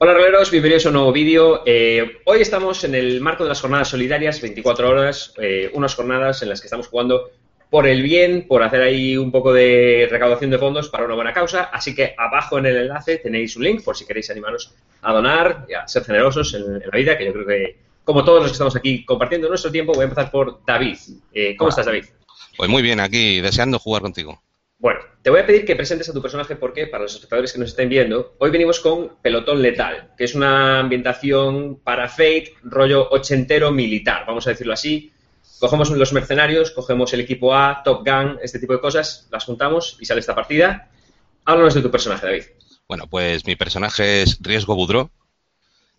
Hola, roleros, bienvenidos a un nuevo vídeo. Eh, hoy estamos en el marco de las jornadas solidarias, 24 horas, eh, unas jornadas en las que estamos jugando por el bien, por hacer ahí un poco de recaudación de fondos para una buena causa. Así que abajo en el enlace tenéis un link por si queréis animaros a donar y a ser generosos en, la vida, que yo creo que, como todos los que estamos aquí compartiendo nuestro tiempo, voy a empezar por David. Eh, ¿Cómo estás, David? Pues muy bien, aquí deseando jugar contigo. Bueno, te voy a pedir que presentes a tu personaje porque, para los espectadores que nos estén viendo, hoy venimos con Pelotón Letal, que es una ambientación para Fate, rollo ochentero militar, vamos a decirlo así. Cogemos los mercenarios, cogemos el equipo A, Top Gun, este tipo de cosas, las juntamos y sale esta partida. Háblanos de tu personaje, David. Bueno, pues mi personaje es Riesgo Boudreau,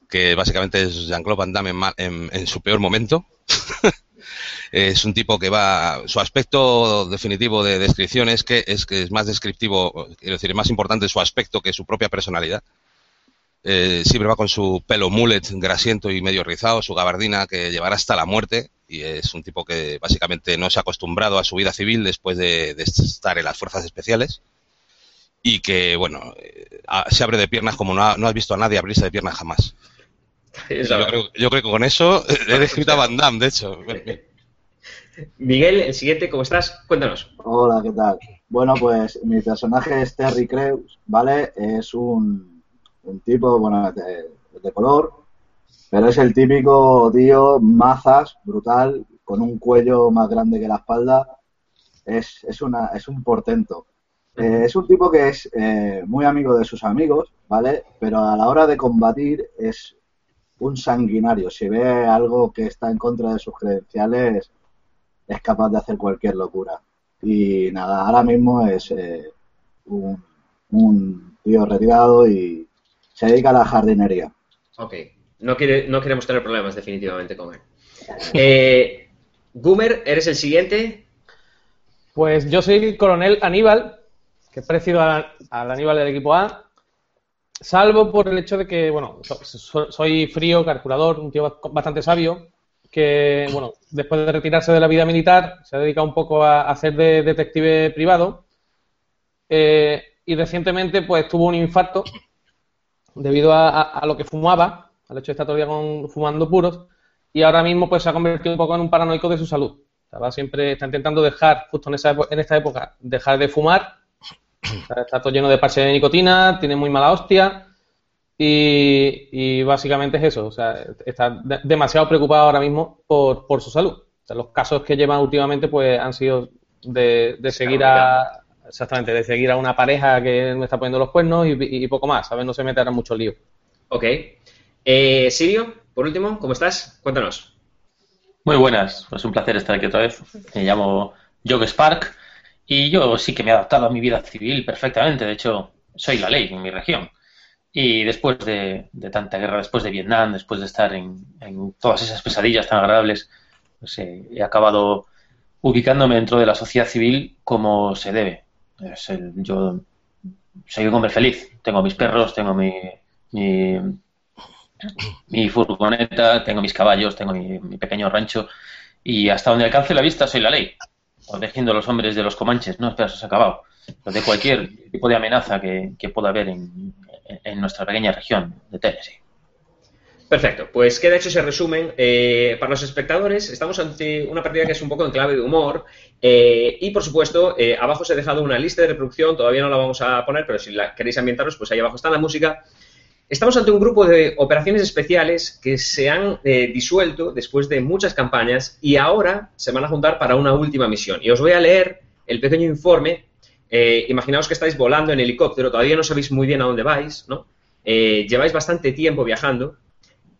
que básicamente es Jean-Claude Van Damme en su peor momento. es un tipo que va, su aspecto definitivo de descripción es que es, que es más descriptivo, quiero decir, es más importante su aspecto que su propia personalidad. Eh, siempre va con su pelo mullet grasiento y medio rizado, su gabardina que llevará hasta la muerte y es un tipo que básicamente no se ha acostumbrado a su vida civil después de, estar en las fuerzas especiales y que, bueno, eh, se abre de piernas como no, has visto a nadie abrirse de piernas jamás. Yo creo, yo creo, que con eso he descrito a Van Damme, de hecho. Miguel, el siguiente, ¿cómo estás? Cuéntanos. Hola, ¿qué tal? Bueno, pues mi personaje es Terry Crews, ¿vale? Es un, tipo, bueno, de, color, pero es el típico tío mazas, brutal, con un cuello más grande que la espalda. Es, es, una, es un portento. Eh, es un tipo que es eh, muy amigo de sus amigos, ¿vale? Pero a la hora de combatir es un sanguinario. Si ve algo que está en contra de sus credenciales, es capaz de hacer cualquier locura. Y nada, ahora mismo es eh, un, tío retirado y se dedica a la jardinería. Ok, no, quiere, no queremos tener problemas definitivamente con él. Eh, Gumer, ¿eres el siguiente? Pues yo soy el coronel Aníbal, que es parecido al Aníbal del equipo A, salvo por el hecho de que, bueno, soy frío, calculador, un tío bastante sabio, que, bueno, después de retirarse de la vida militar, se ha dedicado un poco a, hacer de detective privado eh, y recientemente pues tuvo un infarto debido a, lo que fumaba, al hecho de estar día con, fumando puros y ahora mismo pues se ha convertido un poco en un paranoico de su salud. Estaba siempre está intentando dejar, justo en, esa, en esta época, dejar de fumar. Está todo lleno de parches de nicotina, tiene muy mala hostia y, básicamente es eso, o sea, está demasiado preocupado ahora mismo por, por su salud. los casos que llevan últimamente pues han sido de, seguir a exactamente, de seguir a una pareja que me está poniendo los cuernos y, poco más, ¿sabes? No se meterá mucho lío. Ok. Eh, Sirio, por último, ¿cómo estás? Cuéntanos. Muy buenas, es un placer estar aquí otra vez. Me llamo Jog Spark y yo sí que me he adaptado a mi vida civil perfectamente. De hecho, soy la ley en mi región. Y después de, tanta guerra, después de Vietnam, después de estar en, todas esas pesadillas tan agradables, pues, eh, he acabado ubicándome dentro de la sociedad civil como se debe. yo soy un hombre feliz. Tengo mis perros, tengo mi, mi, furgoneta, tengo mis caballos, tengo mi, pequeño rancho y hasta donde alcance la vista soy la ley. Protegiendo a los hombres de los comanches, no, espera, se ha acabado. De cualquier tipo de amenaza que, que pueda haber en, en nuestra pequeña región de Tennessee. Perfecto, pues queda hecho ese resumen. Eh, para los espectadores, estamos ante una partida que es un poco en clave de humor. Eh, y por supuesto, eh, abajo os he dejado una lista de reproducción, todavía no la vamos a poner, pero si queréis ambientaros, pues ahí abajo está la música. Estamos ante un grupo de operaciones especiales que se han disuelto después de muchas campañas y ahora se van a juntar para una última misión. Y os voy a leer el pequeño informe eh, imaginaos que estáis volando en helicóptero, todavía no sabéis muy bien a dónde vais, ¿no? Eh, lleváis bastante tiempo viajando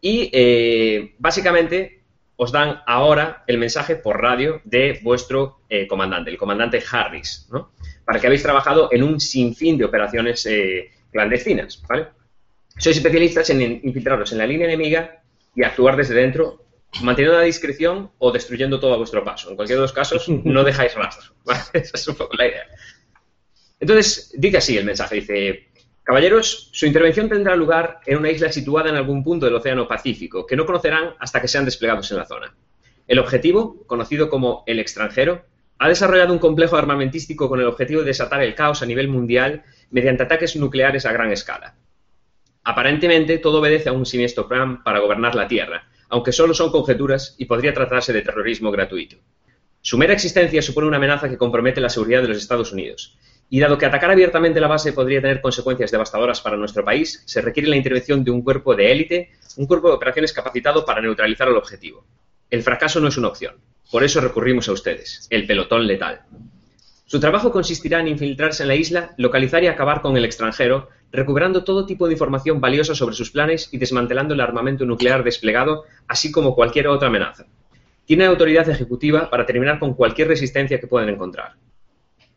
y eh, básicamente os dan ahora el mensaje por radio de vuestro comandante, el comandante Harris, ¿no? Para que habéis trabajado en un sinfín de operaciones clandestinas. Sois especialistas en infiltraros en la línea enemiga y actuar desde dentro manteniendo la discreción o destruyendo todo a vuestro paso. En cualquiera de los casos, no dejáis rastro. Esa es un poco la idea. Entonces, dice así el mensaje, dice, caballeros, su intervención tendrá lugar en una isla situada en algún punto del Océano Pacífico, que no conocerán hasta que sean desplegados en la zona. El objetivo, conocido como el extranjero, ha desarrollado un complejo armamentístico con el objetivo de desatar el caos a nivel mundial mediante ataques nucleares a gran escala. Aparentemente, todo obedece a un siniestro plan para gobernar la Tierra, aunque solo son conjeturas y podría tratarse de terrorismo gratuito. Su mera existencia supone una amenaza que compromete la seguridad de los Estados Unidos. Y dado que atacar abiertamente la base podría tener consecuencias devastadoras para nuestro país, se requiere la intervención de un cuerpo de élite, un cuerpo de operaciones capacitado para neutralizar el objetivo. El fracaso no es una opción. Por eso recurrimos a ustedes, el pelotón letal. Su trabajo consistirá en infiltrarse en la isla, localizar y acabar con el extranjero, recuperando todo tipo de información valiosa sobre sus planes y desmantelando el armamento nuclear desplegado, así como cualquier otra amenaza. Tiene autoridad ejecutiva para terminar con cualquier resistencia que puedan encontrar.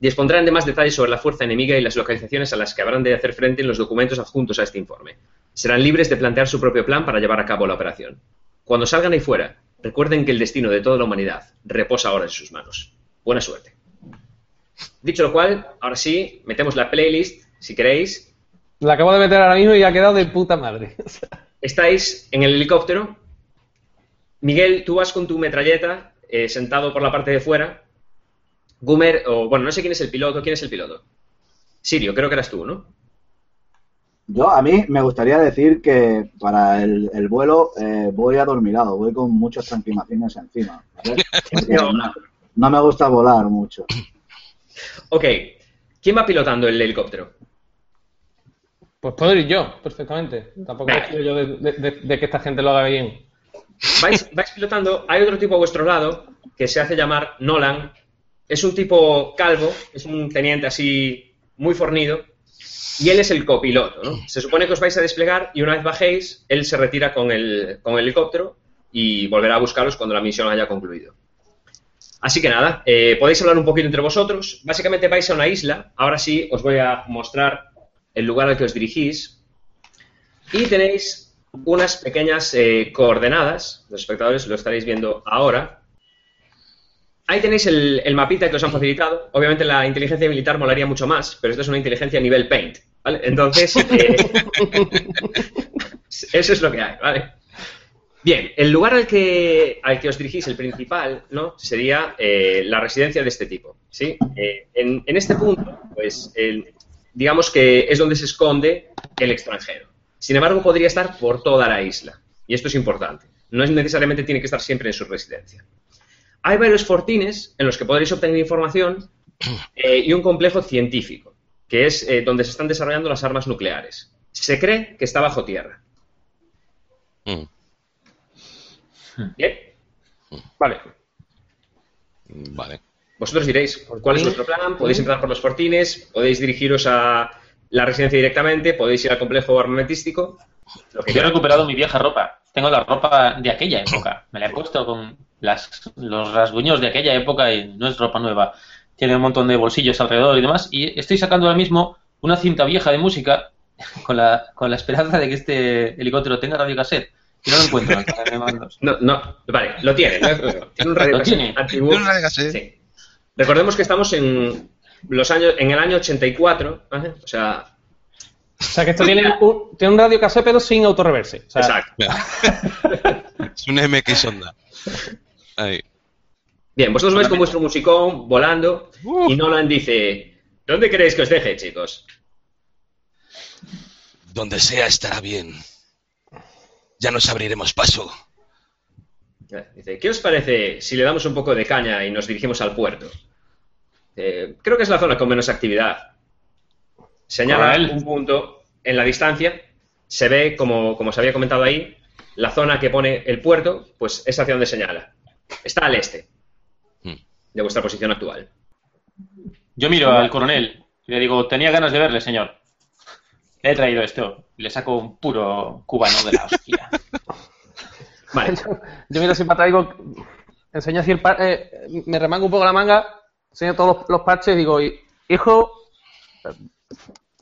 Dispondrán de más detalles sobre la fuerza enemiga y las localizaciones a las que habrán de hacer frente en los documentos adjuntos a este informe. Serán libres de plantear su propio plan para llevar a cabo la operación. Cuando salgan ahí fuera, recuerden que el destino de toda la humanidad reposa ahora en sus manos. Buena suerte. Dicho lo cual, ahora sí, metemos la playlist, si queréis. La acabo de meter ahora mismo y ha quedado de puta madre. Estáis en el helicóptero. Miguel, tú vas con tu metralleta eh, sentado por la parte de fuera. Gumer, o bueno, no sé quién es el piloto. ¿Quién es el piloto? Sirio, creo que eras tú, ¿no? Yo, a mí me gustaría decir que para el, el vuelo eh, voy adormilado, voy con muchas tranquilizaciones encima. no, no me gusta volar mucho. Ok. ¿Quién va pilotando el helicóptero? Pues puedo ir yo, perfectamente. Tampoco yo de, de- de- de que esta gente lo haga bien. Vais, vais pilotando. Hay otro tipo a vuestro lado que se hace llamar Nolan. Es un tipo calvo, es un teniente así muy fornido. Y él es el copiloto. Se supone que os vais a desplegar y una vez bajéis, él se retira con el, con el helicóptero y volverá a buscaros cuando la misión haya concluido. Así que nada, eh, podéis hablar un poquito entre vosotros. Básicamente vais a una isla. Ahora sí, os voy a mostrar el lugar al que os dirigís. Y tenéis unas pequeñas eh, coordenadas. Los espectadores lo estaréis viendo ahora. Ahí tenéis el, el mapita que os han facilitado. Obviamente la inteligencia militar molaría mucho más, pero esto es una inteligencia a nivel paint. ¿vale? Entonces, eh, eso es lo que hay, ¿vale? Bien, el lugar al que, al que os dirigís, el principal, ¿no? Sería eh, la residencia de este tipo, ¿sí? Eh, en, en este punto, pues, el- digamos que es donde se esconde el extranjero. Sin embargo, podría estar por toda la isla. Y esto es importante. No es necesariamente tiene que estar siempre en su residencia. Hay varios fortines en los que podréis obtener información eh, y un complejo científico, que es eh, donde se están desarrollando las armas nucleares. Se cree que está bajo tierra. Mm, Bien, Vale. Vale. vosotros diréis cuál es vuestro plan. Podéis entrar por los fortines, podéis dirigiros a la residencia directamente, podéis ir al complejo armamentístico. Lo que Yo he recuperado mi vieja ropa. Tengo la ropa de aquella época. Me la he puesto con las, los rasguños de aquella época y no es ropa nueva. Tiene un montón de bolsillos alrededor y demás. Y estoy sacando ahora mismo una cinta vieja de música con la, con la esperanza de que este helicóptero tenga radiocassette. Y no lo encuentro. No, no, vale, lo tiene. ¿no? Tiene un radio. Sí. Recordemos que estamos en los años, en el año 84, ¿vale? O sea, O sea, que esto tiene un, tiene un radio cassette, pero sin autorreverse. O sea, exacto. Es un MX Honda. Ahí. Bien, vosotros vais con vuestro musicón volando y Nolan dice, ¿dónde queréis que os deje, chicos? Donde sea estará bien. Ya nos abriremos paso. Dice, ¿qué os parece si le damos un poco de caña y nos dirigimos al puerto? Eh, creo que es la zona con menos actividad. Señala un punto en la distancia. Se ve, como, como se había comentado ahí, la zona que pone el puerto, pues es hacia donde señala. Está al este Hmm. de vuestra posición actual. Yo miro al coronel y le digo, tenía ganas de verle, señor. Le he traído esto. Le saco un puro cubano de la hostia. Vale, Yo miro si para atrás digo, enseño así el par- eh, me remango un poco la manga, enseño todos los, los parches y digo, "Hi- hijo,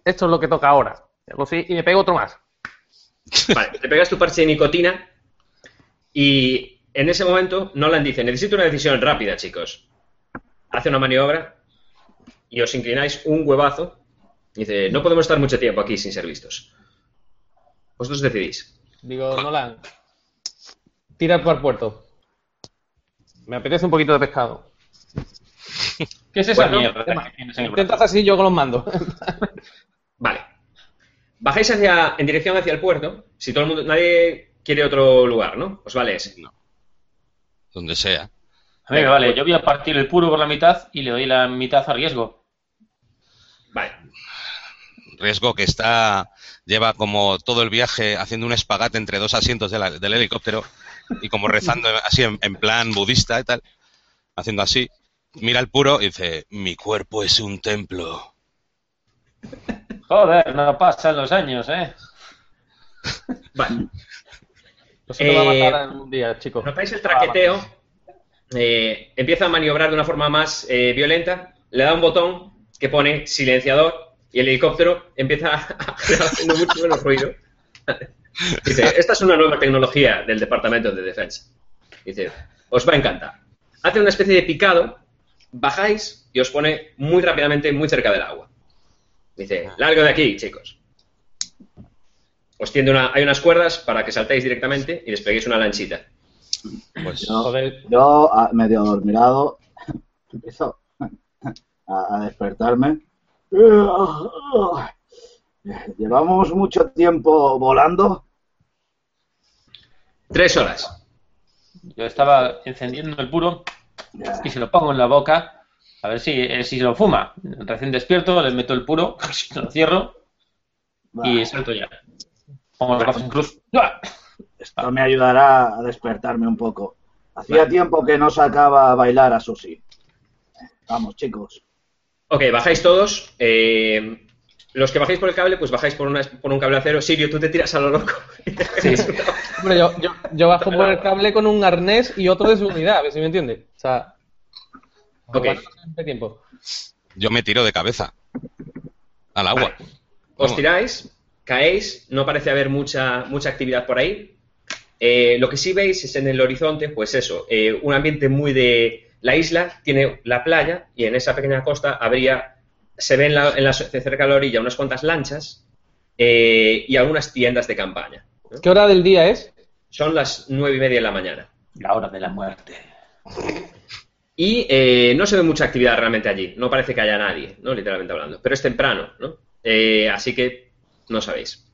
esto es lo que toca ahora. Y me pego otro más. vale. Te pegas tu parche de nicotina y en ese momento Nolan dice, necesito una decisión rápida, chicos. Hace una maniobra y os inclináis un huevazo. Dice, no podemos estar mucho tiempo aquí sin ser vistos. Vosotros decidís. Digo, Nolan, tira para el puerto. Me apetece un poquito de pescado. ¿Qué es esa Bueno, mierda Toma, que tienes en el Intenta brazo? hacer así yo con los mandos. Vale. bajáis hacia, en dirección hacia el puerto. Si todo el mundo, nadie quiere otro lugar, ¿no? Os vale ese. No. Donde sea. A mí me vale, yo voy a partir el puro por la mitad y le doy la mitad a riesgo. Vale. Riesgo que está. Lleva como todo el viaje haciendo un espagate entre dos asientos de la- del helicóptero y como rezando así en, en plan budista y tal. Haciendo así. Mira el puro y dice: Mi cuerpo es un templo. Joder, no pasan los años, ¿eh? Vale. Eso te va a Eh, matar en un día, chico. Notáis el traqueteo. eh, empieza a maniobrar de una forma más eh, violenta. Le da un botón que pone silenciador y el helicóptero empieza a haciendo mucho menos ruido. Dice, esta es una nueva tecnología del Departamento de Defensa. Dice, os va a encantar. Hace una especie de picado, bajáis y os pone muy rápidamente muy cerca del agua. Dice, largo de aquí, chicos. Os tiende una, hay unas cuerdas para que saltéis directamente y despeguéis una lanchita. Pues Yo, Joder. yo, a- medio dormirado, empiezo a, a despertarme. Llevamos mucho tiempo volando. Tres horas. Yo estaba encendiendo el puro y se lo pongo en la boca a ver si, eh, si se lo fuma. Recién despierto, le meto el puro, lo cierro y salto ya. Brazos en cruz. Esto me ayudará a despertarme un poco. Hacía tiempo que no sacaba a bailar a Susi. Vamos, chicos. Ok, bajáis todos. eh, los que bajáis por el cable, pues bajáis por, una- por un cable acero. Sirio, tú te tiras a lo loco. Hombre, yo, yo, yo bajo por el cable con un arnés y otro de seguridad, a ver si me entiende. O sea, Ok. tiempo. yo me tiro de cabeza. Al agua. Vale. Os tiráis, caéis, no parece haber mucha, mucha actividad por ahí. Eh, lo que sí veis es en el horizonte, pues eso, eh, un ambiente muy de... La isla tiene la playa y en esa pequeña costa habría, se ven la, en la, cerca de la orilla unas cuantas lanchas eh, y algunas tiendas de campaña. ¿no? ¿Qué hora del día es? Son las nueve y media de la mañana. La hora de la muerte. Y eh, no se ve mucha actividad realmente allí. No parece que haya nadie, ¿no? Literalmente hablando. Pero es temprano, ¿no? Eh, así que no sabéis.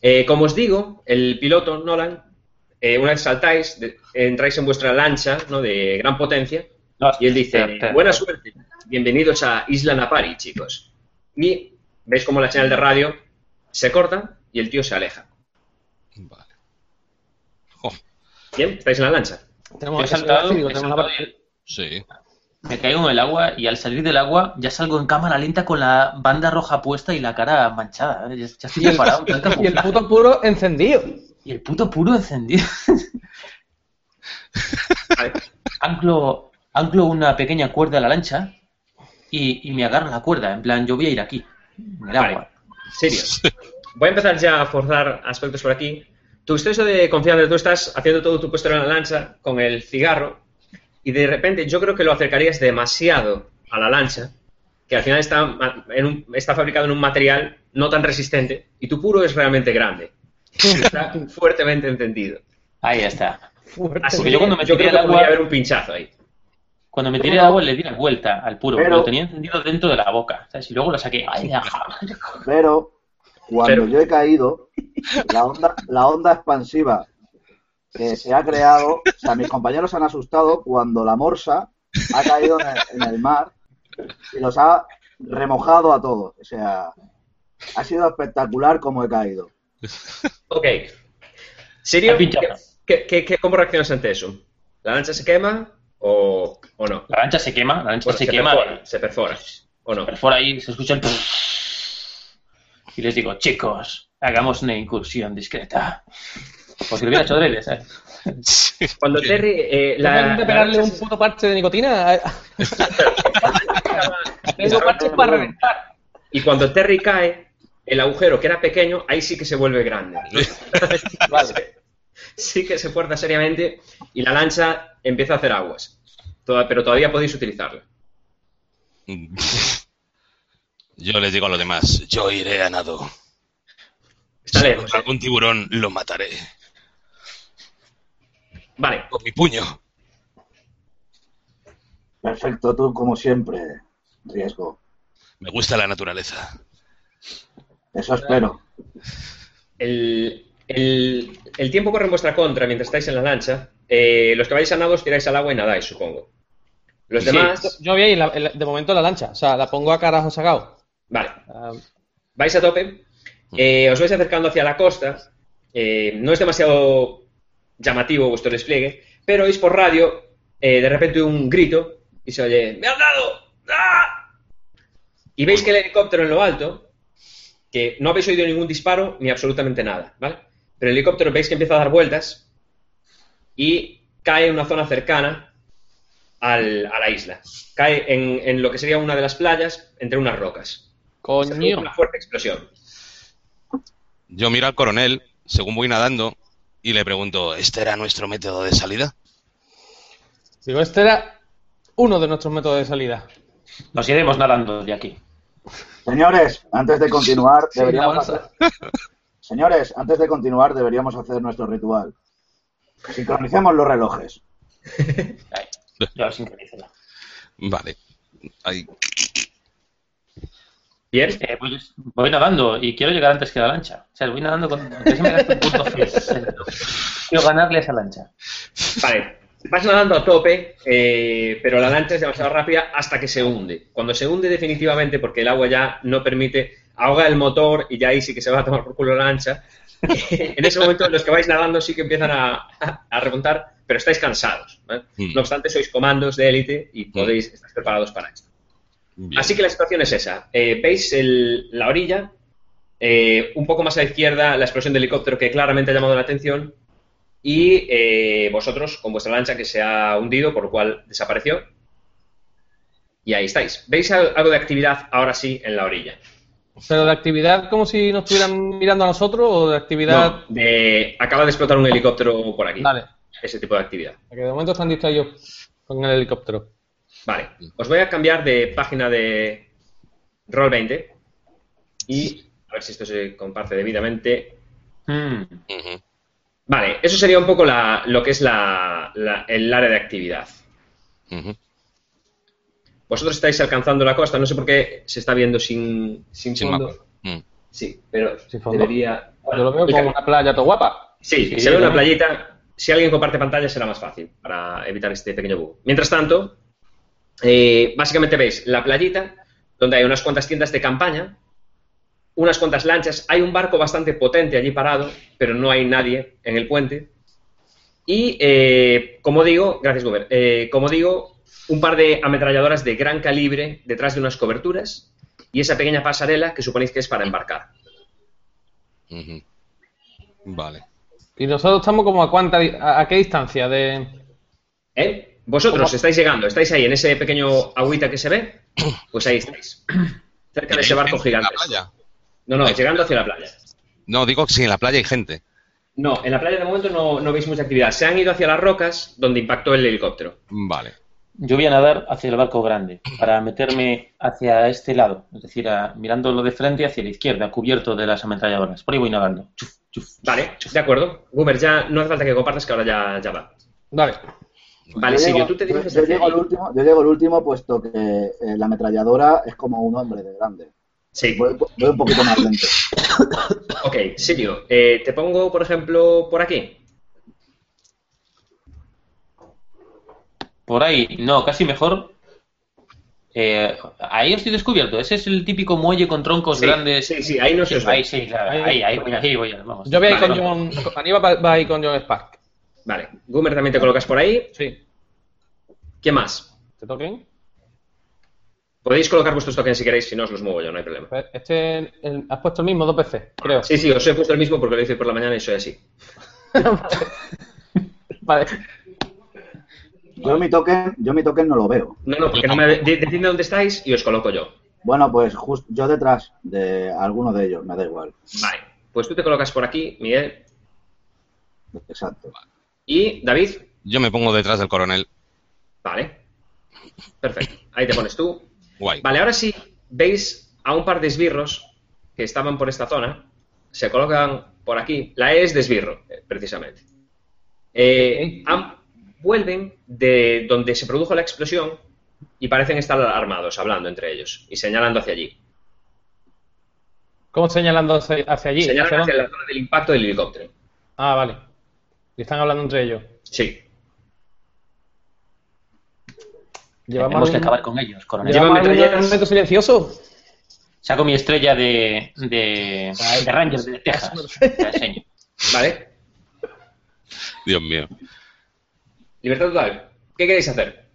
Eh, como os digo, el piloto, Nolan, eh, una vez saltáis, de- entráis en vuestra lancha, ¿no? De gran potencia. No, Y él dice, espera, espera. buena suerte, bienvenidos a Isla Napari, chicos. Y veis como la señal de radio se corta y el tío se aleja. Vale. ¿Bien? ¿Estáis en la lancha? Tenemos, saltado, saltado sí. Me caigo en el agua y al salir del agua ya salgo en cámara lenta con la banda roja puesta y la cara manchada. Ya, ya estoy preparado. y el puto puro encendido. Y el puto puro encendido. Anclo, anclo una pequeña cuerda a la lancha y, y me agarro la cuerda. En plan, yo voy a ir aquí, en el Vale. agua. Serio. Voy a empezar ya a forzar aspectos por aquí. Tu exceso de confianza, tú estás haciendo todo tu puesto en la lancha con el cigarro y de repente yo creo que lo acercarías demasiado a la lancha, que al final está, ma- en un- está fabricado en un material no tan resistente y tu puro es realmente grande. Está fuertemente encendido. Ahí está. Fuerte. Así que yo cuando me yo tiré creo que al agua- podría haber un pinchazo ahí. Cuando me tiré al agua le di la vuelta al puro, Pero- lo tenía encendido dentro de la boca. ¿sabes? Y luego lo saqué. Ay. Pero cuando Pero- yo he caído, la onda, la onda expansiva que se ha creado, o sea, mis compañeros se han asustado cuando la morsa ha caído en el, en el mar y los ha remojado a todos. O sea, ha sido espectacular como he caído. Ok. Sirio. ¿qué, qué, qué- cómo reaccionas ante eso? ¿La lancha se quema o, o no? La lancha se quema, la lancha Bueno, se, quema. perfora, se perfora. ¿O no? Perfora ahí, se escucha el... Y les digo, chicos, hagamos una incursión discreta. Porque lo hubiera hecho ¿sabes? Cuando Terry. eh, ¿No la, de pegarle la un puto parche de nicotina? Tengo parches para reventar. Y cuando Terry cae, el agujero que era pequeño, ahí sí que se vuelve grande. Vale. sí que se fuerza seriamente y la lancha empieza a hacer aguas. Toda- pero todavía podéis utilizarla. Yo les digo a los demás, yo iré a nado. Está Si lejos. encuentro algún tiburón, lo mataré. Vale, Con mi puño. Perfecto, tú como siempre, riesgo. Me gusta la naturaleza. Eso espero. El, el- el tiempo corre en vuestra contra mientras estáis en la lancha. Eh, los que vais a nado os tiráis al agua y nadáis, supongo. Los Sí. demás, Yo voy ahí, la- la- de momento, en la lancha. O sea, la pongo a carajo sacado. vale, vais a tope, eh, os vais acercando hacia la costa, eh, no es demasiado llamativo vuestro despliegue, pero oís por radio eh, de repente un grito y se oye ¡Me han dado! ¡Ah!". Y veis que el helicóptero en lo alto, que no habéis oído ningún disparo ni absolutamente nada, ¿vale? Pero el helicóptero veis que empieza a dar vueltas y cae en una zona cercana al- a la isla. Cae en, en lo que sería una de las playas entre unas rocas. Coño. Una fuerte explosión. Yo miro al coronel según voy nadando y le pregunto, ¿este era nuestro método de salida? Digo, este era uno de nuestros métodos de salida. Nos iremos nadando de aquí. Señores, antes de continuar, Sí, deberíamos hacer... Señores, antes de continuar, deberíamos hacer nuestro ritual. Sincronicemos los relojes. Ahí. Yo lo sincronizo. Vale. Ahí. Bien, Eh, pues voy nadando y quiero llegar antes que la lancha. O sea, voy nadando con. me un punto. Quiero ganarle a esa lancha. vale. Vas nadando a tope, eh, pero la lancha es demasiado rápida hasta que se hunde. Cuando se hunde definitivamente, porque el agua ya no permite, ahoga el motor y ya ahí sí que se va a tomar por culo la lancha. en ese momento los que vais nadando sí que empiezan a, a- a remontar, pero estáis cansados. ¿vale? Mm. No obstante, sois comandos de élite y podéis estar preparados para esto. Bien. Así que la situación es esa. Eh, Veis el- la orilla, eh, un poco más a la izquierda la explosión del helicóptero que claramente ha llamado la atención y eh, vosotros con vuestra lancha que se ha hundido, por lo cual desapareció. Y ahí estáis. ¿Veis al- algo de actividad ahora sí en la orilla? Pero de actividad como si nos estuvieran mirando a nosotros o de actividad. No, de- acaba de explotar un helicóptero por aquí. Vale. Ese tipo de actividad. Que de momento están distraídos con el helicóptero. Vale. Os voy a cambiar de página de Roll20 y a ver si esto se comparte debidamente. Mm. Ujú. Vale, eso sería un poco la- lo que es la- la- el área de actividad. Vosotros estáis alcanzando la costa, no sé por qué se está viendo sin, sin, Sin fondo. Mm. Sí, pero Sin fondo. debería... Yo lo veo como una playa todo guapa. Sí, Sí, se ve una playita. Si alguien comparte pantalla será más fácil para evitar este pequeño bug. Mientras tanto, eh, básicamente veis la playita donde hay unas cuantas tiendas de campaña, unas cuantas lanchas, hay un barco bastante potente allí parado, pero no hay nadie en el puente. Y, eh, como digo, gracias, Guber, eh, como digo, un par de ametralladoras de gran calibre detrás de unas coberturas y esa pequeña pasarela que suponéis que es para embarcar. Vale. Y nosotros estamos como a cuánta a, a qué distancia de. ¿Eh? Vosotros ¿Cómo? estáis llegando, estáis ahí en ese pequeño agüita que se ve, pues ahí estáis. Cerca de ese barco ¿En la gigante. playa? No, no, llegando hacia la playa. No, digo que sí, en la playa hay gente. No, en la playa de momento no, no veis mucha actividad. Se han ido hacia las rocas donde impactó el helicóptero. Vale. Yo voy a nadar hacia el barco grande para meterme hacia este lado, es decir, a- mirándolo de frente hacia la izquierda, cubierto de las ametralladoras. Por ahí voy nadando. Chuf, chuf, Vale, de acuerdo. Guber, ya no hace falta que compartas que ahora ya, ya va. Vale. Vale, yo, Silvio, llego, tú te yo- diriges yo hacia llego al último, yo llego al último puesto que eh, la ametralladora es como un hombre de grande. Sí. Voy, voy un poquito más lento. Ok, Silvio, eh, te pongo, por ejemplo, por aquí. Por ahí, no, casi mejor. Eh, ahí estoy descubierto. Ese es el típico muelle con troncos Sí, grandes. sí, sí, ahí no se. Ahí, sí, claro, Ahí- ahí, ahí, voy, ahí voy, vamos. Yo voy ahí Vale, con John. Aníbal va, va ahí con John Spark. Vale, Gumer también te colocas por ahí. Sí. ¿Qué más? ¿Te toquen? Podéis colocar vuestros tokens si queréis, si no os los muevo yo, no hay problema. Pues Este. el- has puesto el mismo dos veces, creo. Sí, sí, os he puesto el mismo porque lo hice por la mañana y soy así. Vale. Yo mi token, yo mi token no lo veo. No, no, porque no me de- decidme dónde estáis y os coloco yo. Bueno, pues justo yo detrás de alguno de ellos, me da igual. Vale, pues tú te colocas por aquí, Miguel. Exacto. Y David, Yo me pongo detrás del coronel. vale. Perfecto, ahí te pones tú. Guay. Vale, ahora sí, veis a un par de esbirros que estaban por esta zona. Se colocan por aquí. La E es de esbirro, eh, precisamente. Eh, vuelven de donde se produjo la explosión y parecen estar armados, hablando entre ellos y señalando hacia allí. ¿Cómo señalando hacia, allí? Señalan ¿Hacia la zona del impacto del helicóptero. Ah, vale. Y están hablando entre ellos. Sí. Llevamos Tenemos que acabar con ellos, coronel. Lleva ¿Llevamos algún momento silencioso? Saco mi estrella de, de, de Rangers de Texas. Te la enseño. ¿Vale? Dios mío. Libertad total. ¿Qué queréis hacer?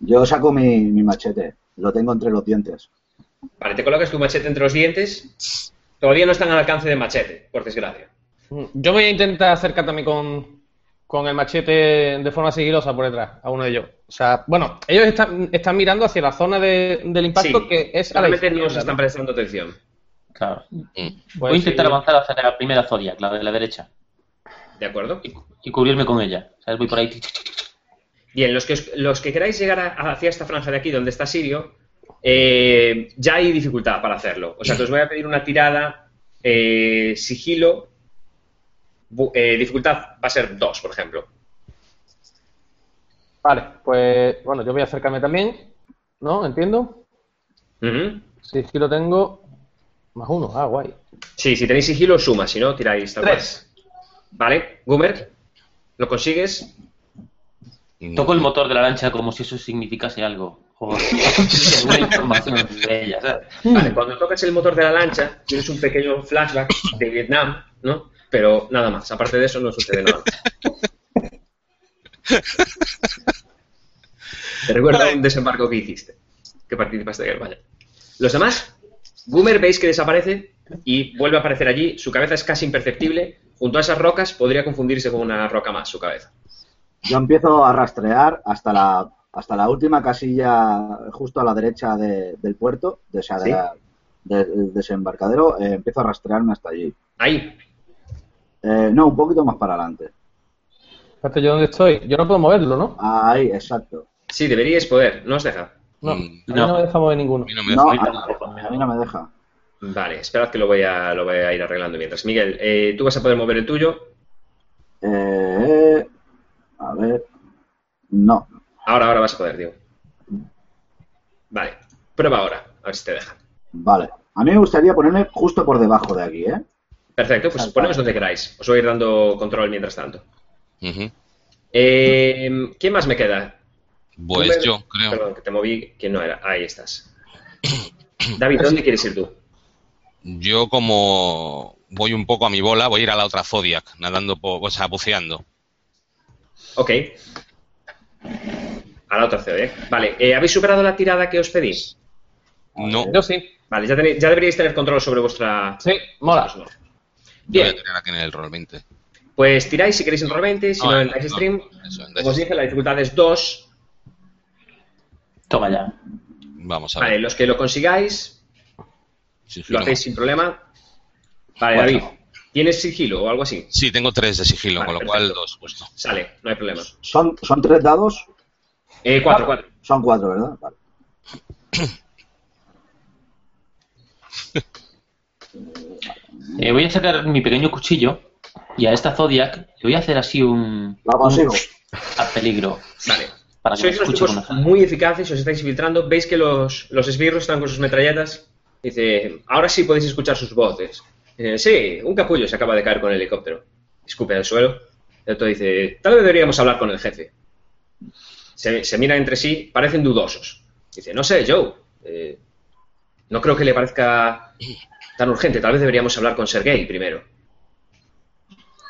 Yo saco mi, mi machete, lo tengo entre los dientes. Vale, te colocas tu machete entre los dientes. Todavía no están al alcance de machete, por desgracia. Mm, Yo voy a intentar acercar también con, con el machete de forma sigilosa por detrás a uno de ellos. O sea, bueno, ellos están, están mirando hacia la zona de- del impacto Sí, que es a la izquierda, os están prestando atención. Claro. Mm. Pues Voy a intentar sí. avanzar hacia la primera Zodiac, la de la derecha, ¿De acuerdo? y, y cubrirme con ella. ¿Sabes? Voy por ahí. Bien, los que, os- los que queráis llegar a- hacia esta franja de aquí donde está Sirio, eh, ya hay dificultad para hacerlo. O sea, que os voy a pedir una tirada eh, sigilo. Eh, dificultad va a ser 2, por ejemplo. Vale, pues bueno, yo voy a acercarme también, ¿no? Entiendo. Ujú. Si es que lo tengo, más uno. Ah, guay. Sí, si tenéis sigilo, suma. Si no, tiráis tal. Tres. Vale, Gumer, ¿lo consigues? Toco el motor de la lancha como si eso significase algo. Joder. Una información de ella, ¿sabes? Vale, cuando tocas el motor de la lancha, tienes un pequeño flashback de Vietnam, ¿no? Pero nada más, aparte de eso no sucede nada. Te recuerda un desembarco que hiciste, que participaste en vaya. Los demás, Goomer veis que desaparece y vuelve a aparecer allí, su cabeza es casi imperceptible, junto a esas rocas podría confundirse con una roca más su cabeza. Yo empiezo a rastrear hasta la, hasta la última casilla justo a la derecha de- del puerto, de, o sea, de Sí. la- de- del desembarcadero, eh, empiezo a rastrearme hasta allí. Ahí, Eh, no, un poquito más para adelante. Espérate, ¿yo dónde estoy? Yo no puedo moverlo, ¿no? Ahí, exacto. sí, deberíais poder, no os deja. No, Mm, a mí no. no me deja mover ninguno. A mí no me No, deja. a, a mí no me deja. Vale, esperad que lo voy a, lo voy a ir arreglando mientras. Miguel, eh, tú vas a poder mover el tuyo. Eh, a ver. No. Ahora, ahora vas a poder, digo. Vale, prueba ahora, a ver si te deja. Vale. A mí me gustaría ponerme justo por debajo de aquí, ¿eh? Perfecto, pues poneos donde queráis. Os voy a ir dando control mientras tanto. Eh, ¿Quién más me queda? Pues yo, creo. Perdón, que te moví. ¿Quién no era? Ahí estás. David, ¿dónde quieres ir tú? Yo como voy un poco a mi bola, voy a ir a la otra Zodiac, nadando, po- o sea, buceando. Ok. A la otra CD. Vale, eh, ¿habéis superado la tirada que os pedí? No, Yo sí. Vale, ya, tenéis- ya deberíais tener control sobre vuestra... Sí, mola. Voy Bien, a tirar aquí en el roll 20. pues tiráis si queréis en Roll 20, si No, no en no, Dice no. Stream. Eso, en Como os dije, la dificultad es 2. Toma ya. Vamos a Vale, ver. los que lo consigáis, Sigilo lo hacéis sin problema. Vale. David, ¿tienes sigilo o algo así? Sí, tengo tres de sigilo, Vale, con lo cual dos justo. Sale, no hay problema. ¿Son, son tres dados? Eh, cuatro, cuatro. Son cuatro, ¿verdad? Vale. Eh, voy a sacar mi pequeño cuchillo y a esta Zodiac le voy a hacer así un. A peligro. Vale. Para que me Sois unos escuche tipos muy eficaces, os estáis filtrando. Veis que los, los esbirros están con sus metralletas. Dice, ahora sí podéis escuchar sus voces. Dice, sí, un capullo se acaba de caer con el helicóptero. Escupe al suelo. El otro dice, tal vez deberíamos hablar con el jefe. Se, se miran entre sí, parecen dudosos. Dice, no sé, Joe. eh, no creo que le parezca tan urgente. Tal vez deberíamos hablar con Sergei primero.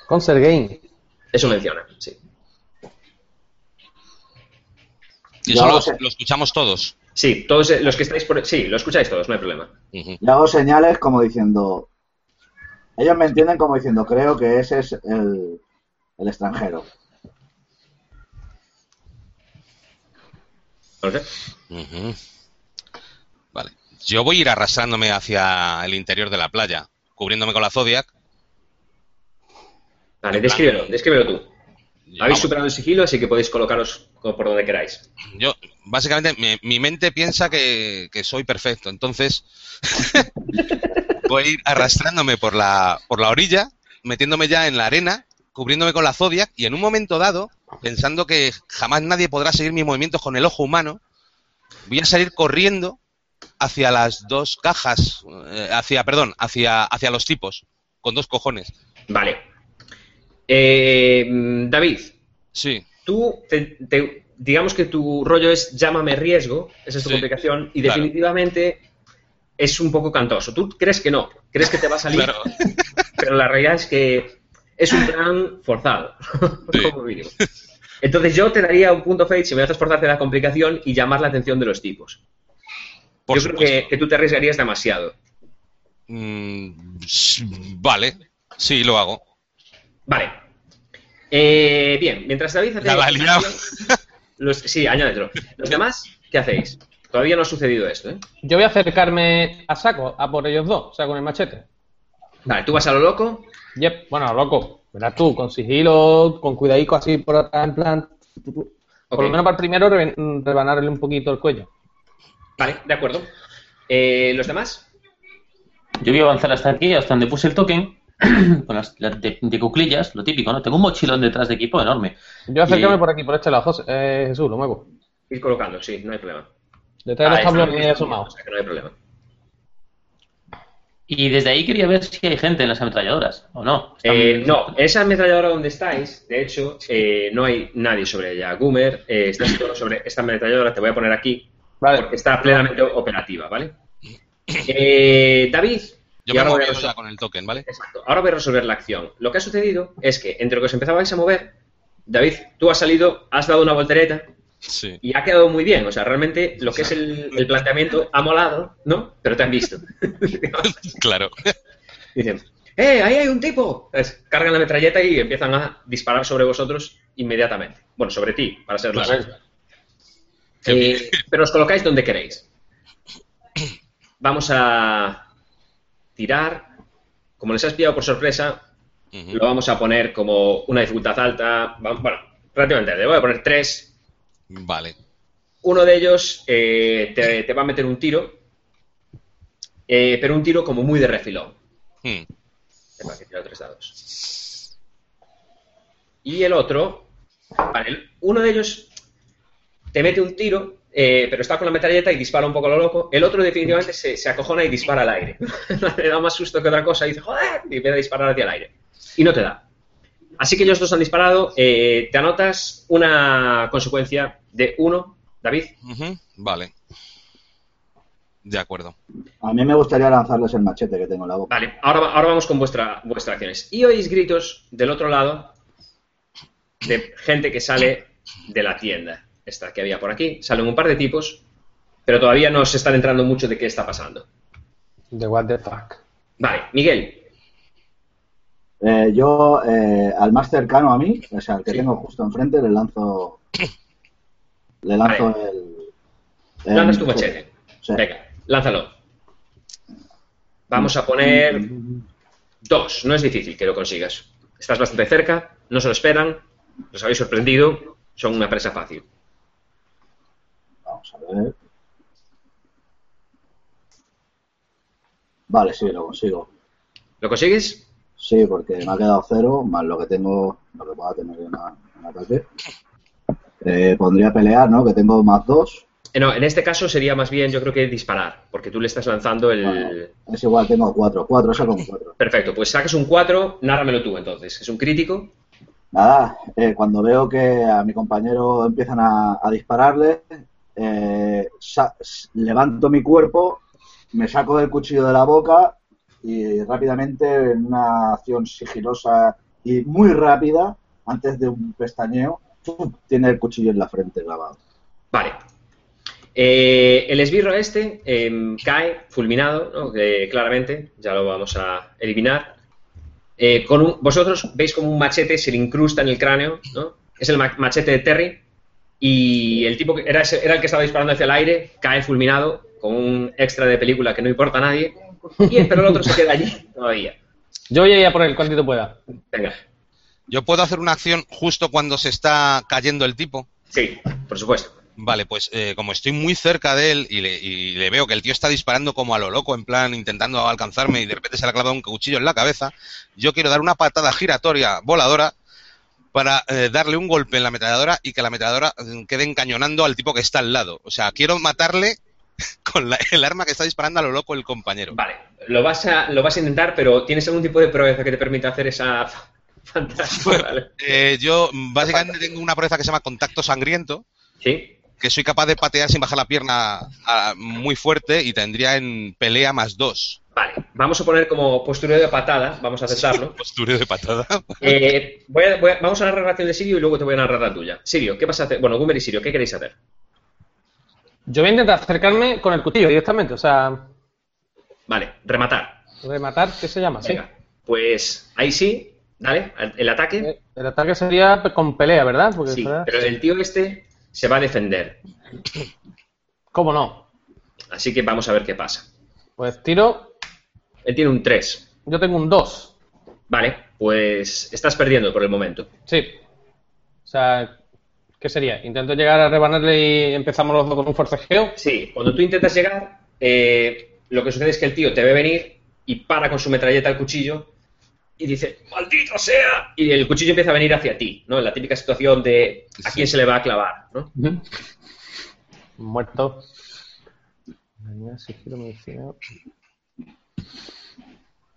Con Sergei. Eso menciona, sí. Y eso lo escuchamos todos. Sí, todos eh, los que estáis por... Sí, lo escucháis todos, no hay problema. Ujú. Y hago señales como diciendo. Ellos me entienden como diciendo, creo que ese es el, el extranjero. Lo sé. Yo voy a ir arrastrándome hacia el interior de la playa, cubriéndome con la Zodiac. Vale, descríbelo, descríbelo tú. Habéis superado el sigilo, así que podéis colocaros co- por donde queráis. Yo, básicamente, mi, mi mente piensa que, que soy perfecto, entonces voy a ir arrastrándome por la, por la orilla, metiéndome ya en la arena, cubriéndome con la Zodiac y en un momento dado, pensando que jamás nadie podrá seguir mis movimientos con el ojo humano, voy a salir corriendo hacia las dos cajas, eh, hacia, perdón, hacia, hacia los tipos, con dos cojones. Vale. Eh, David, Sí, tú, te- te- digamos que tu rollo es llámame riesgo, esa es tu Sí, complicación, y claro. definitivamente es un poco cantoso. Tú crees que no, crees que te va a salir, claro. pero la realidad es que es un plan forzado, Sí. como mínimo. Entonces yo te daría un punto fate si me haces forzarte la complicación y llamar la atención de los tipos. Por yo creo que, que tú te arriesgarías demasiado. Mm, vale, sí, lo hago. Vale. Eh, bien, mientras David hace... La liado. Los, sí, añádetelo. Los demás, ¿qué hacéis? Todavía no ha sucedido esto, ¿eh? Yo voy a acercarme a saco, a por ellos dos, o sea, con el machete. Vale, tú vas a lo loco. Yep, bueno, loco, verás tú, con sigilo, con cuidadico así por atrás, en plan. Por Ok. lo menos para el primero rebanarle un poquito el cuello. Vale, de acuerdo. Eh, ¿Los demás? Yo voy a avanzar hasta aquí, hasta donde puse el token, con las de, de cuclillas, lo típico, ¿no? Tengo un mochilón detrás de equipo enorme. Yo voy a acercarme Y- por aquí, por este lado, José. Eh, Jesús, lo muevo. Ir colocando, sí, no hay problema. Detrás de los Ah, tablones he asomado. o sea que no hay problema. Y desde ahí quería ver si hay gente en las ametralladoras, ¿o no? Eh, no, esa ametralladora donde estáis, de hecho, eh, no hay nadie sobre ella. Gumer, eh, está situado sobre esta ametralladora, te voy a poner aquí, Vale. porque está plenamente operativa, ¿vale? Eh, David, Yo me voy a movido resol- ya con el token, ¿vale? Exacto. Ahora voy a resolver la acción. Lo que ha sucedido es que entre lo que os empezabais a mover, David, tú has salido, has dado una voltereta Sí. y ha quedado muy bien. O sea, realmente lo que es el, el planteamiento ha molado, ¿no? Pero te han visto. Claro. Dicen, ¡eh, ahí hay un tipo! Entonces, cargan la metralleta y empiezan a disparar sobre vosotros inmediatamente. Bueno, sobre ti, para ser más. Vale. Eh, pero os colocáis donde queréis. Vamos a tirar. Como les has pillado por sorpresa, lo vamos a poner como una dificultad alta. Bueno, relativamente, le voy a poner tres. Vale. Uno de ellos eh, te, te va a meter un tiro, eh, pero un tiro como muy de refilón. Hmm. Tengo que tirar tres dados. Y el otro, vale, uno de ellos te mete un tiro, eh, pero está con la metralleta y dispara un poco a lo loco. El otro definitivamente se, se acojona y dispara al aire. Le da más susto que otra cosa y dice, joder, y empieza a disparar hacia el aire. Y no te da. Así que ellos dos han disparado. eh, te anotas una consecuencia de uno, David. Vale. De acuerdo. A mí me gustaría lanzarles el machete que tengo en la boca. Vale, ahora, ahora vamos con vuestra, vuestras acciones. Y oís gritos del otro lado de gente que sale de la tienda. Esta que había por aquí. Salen un par de tipos, pero todavía no se están entrando mucho de qué está pasando. De what the fuck. Vale, Miguel. Eh, yo, eh, al más cercano a mí, o sea, al que Sí. tengo justo enfrente, le lanzo. Le lanzo Vale. el. el Lanzas tu machete. Sí. Venga, lánzalo. Vamos a poner dos. No es difícil que lo consigas. Estás bastante cerca, no se lo esperan, los habéis sorprendido, son una presa fácil. Vamos a ver. Vale, sí, lo consigo. ¿Lo consigues? Sí, porque me ha quedado cero, más lo que tengo, lo que pueda tener en, en ataque. Eh, pondría pelear, ¿no? Que tengo más dos. Eh, No, en este caso sería más bien, yo creo que disparar, porque tú le estás lanzando el... Bueno, es igual, tengo cuatro. Cuatro, saco un cuatro. Perfecto, pues sacas un 4, nárramelo tú entonces. Es un crítico. Nada, eh, cuando veo que a mi compañero empiezan a, a dispararle, eh, levanto mi cuerpo, me saco el cuchillo de la boca y rápidamente, en una acción sigilosa y muy rápida, antes de un pestañeo, tiene el cuchillo en la frente clavado. Vale. Eh, el esbirro este em, cae fulminado, ¿no? Claramente, ya lo vamos a eliminar. Eh, con vosotros veis como un machete se le incrusta en el cráneo, ¿no? Es el ma- machete de Terry. Y el tipo que era, ese- era el que estaba disparando hacia el aire, cae fulminado, con un extra de película que no importa a nadie. Y, pero el otro se queda allí todavía. Yo voy a ir a por él cuantito pueda. Venga. Yo puedo hacer una acción justo cuando se está cayendo el tipo. Sí, por supuesto. Vale, pues eh, como estoy muy cerca de él y le, y le veo que el tío está disparando como a lo loco, en plan intentando alcanzarme y de repente se le ha clavado un cuchillo en la cabeza, yo quiero dar una patada giratoria voladora para eh, darle un golpe en la ametralladora y que la ametralladora eh, quede encañonando al tipo que está al lado. O sea, quiero matarle con la- el arma que está disparando a lo loco el compañero. Vale, lo vas, a, lo vas a intentar, pero ¿tienes algún tipo de proeza que te permita hacer esa fa- fantasma? Vale. Eh, yo mm, básicamente tengo una proeza que se llama contacto sangriento, Sí, que soy capaz de patear sin bajar la pierna ah, muy fuerte y tendría en pelea más dos. Vale. Vamos a poner como postureo de patada, vamos a aceptarlo. Postureo de patada. Eh, voy a- voy a- vamos a narrar la acción de Sirio y luego te voy a narrar la tuya. Sirio, ¿qué vas a hacer? Bueno, Gumer y Sirio, ¿qué queréis hacer? Yo voy a intentar acercarme con el cuchillo directamente, o sea, Vale, rematar. rematar, ¿qué se llama? Sí. Venga, pues ahí sí, dale, el ataque. Eh, El ataque sería con pelea, ¿verdad? Porque Sí, pero el tío este se va a defender. ¿Cómo no? Así que vamos a ver qué pasa. Pues tiro, Él tiene un 3. yo tengo un 2. Vale, pues estás perdiendo por el momento. Sí. O sea, ¿qué sería? Intento llegar a rebanarle y empezamos los dos con un forcejeo. Sí, cuando tú intentas llegar, eh, lo que sucede es que el tío te ve venir y para con su metralleta el cuchillo y dice, ¡maldito sea! Y el cuchillo empieza a venir hacia ti, ¿no? En la típica situación de a quién se le va a clavar, ¿no? Muerto.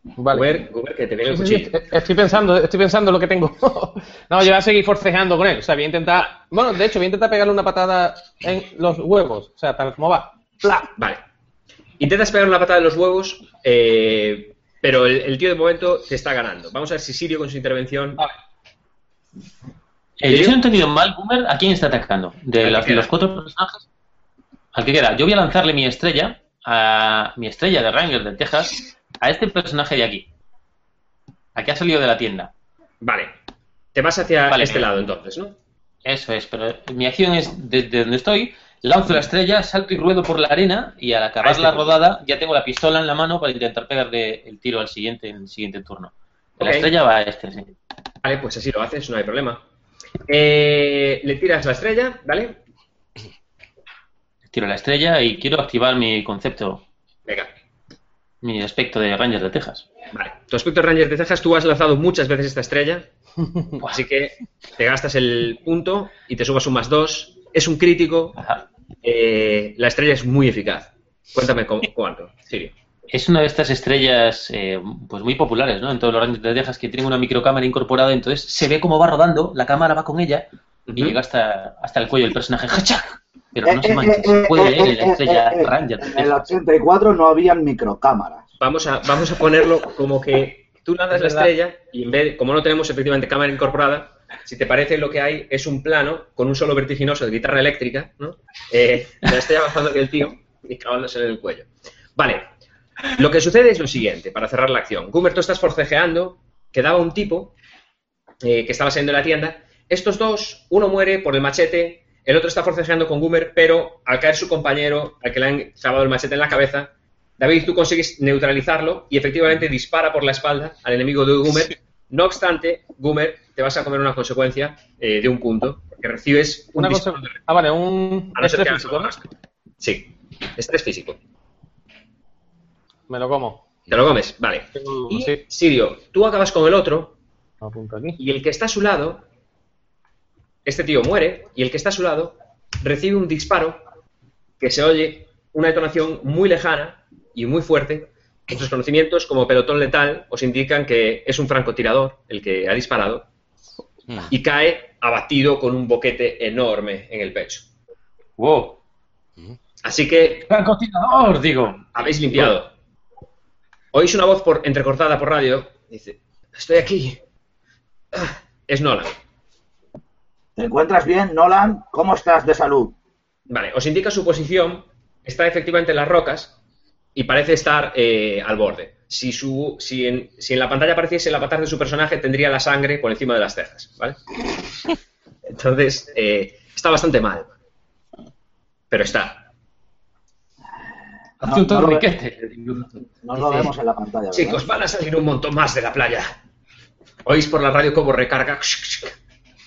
Vale. Guber, que te viene el cuchillo. est- Estoy pensando, estoy pensando lo que tengo. no, yo voy a seguir forcejeando con él. O sea, voy a intentar. Bueno, de hecho, voy a intentar pegarle una patada en los huevos. O sea, tal como va. ¡Pla! Vale. Intentas pegar una patada en los huevos, eh, pero el, el tío de momento te está ganando. Vamos a ver si Sirio con su intervención... Vale. Eh, yo si no he entendido mal, Boomer, ¿a quién está atacando? De, los cuatro personajes. Al que queda. Yo voy a lanzarle mi estrella, a mi estrella de Ranger de Texas, a este personaje de aquí. A que ha salido de la tienda. Vale. Te vas hacia Vale, este lado entonces, ¿no? Eso es, pero mi acción es desde donde estoy, lanzo la estrella, salto y ruedo por la arena y al acabar este la punto. rodada ya tengo la pistola en la mano para intentar pegarle el tiro al siguiente en el siguiente turno. La estrella va a este, sí. Vale, pues así lo haces, no hay problema. Eh, le tiras la estrella, ¿vale? Tiro la estrella y quiero activar mi concepto, Venga. Mi aspecto de Ranger de Texas. Vale. Tu aspecto Ranger de Cejas, tú has lanzado muchas veces esta estrella, así que te gastas el punto y te subas un más dos. Es un crítico. Eh, la estrella es muy eficaz. Cuéntame cu- cuánto, Sirio. Es una de estas estrellas eh, pues muy populares, ¿no? En todos los Rangers de Texas que tienen una microcámara incorporada, entonces se ve cómo va rodando, la cámara va con ella y llega hasta, hasta el cuello del personaje. ¡Hachac! Pero no se eh, eh, se eh, puede leer en la estrella Ranger En el Texas. 84 no habían microcámaras. Vamos a, vamos a ponerlo como que tú lanzas Es la estrella y en vez, de- como no tenemos efectivamente cámara incorporada, si te parece lo que hay es un plano con un solo vertiginoso de guitarra eléctrica, ¿no? Eh, la estrella avanzando hacia el tío y clavándose en el cuello. Vale, lo que sucede es lo siguiente, para cerrar la acción. Gumer, tú estás forcejeando, quedaba un tipo eh, que estaba saliendo de la tienda. Estos dos, uno muere por el machete, el otro está forcejeando con Gumer, pero al caer su compañero, al que le han clavado el machete en la cabeza, David, tú consigues neutralizarlo y efectivamente dispara por la espalda al enemigo de Gumer. No obstante, Gumer, te vas a comer una consecuencia eh, de un punto, porque recibes un Una disparo de- Ah, vale, un. a no ser estrés físico, ¿no? Sí, estrés físico. Me lo como. Te lo comes, vale. Y, Sirio, tú acabas con el otro lo apunto aquí. y el que está a su lado, este tío muere y el que está a su lado recibe un disparo que se oye una detonación muy lejana y muy fuerte. Vuestros conocimientos como pelotón letal os indican que es un francotirador el que ha disparado Mm. y cae abatido con un boquete enorme en el pecho. ¡Wow! Así que ¡Francotirador! Digo. habéis limpiado. Oís una voz por, entrecortada por radio. Dice, estoy aquí. Ah, Es Nolan. ¿Te encuentras bien, Nolan? ¿Cómo estás de salud? Vale, os indica su posición. Está efectivamente en las rocas y parece estar eh, al borde. Si, su, si, en, si en la pantalla apareciese el avatar de su personaje, tendría la sangre por encima de las cejas. ¿vale? Entonces, eh, está bastante mal. Pero está. Hace un no lo torniquete. No lo vemos en la pantalla, ¿verdad? Chicos, van a salir un montón más de la playa. Oís por la radio cómo recarga.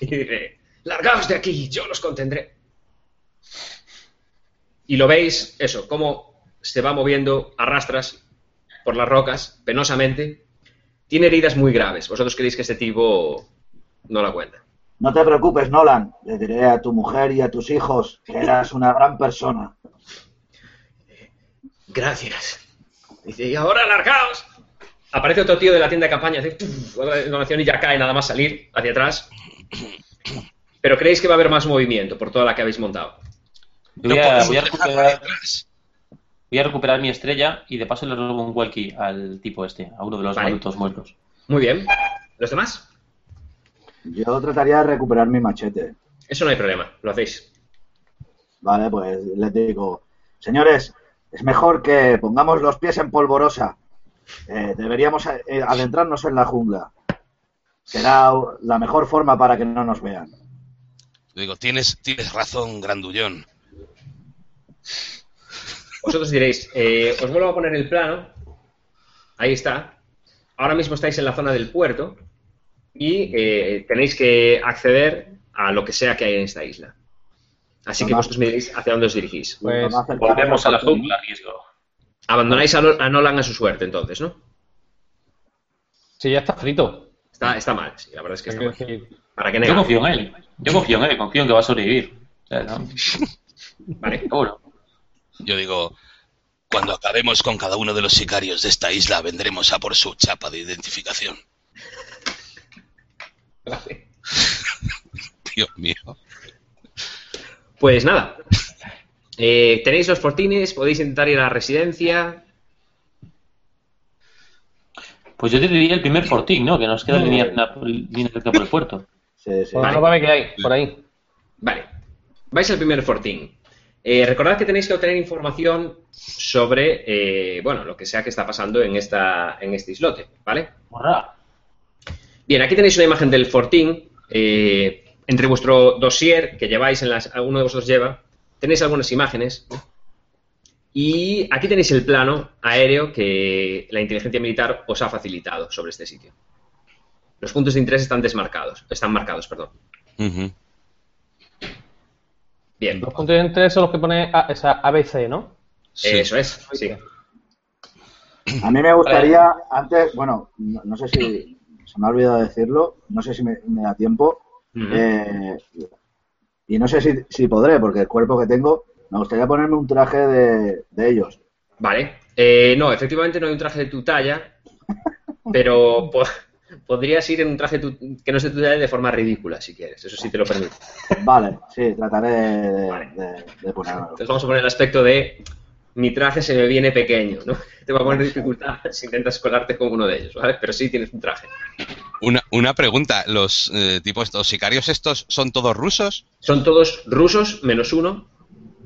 Y dice, largaos de aquí, yo los contendré. Y lo veis, eso, cómo se va moviendo a rastras por las rocas, penosamente. Tiene heridas muy graves. Vosotros creéis que este tipo no la cuenta. No te preocupes, Nolan. Le diré a tu mujer y a tus hijos que eras una gran persona. Gracias. Dice, y ahora largaos. Aparece otro tío de la tienda de campaña, hace detonación y ya cae nada más salir hacia atrás. Pero creéis que va a haber más movimiento por toda la que habéis montado. Voy a, voy recuperar, voy a recuperar mi estrella y de paso le robo un walkie al tipo este, a uno de los Vale. adultos muertos. Muy bien. ¿Los demás? Yo trataría de recuperar mi machete. Eso no hay problema, lo hacéis. Vale, pues les digo, señores, es mejor que pongamos los pies en polvorosa. Eh, deberíamos eh, adentrarnos en la jungla. Será la mejor forma para que no nos vean. Digo, tienes, tienes razón, grandullón. Vosotros diréis, eh, os vuelvo a poner el plano. Ahí está. Ahora mismo estáis en la zona del puerto y eh, tenéis que acceder a lo que sea que hay en esta isla. Así que vosotros me diréis hacia dónde os dirigís. Pues Volvemos a la jungla, riesgo. Abandonáis a, Nolan a su suerte, entonces, ¿no? si ya está frito. Está, está mal, sí, la verdad es que está mal. Decir, ¿Para qué Yo confío en él. Yo confío en él, confío en que va a sobrevivir. O sea, ¿no? Vale. Seguro. Yo digo, cuando acabemos con cada uno de los sicarios de esta isla, vendremos a por su chapa de identificación. Vale. Dios mío. Pues nada. Eh, tenéis los fortines, podéis intentar ir a la residencia. Pues yo te diría el primer fortín, ¿no? Que nos queda línea, una línea por el puerto. Sí, sí. por Vale. que hay, por ahí. Vale. Vais al primer fortín. Eh, recordad que tenéis que obtener información sobre, eh, bueno, lo que sea que está pasando en, esta, en este islote, ¿vale? Hurra. Bien, aquí tenéis una imagen del fortín. eh, entre vuestro dossier que lleváis, en las, uno de vosotros lleva, tenéis algunas imágenes. Y aquí tenéis el plano aéreo que la inteligencia militar os ha facilitado sobre este sitio. Los puntos de interés están desmarcados, están marcados, perdón. Bien, Los puntos de interés son los que pone A- esa ABC, ¿no? Sí. eso es, sí. A mí me gustaría, antes, bueno, no, no sé si se me ha olvidado decirlo, no sé si me, me da tiempo, eh, y no sé si, si podré, porque el cuerpo que tengo, me gustaría ponerme un traje de, de ellos. Vale. Eh, no, efectivamente no hay un traje de tu talla, pero podrías ir en un traje tu- que no es de tu talla de forma ridícula, si quieres. Eso sí te lo permito. Vale, sí, trataré de, de, de ponérmelo. Entonces vamos a poner el aspecto de mi traje se me viene pequeño, ¿no? Te va a poner dificultad si intentas colarte con uno de ellos, ¿vale? Pero sí tienes un traje. Una, una pregunta, los eh, tipo estos sicarios estos son todos rusos? Son todos rusos, menos uno,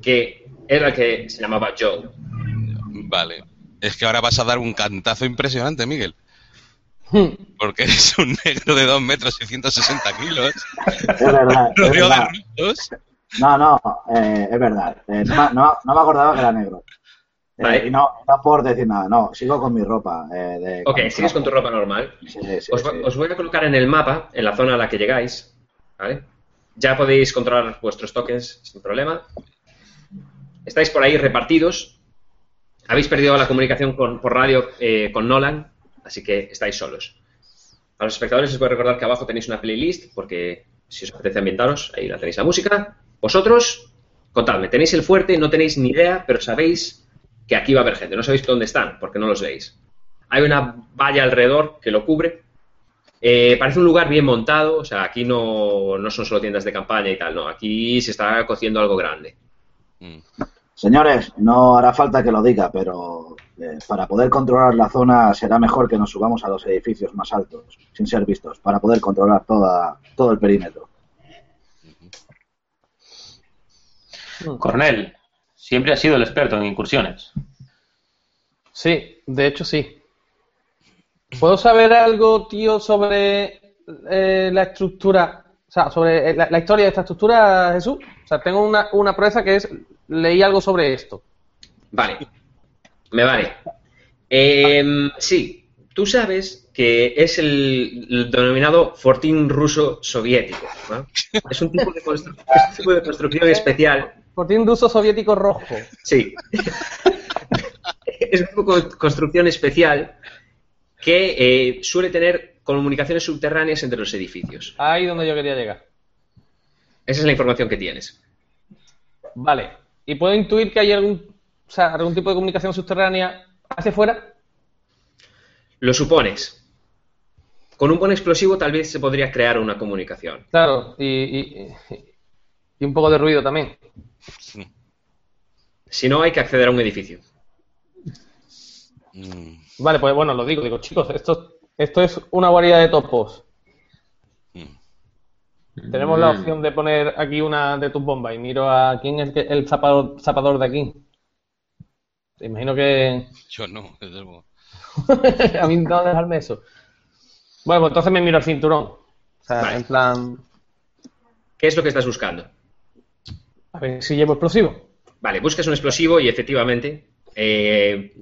que era el que se llamaba Joe. Vale. Es que ahora vas a dar un cantazo impresionante, Miguel. Porque eres un negro de 2 metros y 160 kilos. Es verdad, es. No, no, eh, es verdad. Eh, no, me- no, no me acordaba que era negro. Eh, Vale. y no, no por decir nada, no, sigo con mi ropa. Eh, de Ok, camuflaje. sigues con tu ropa normal. Sí, sí, Os, va- sí. os voy a colocar en el mapa, en la zona a la que llegáis, ¿vale? Ya podéis controlar vuestros tokens sin problema. Estáis por ahí repartidos. Habéis perdido la comunicación con- por radio eh, con Nolan, así que estáis solos. A los espectadores les voy a recordar que abajo tenéis una playlist, porque si os apetece ambientaros, ahí la tenéis la música. Vosotros, contadme, tenéis el fuerte, no tenéis ni idea, pero sabéis que aquí va a haber gente. No sabéis dónde están, porque no los veis. Hay una valla alrededor que lo cubre. Eh, parece un lugar bien montado, o sea, aquí no, no son solo tiendas de campaña y tal, no, aquí se está cociendo algo grande. Mm. Señores, no hará falta que lo diga, pero eh, para poder controlar la zona será mejor que nos subamos a los edificios más altos, sin ser vistos, para poder controlar toda, todo el perímetro. Cornel, siempre has sido el experto en incursiones. Sí, de hecho sí. ¿Puedo saber algo, tío, sobre eh, la estructura, o sea, sobre eh, la, la historia de esta estructura, Jesús? O sea, tengo una, una proeza que es, leí algo sobre esto. Vale, me vale. Em, sí, tú sabes que es el, el denominado fortín ruso soviético. ¿no? Es, un tipo de es un tipo de construcción especial Fortín ruso soviético rojo. Sí. es una co- construcción especial que eh, suele tener comunicaciones subterráneas entre los edificios. Ahí donde yo quería llegar. Esa es la información que tienes. Vale. Y puedo intuir que hay algún o sea, algún tipo de comunicación subterránea hacia afuera? Lo supones. Con un buen explosivo tal vez se podría crear una comunicación. Claro, y, y- y un poco de ruido también. Si no, hay que acceder a un edificio. Mm, Vale, pues bueno, lo digo, digo, chicos, esto, esto es una guarida de topos. mm. Tenemos la Mm. opción de poner aquí una de tus bombas y miro a quién es el, el zapador, zapador de aquí. Imagino que Yo no, desde luego. a mí no dejarme eso. Bueno, pues entonces me miro al cinturón. O sea, Vale. en plan, ¿Qué es lo que estás buscando? a ver si llevo explosivo. Vale, buscas un explosivo y efectivamente, eh,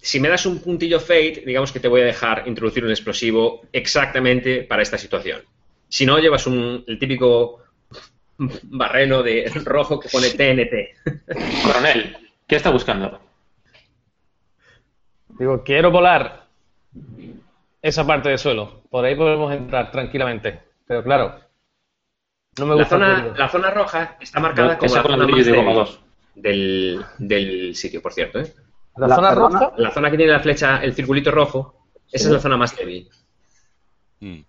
si me das un puntillo fate, digamos que te voy a dejar introducir un explosivo exactamente para esta situación. Si no, llevas un, el típico barreno de rojo que pone TNT. Coronel, ¿qué está buscando? Digo, quiero volar esa parte del suelo. Por ahí podemos entrar tranquilamente. Pero claro, no me La gusta zona, la zona roja está marcada Que como la zona más de goma débil 2. del, del sitio, por cierto. ¿eh? La, La zona perdona. roja. La zona que tiene la flecha, el circulito rojo, esa es la zona más débil. Mm.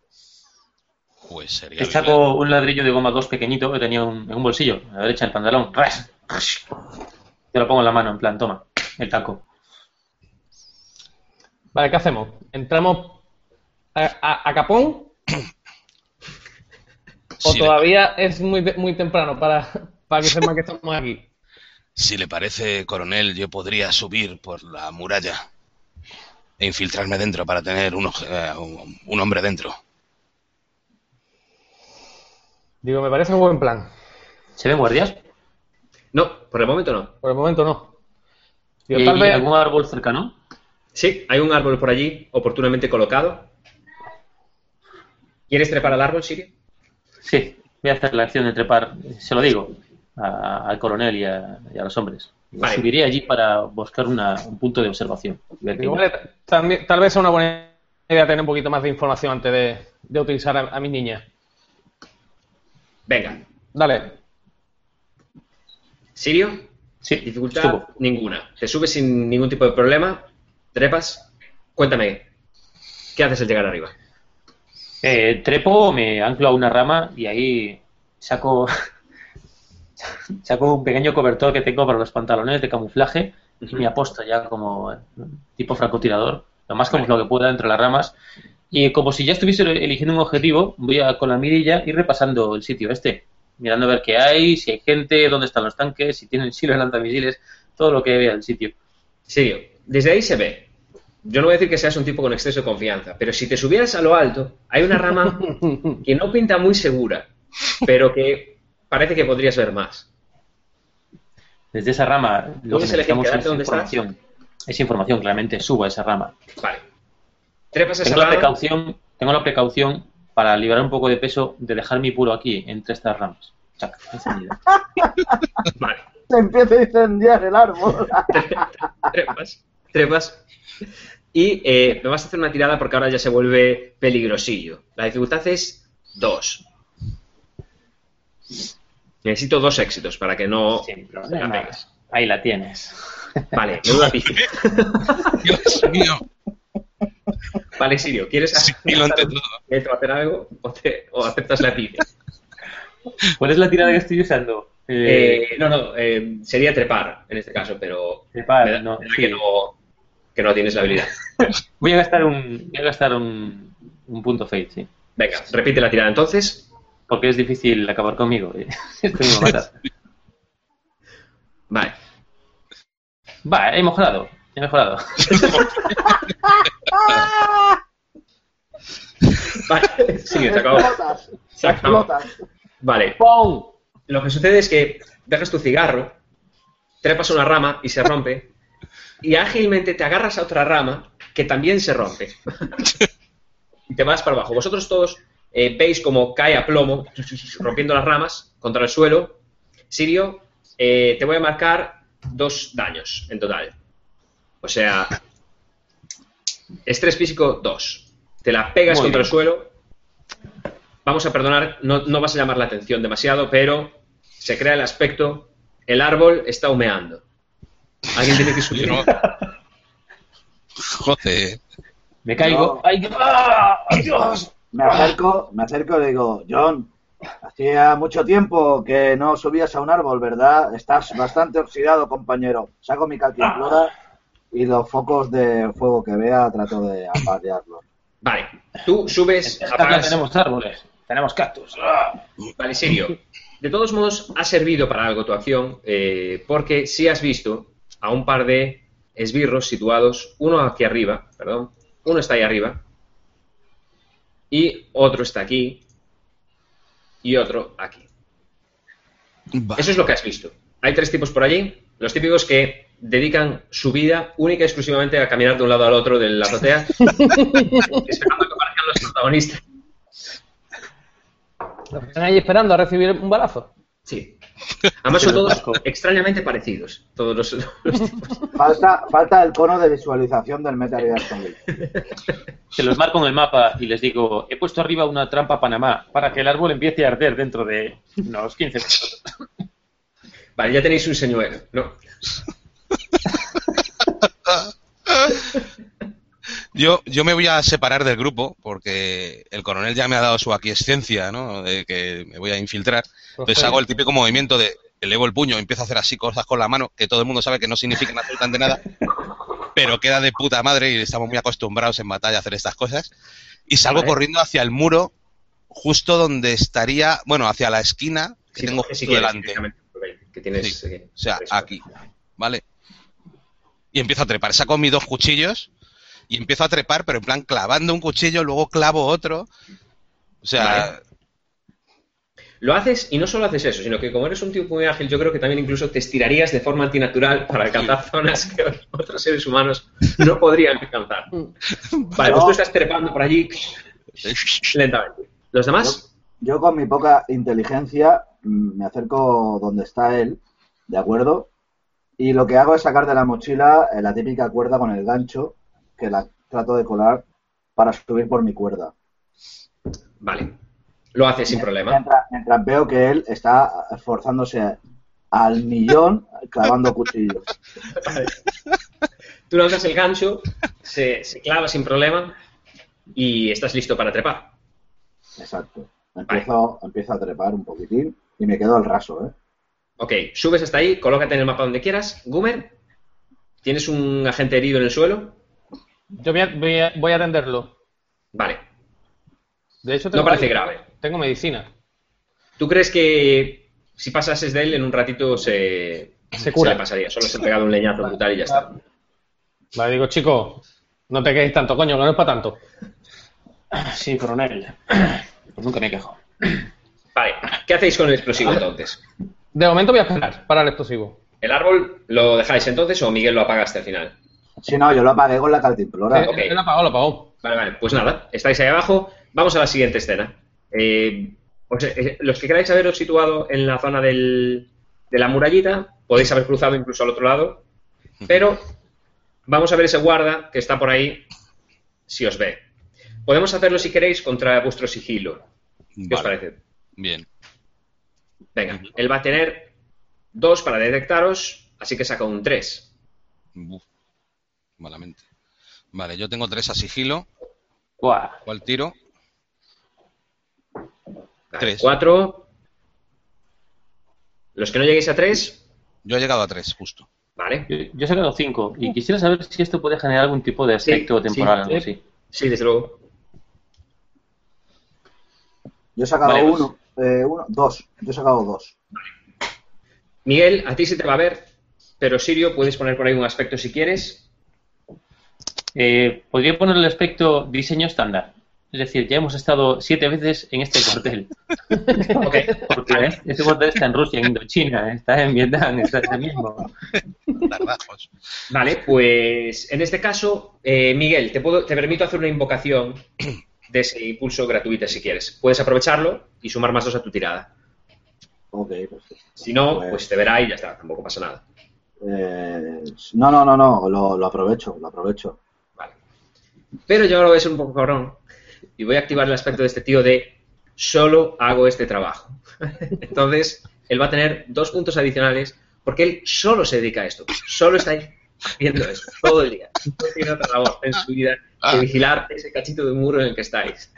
Pues sería. Te saco un ladrillo de goma 2 pequeñito que tenía un- en un bolsillo, a la derecha del pantalón. ¡Ras! Te lo pongo en la mano, en plan, toma, el taco. Vale, ¿qué hacemos? ¿Entramos a, a- a capón o Si le- todavía es muy, muy temprano para, para que sepa que estamos aquí? Si le parece, coronel, yo podría subir por la muralla e infiltrarme dentro para tener un, oje- eh, un- un hombre dentro. Digo, me parece un buen plan. ¿Se ven guardias? No, por el momento no. Por el momento no. ¿Y tal vez... algún árbol cercano? Sí, hay un árbol por allí, oportunamente colocado. ¿Quieres trepar al árbol, Sirio? Sí, voy a hacer la acción de trepar, se lo digo, a- al coronel y a, y a los hombres. Vale. Subiré allí para buscar una- un punto de observación. Ver qué- digo, vale, también- tal vez sea una buena idea tener un poquito más de información antes de, de utilizar a, a mis niñas. Venga. Dale. Sirio, Sí, dificultad subo. ninguna. Te subes sin ningún tipo de problema, trepas. Cuéntame, ¿qué haces al llegar arriba? Eh, trepo, me anclo a una rama y ahí saco, saco un pequeño cobertor que tengo para los pantalones de camuflaje y me aposto ya como eh, tipo francotirador, lo más como lo que pueda entre las ramas. Y como si ya estuviese eligiendo un objetivo, voy a, con la mirilla ir repasando el sitio este, mirando a ver qué hay, si hay gente, dónde están los tanques, si tienen silos lanzamisiles, todo lo que vea del sitio. Sirio, desde ahí se ve. Yo no voy a decir que seas un tipo con exceso de confianza, pero si te subieras a lo alto, hay una rama que no pinta muy segura, pero que parece que podrías ver más. Desde esa rama, lo que ¿Puedes elegir necesitamos es donde estás? información. Es información, claramente, subo a esa rama. Vale. Trepas esa Tengo la rama. precaución, tengo la precaución para liberar un poco de peso de dejar mi puro aquí, entre estas ramas. Chac, encendido. Vale. Se empieza a incendiar el árbol. trepas, trepas. Y eh, me vas a hacer una tirada porque ahora ya se vuelve peligrosillo. La dificultad es 2. Necesito dos éxitos para que no Sin te la problema. pegues. Ahí la tienes. Vale, menuda pifia. Dios mío. Vale, Sirio, ¿quieres Sí, lo ante todo. ¿quieres hacer algo o, te- o aceptas la pifia? ¿Cuál es la tirada que estoy usando? Eh, Eh, no, no, eh, sería trepar en este caso, pero trepar, me da- no, me da sí. que, no, que no tienes la habilidad. Voy a gastar un, voy a gastar un, un punto fate, sí. Venga, repite la tirada entonces. Porque es difícil acabar conmigo. eh. Vale. Va, he mejorado. He mejorado. Vale, sí, se acabó. Se acabó. Vale, ¡Pum! lo que sucede es que dejas tu cigarro, trepas una rama y se rompe, y ágilmente te agarras a otra rama que también se rompe. y te vas para abajo. Vosotros todos eh, veis como cae a plomo, rompiendo las ramas contra el suelo. Sirio, eh, te voy a marcar dos daños en total. O sea, estrés físico 2. Te la pegas Muy contra el suelo. Vamos a perdonar, no, no vas a llamar la atención demasiado, pero se crea el aspecto, el árbol está humeando. Alguien tiene que subir. No. Joder. Me caigo. No. ¡Ay, ¡ah! ¡Dios! Me acerco, me acerco y le digo, John, hacía mucho tiempo que no subías a un árbol, ¿verdad? Estás bastante oxidado, compañero. Saco mi calculadora y los focos de fuego que vea trato de apalearlos. Vale, tú subes, Esta apagas. tenemos árboles, tenemos cactus. Vale, Sirio. De todos modos, ha servido para algo tu acción, eh, porque sí has visto a un par de esbirros situados, uno aquí arriba, perdón, uno está ahí arriba, y otro está aquí, y otro aquí. Vale. Eso es lo que has visto. Hay tres tipos por allí, los típicos que dedican su vida única y exclusivamente a caminar de un lado al otro de la azotea, esperando que aparezcan los protagonistas. Están ahí esperando a recibir un balazo. Sí. Además son todos extrañamente parecidos. Todos los, los tipos. Falta, falta el cono de visualización del Metal Gear Solid. Se los marco en el mapa y les digo, he puesto arriba una trampa Panamá para que el árbol empiece a arder dentro de unos 15 minutos. Vale, ya tenéis un señuelo, ¿no? Yo, yo me voy a separar del grupo porque el coronel ya me ha dado su aquiescencia, ¿no? De que me voy a infiltrar. Entonces hago el típico movimiento de elevo el puño, empiezo a hacer así cosas con la mano, que todo el mundo sabe que no significan absolutamente nada, pero queda de puta madre y estamos muy acostumbrados en batalla a hacer estas cosas. Y salgo Vale. corriendo hacia el muro, justo donde estaría, bueno, hacia la esquina que Sí, tengo justo quieres, delante. Que tienes, Sí. eh, O sea, aquí, ¿vale? Y empiezo a trepar. Saco mis dos cuchillos y empiezo a trepar, pero en plan clavando un cuchillo, luego clavo otro. O sea, Vale. Lo haces y no solo haces eso, sino que como eres un tipo muy ágil, yo creo que también incluso te estirarías de forma antinatural para alcanzar zonas que otros seres humanos no podrían alcanzar. Vale, pues tú estás trepando por allí lentamente. ¿Los demás? Yo con mi poca inteligencia mm, me acerco donde está él, ¿de acuerdo? Y lo que hago es sacar de la mochila eh, la típica cuerda con el gancho, que la trato de colar para subir por mi cuerda. Vale. Lo haces sin problema. Mientras, mientras veo que él está esforzándose al millón clavando cuchillos. Tú lanzas el gancho, se, se clava sin problema y estás listo para trepar. Exacto. Empiezo, empiezo a trepar un poquitín y me quedo al raso, ¿eh? Ok, subes hasta ahí, colócate en el mapa donde quieras. Gumer, ¿tienes un agente herido en el suelo? Yo voy a, voy a- voy a atenderlo. Vale. De hecho, No parece grave. tengo medicina. ¿Tú crees que si pasases de él en un ratito se, Se cura. le pasaría? Solo se ha pegado un leñazo brutal y ya está. Vale, digo, chico, no te quedes tanto, coño, que no es para tanto. Sí, coronel. Pues nunca me quejo. Vale, ¿qué hacéis con el explosivo entonces? De momento voy a esperar para el explosivo. ¿El árbol lo dejáis entonces o Miguel lo apaga hasta el final? Si no, yo lo apagué con la cantimplora. Eh, ok. Él lo apagó, lo apagó. Vale, vale, pues nada, estáis ahí abajo. Vamos a la siguiente escena. Eh, os- eh, los que queráis haberos situado en la zona del- de la murallita, podéis haber cruzado incluso al otro lado, pero vamos a ver ese guarda que está por ahí, si os ve. Podemos hacerlo si queréis contra vuestro sigilo. ¿Qué os parece? bien. Venga, él va a tener dos para detectaros, así que saca un 3. Uf, malamente. Vale, yo tengo tres a sigilo. ¿Cuál tiro? Tres. 4. Los que no lleguéis a 3, Yo he llegado a tres, justo. vale. Yo, yo he sacado 5 y quisiera saber si esto puede generar algún tipo de efecto Sí, temporal o sí, algo sí. así. Sí, desde luego. Yo he sacado Vale, pues. Uno, eh, uno, dos. Yo he sacado dos. Miguel, a ti se te va a ver, pero Sirio, puedes poner por ahí un aspecto si quieres. Eh, Podría poner el aspecto diseño estándar. Es decir, ya hemos estado siete veces en este cuartel. Ok, Porque vale. este cuartel está en Rusia, en Indochina, está en Vietnam, está en el mismo. Vale, pues en este caso, eh, Miguel, te, puedo, te permito hacer una invocación de ese impulso gratuita si quieres. Puedes aprovecharlo y sumar más dos a tu tirada. Ok, perfecto. Si no, Pues- pues te verá y ya está, tampoco pasa nada. Eh, no, no, no, no, lo, lo aprovecho, lo aprovecho. Vale. Pero yo ahora voy a ser un poco cabrón y voy a activar el aspecto de este tío de solo hago este trabajo. Entonces, él va a tener dos puntos adicionales porque él solo se dedica a esto, solo está ahí haciendo eso, todo el día. No tiene otra labor en su vida que vigilar ese cachito de muro en el que estáis.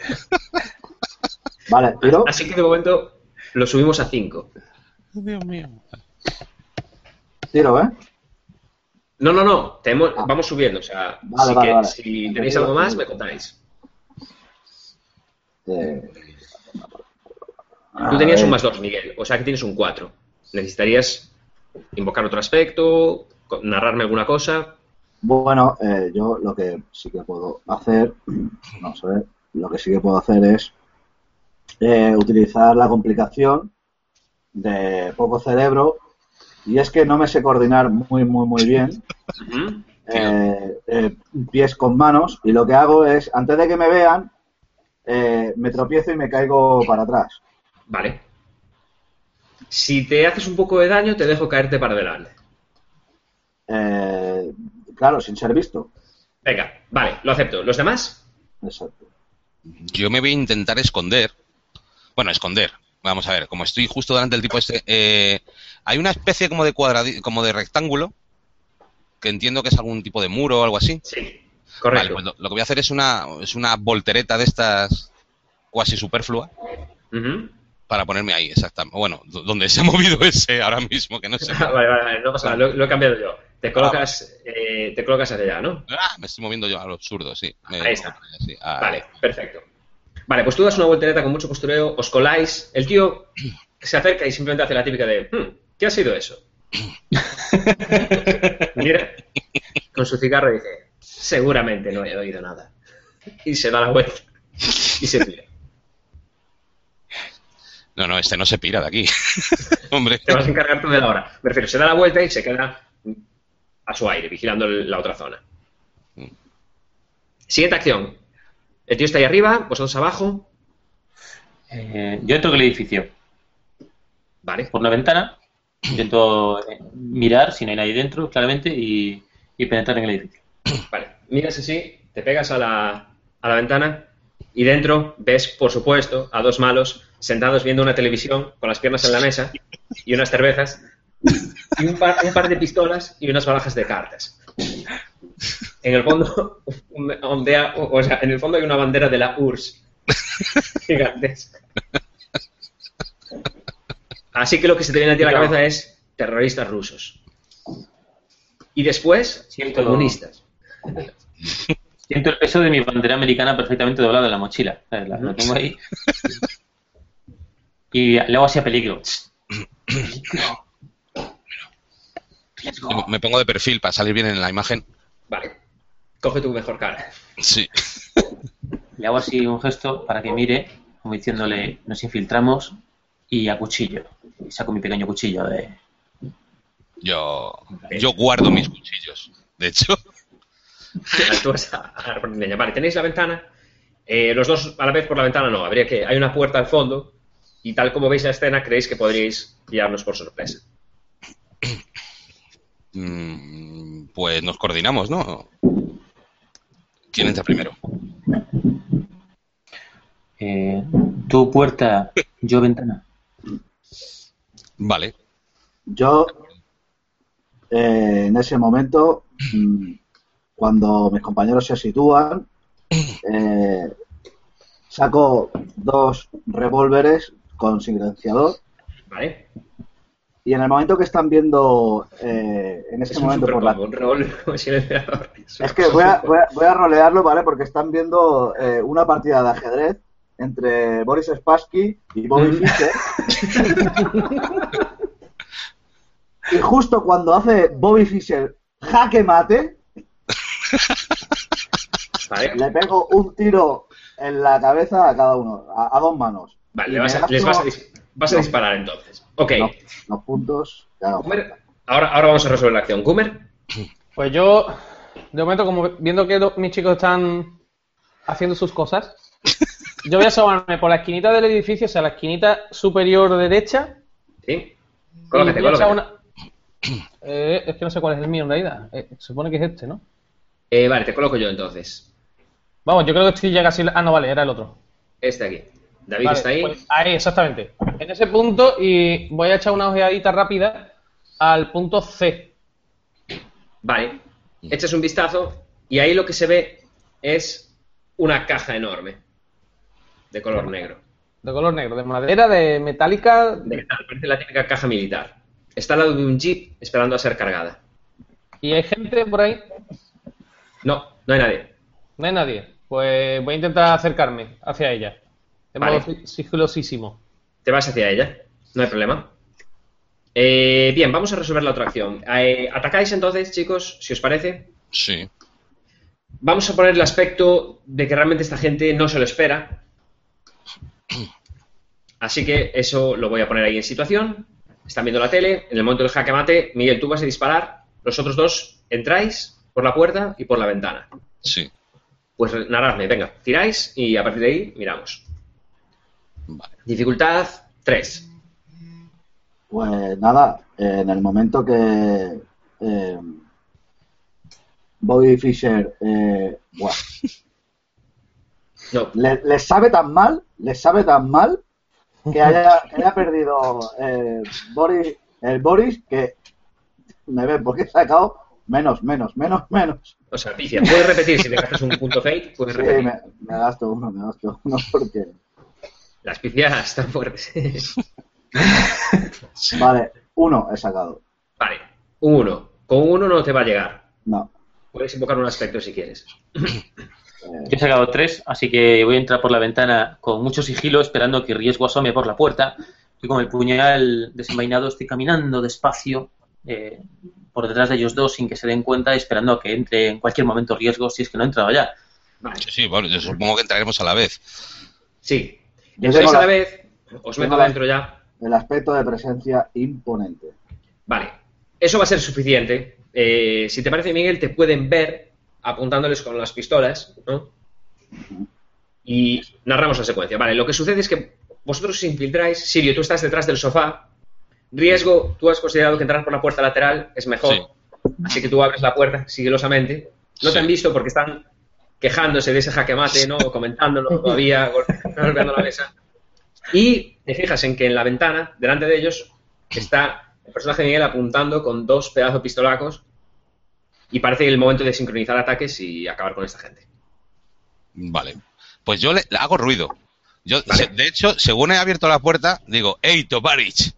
Vale, tiro. Así que de momento lo subimos a 5. Dios mío. Tiro, ¿eh? No, no, no, te hemos- vamos subiendo, o sea, Vale, si, vale, que- vale. si tenéis algo más, me contáis. Eh, Tú tenías un más 2, Miguel, o sea que tienes un 4. Necesitarías invocar otro aspecto, narrarme alguna cosa. Bueno, eh, yo lo que sí que puedo hacer, vamos a ver, lo que sí que puedo hacer es eh, utilizar la complicación de poco cerebro y es que no me sé coordinar muy, muy, muy bien eh, eh, pies con manos y lo que hago es, antes de que me vean, eh, me tropiezo y me caigo para atrás. Vale. Si te haces un poco de daño, te dejo caerte para adelante. Eh, claro, sin ser visto. Venga, vale, lo acepto. ¿Los demás? Exacto. Yo me voy a intentar esconder. Bueno, esconder. Vamos a ver, como estoy justo delante del tipo este, eh, hay una especie como de cuadradi- como de rectángulo que entiendo que es algún tipo de muro o algo así. Sí, Vale, correcto. pues lo, lo que voy a hacer es una es una voltereta de estas cuasi superflua para ponerme ahí, exactamente. Bueno, donde se ha movido ese ahora mismo, que no sé. vale, vale, vale, no pasa nada, lo, lo he cambiado yo. Te colocas, eh, te colocas hacia allá, ¿no? Ah, me estoy moviendo yo a lo absurdo, sí. Me- Ahí está. sí, ah, Vale, perfecto. Vale, pues tú das una voltereta con mucho postureo, os coláis, el tío se acerca y simplemente hace la típica de, "Hmm, ¿qué ha sido eso? Mira, con su cigarro y dice, seguramente no he oído nada. Y se da la vuelta y se tira. No, no, este no se pira de aquí. Hombre. Te vas a encargar tú de la hora. Me refiero, se da la vuelta y se queda a su aire, vigilando la otra zona. Siguiente acción. El tío está ahí arriba, vosotros abajo. Eh, yo entro en el edificio Vale. por una ventana, intento eh, mirar si no hay nadie dentro, claramente, y, y penetrar en el edificio. Vale, miras así, te pegas a la, a la ventana y dentro ves, por supuesto, a dos malos sentados viendo una televisión con las piernas en la mesa y unas cervezas y un par, un par de pistolas y unas barajas de cartas. En el fondo, ondea- o sea, en el fondo hay una bandera de la URSS gigantesca. Así que lo que se te viene a ti a la cabeza es terroristas rusos. Y después, Siento- comunistas. Siento el peso de mi bandera americana perfectamente doblada en la mochila. La, la tengo ahí. Y le hago así a peligro. Me- Me pongo de perfil para salir bien en la imagen. Vale. Coge tu mejor cara. Sí. Le hago así un gesto para que mire, como diciéndole, nos infiltramos y a cuchillo. Y saco mi pequeño cuchillo de... Yo, yo guardo mis cuchillos. De hecho, a, a. Vale, tenéis la ventana. Eh, los dos a la vez por la ventana no. Habría que. Hay una puerta al fondo. Y tal como veis la escena, creéis que podríais pillarnos por sorpresa. Mm, pues nos coordinamos, ¿no? ¿Quién entra primero? eh, tu puerta, yo ventana. Vale. Yo, eh, en ese momento, mm, cuando mis compañeros se sitúan, eh, saco dos revólveres con silenciador ¿Vale? Y en el momento que están viendo, eh, en ese Es momento por la... un. Es que voy a, voy, a, voy a rolearlo, ¿vale? Porque están viendo eh, una partida de ajedrez entre Boris Spassky y Bobby Mm. Fischer. y justo cuando hace Bobby Fischer jaque mate, Vale. le pego un tiro en la cabeza a cada uno, a, a dos manos. Vale, vas a, les vas a, gasto dis- vas a disparar entonces. Ok. los, los puntos. ahora, ahora vamos a resolver la acción. Gumer, Pues yo, de momento, como viendo que do- mis chicos están haciendo sus cosas, yo voy a asomarme por la esquinita del edificio, o sea, la esquinita superior derecha. ¿sí? y Colócate, colócate. una- Eh, es que no sé cuál es el mío en realidad. Eh, se supone que es este, ¿no? Eh, vale, te coloco yo entonces. Vamos, yo creo que estoy ya casi. Ah, no, vale, era el otro. Este aquí. David Vale, está ahí. pues ahí, exactamente. En ese punto, y voy a echar una ojeadita rápida al punto C. Vale. Echas un vistazo y ahí lo que se ve es una caja enorme de color negro. De color negro, de madera, de metálica. De metal, parece la típica caja militar. Está al lado de un jeep esperando a ser cargada. ¿Y hay gente por ahí? No, no hay nadie. No hay nadie. Pues voy a intentar acercarme hacia ella. De Vale. modo si- sigilosísimo. Te vas hacia ella, no hay problema. Eh, bien, vamos a resolver la otra acción. Eh, atacáis entonces, chicos, si os parece. Sí. Vamos a poner el aspecto de que realmente esta gente no se lo espera. Así que eso lo voy a poner ahí en situación. Están viendo la tele. En el momento del jaque mate, Miguel, tú vas a disparar. Los otros dos entráis por la puerta y por la ventana. Sí. Pues narradme, venga, tiráis y a partir de ahí miramos. Vale. Dificultad 3. Pues nada, eh, en el momento que eh, Bobby Fischer eh, No, le, le sabe tan mal, le sabe tan mal que haya, que haya perdido eh, Boris, el Boris que me ven porque he sacado menos, menos, menos, menos. o sea, picia. Puedes repetir si te gastas un punto fake, puedes Sí, me, me gasto uno, me gasto uno porque... Las picias están fuertes. Vale, uno he sacado. vale, un 1. Con un 1 no te va a llegar. No. Puedes invocar un aspecto si quieres. Yo he sacado tres, así que voy a entrar por la ventana con mucho sigilo, esperando que Riesgo asome por la puerta. Y con el puñal desenvainado estoy caminando despacio eh, por detrás de ellos dos sin que se den cuenta, esperando a que entre en cualquier momento Riesgo, si es que no ha entrado ya. Vale, sí, bueno, yo supongo que entraremos a la vez. sí. Yo a la vez, os meto tengo la- dentro ya. el aspecto de presencia imponente. Vale, eso va a ser suficiente. Eh, si te parece, Miguel, te pueden ver apuntándoles con las pistolas, ¿no? Y narramos la secuencia. Vale, lo que sucede es que vosotros os infiltráis. Sirio, tú estás detrás del sofá. Riesgo, tú has considerado que entrar por la puerta lateral es mejor. Sí. Así que tú abres la puerta sigilosamente. No te han visto porque están quejándose de ese jaque mate, ¿no? O comentándolo todavía, golpe- golpeando la mesa. Y te fijas en que en la ventana, delante de ellos, está el personaje de Miguel apuntando con dos pedazos de pistolacos. Y parece el momento de sincronizar ataques y acabar con esta gente. Vale. Pues yo le, le hago ruido. Yo, Vale. se- de hecho, según he abierto la puerta, digo, ¡Ey, Tovarich!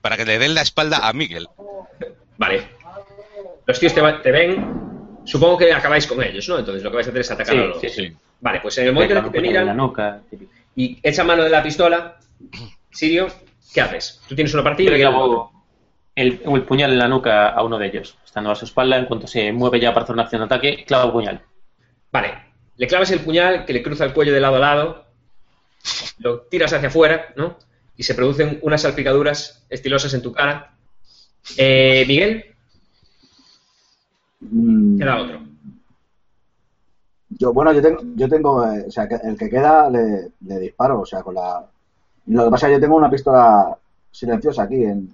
Para que le den la espalda a Miguel. Vale. Los tíos te, va- te ven. Supongo que acabáis con ellos, ¿no? Entonces lo que vais a hacer es atacar Sí, a los. sí, sí. Vale, pues en el momento en que te la miran nuca, y echan mano de la pistola, Sirio, ¿qué haces? Tú tienes una partida y el, el puñal en la nuca a uno de ellos, estando a su espalda. En cuanto se mueve ya para hacer una acción de ataque, clavo el puñal. Vale, le clavas el puñal que le cruza el cuello de lado a lado, lo tiras hacia afuera, ¿no? Y se producen unas salpicaduras estilosas en tu cara. Eh, Miguel, queda otro. Yo, bueno, yo tengo, yo tengo, eh, o sea, que el que queda le, le disparo, o sea, con la... Lo que pasa es que yo tengo una pistola silenciosa aquí en, en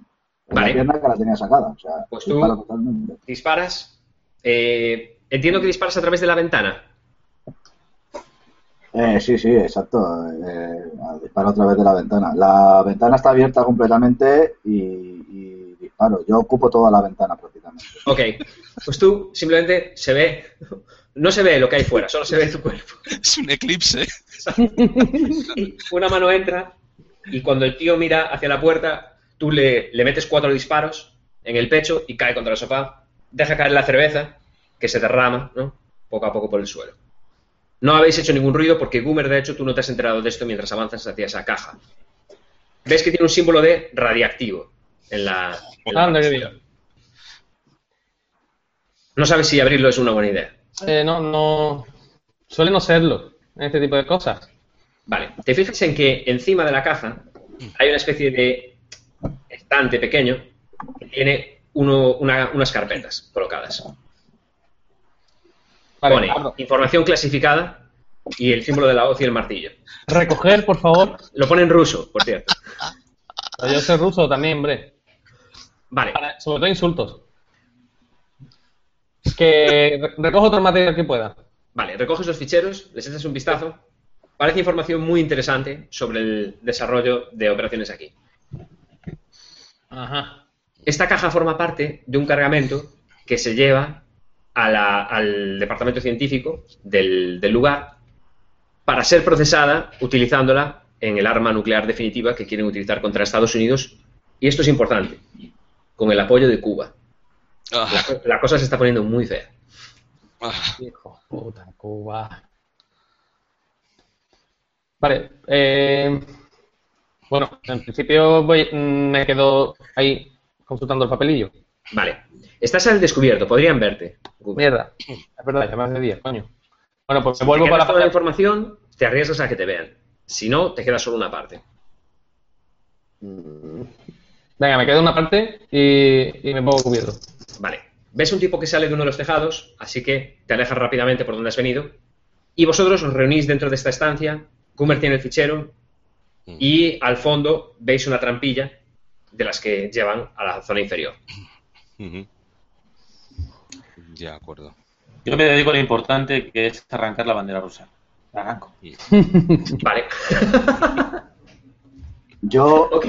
Vale. la pierna que la tenía sacada, o sea, Pues tú- totalmente. Disparas. Eh, entiendo que disparas a través de la ventana. Eh, sí, sí, exacto, eh, disparo a través de la ventana. La ventana está abierta completamente y, disparo. Yo ocupo toda la ventana prácticamente. Ok, pues tú simplemente se ve, no se ve lo que hay fuera, solo se ve tu cuerpo. Es un eclipse. Una mano entra y cuando el tío mira hacia la puerta, tú le, le metes cuatro disparos en el pecho y cae contra el sofá. Deja caer la cerveza, que se derrama, ¿no? Poco a poco por el suelo. No habéis hecho ningún ruido porque Goomer, de hecho, tú no te has enterado de esto mientras avanzas hacia esa caja. Ves que tiene un símbolo de radiactivo en la... Anda, qué bien. No sabes si abrirlo es una buena idea. Eh, no, no. Suele no serlo en este tipo de cosas. Vale, te fijas en que encima de la caja hay una especie de estante pequeño que tiene uno- una- unas carpetas colocadas. Vale, Pone abro. información clasificada y el símbolo de la hoz y el martillo. Recoger, por favor. Lo pone en ruso, por cierto. Pero Yo sé ruso también, hombre. Vale, Para- sobre todo insultos. Que re- recojo todo el material que pueda. vale, recoges los ficheros, les echas un vistazo. Parece información muy interesante sobre el desarrollo de operaciones aquí. Ajá. Esta caja forma parte de un cargamento que se lleva a la- al departamento científico del, del lugar para ser procesada utilizándola en el arma nuclear definitiva que quieren utilizar contra Estados Unidos. Y esto es importante, con el apoyo de Cuba. Ah, La, la cosa se está poniendo muy fea. ah. Hijo de puta, Cuba. Vale. eh, bueno, en principio voy, mm, me quedo ahí consultando el papelillo. Vale. Estás al descubierto, podrían verte. Mierda. Es verdad, ya más de día, coño. Bueno, pues me Si vuelvo te para toda la la información, te arriesgas a que te vean. Si no, te queda solo una parte. Venga, me quedo en una parte y, y me pongo cubierto. Vale. Ves un tipo que sale de uno de los tejados, así que te alejas rápidamente por donde has venido. Y vosotros os reunís dentro de esta estancia. Coomer tiene el fichero. Y al fondo veis una trampilla de las que llevan a la zona inferior. Ya, de acuerdo. Yo me dedico a lo importante que es arrancar la bandera rusa. La arranco. Vale. Yo ok.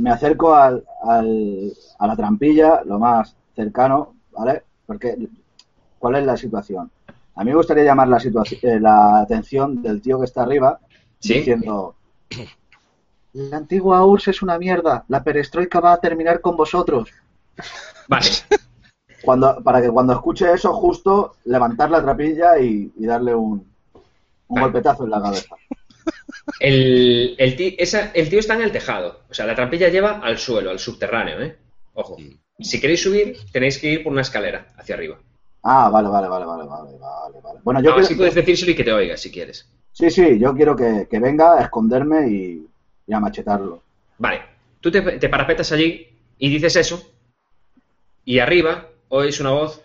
Me acerco al, al- a la trampilla lo más cercano, ¿vale? Porque, ¿cuál es la situación? A mí me gustaría llamar la, eh, la atención del tío que está arriba Sí. diciendo: La antigua URSS es una mierda, la perestroika va a terminar con vosotros. Vale. Cuando, para que cuando escuche eso, justo levantar la trapilla y, y darle un, un Vale. golpetazo en la cabeza. El, el, ti- esa- el tío está en el tejado. O sea, la trampilla lleva al suelo, al subterráneo, ¿eh? Ojo. Si queréis subir, tenéis que ir por una escalera hacia arriba. Ah, vale, vale, vale, vale, vale, vale, vale. Bueno, yo Ahora sí quiero- puedes decírselo y que te oiga, si quieres. sí, sí, yo quiero que, que venga a esconderme y, y a machetarlo. Vale. Tú te, te parapetas allí y dices eso. Y arriba oís una voz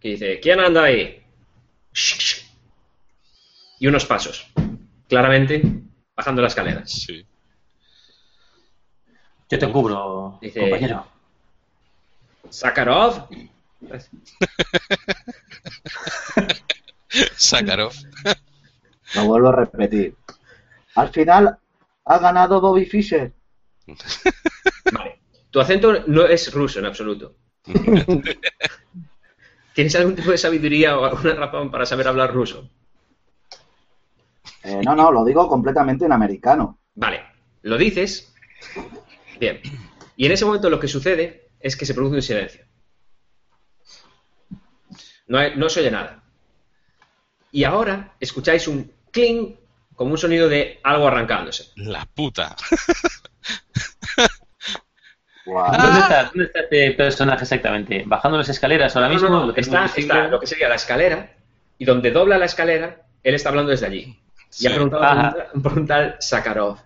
que dice, ¿quién anda ahí? Y unos pasos. Claramente, bajando la escalera. Sí. Yo te cubro, Dice- compañero. Sakharov. Sakharov. Lo vuelvo a repetir. Al final ha ganado Bobby Fischer. Vale. Tu acento no es ruso en absoluto. ¿Tienes algún tipo de sabiduría o alguna razón para saber hablar ruso? Eh, no, no, lo digo completamente en americano. Vale. Lo dices. Bien. Y en ese momento lo que sucede es que se produce un silencio. No, hay- no se oye nada. Y ahora escucháis un cling como un sonido de algo arrancándose. La puta. ¿Dónde está, ¿Dónde está este personaje exactamente? ¿Bajando las escaleras ahora mismo? no, no, ¿Lo tenemos está, está lo que sería la escalera y donde dobla la escalera, él está hablando desde allí. Y ha Sí. preguntado Ajá. por un, por un tal Sakharov.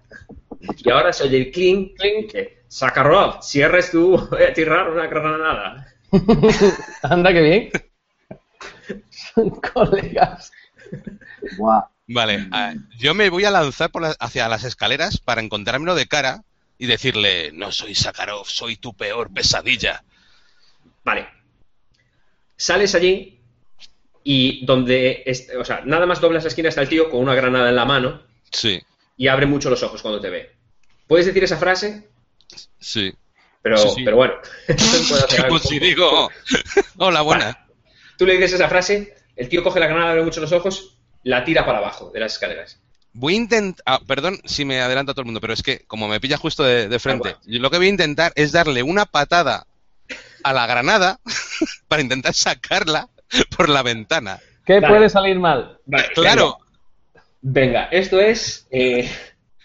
Y ahora se oye el clink, clink, que Sakharov, si eres tú, voy a tirar una granada. Anda, qué bien. Son colegas. Guau. Vale, yo me voy a lanzar por la- hacia las escaleras para encontrármelo de cara y decirle, no soy Sakharov, soy tu peor pesadilla. Vale. Sales allí y donde, o sea, nada más doblas la esquina está el tío con una granada en la mano Sí, y abre mucho los ojos cuando te ve. ¿Puedes decir esa frase? sí. Pero, Sí, sí. pero bueno. Pues si digo, hola, buena. Tú le dices esa frase, el tío coge la granada, abre mucho los ojos, la tira para abajo de las escaleras. Voy a intentar, perdón si me adelanto a todo el mundo, pero es que como me pilla justo de, de frente, Ah, yo lo que voy a intentar es darle una patada a la granada para intentar sacarla por la ventana. ¿Qué Vale. puede salir mal? Vale, Claro, Venga, esto es. eh,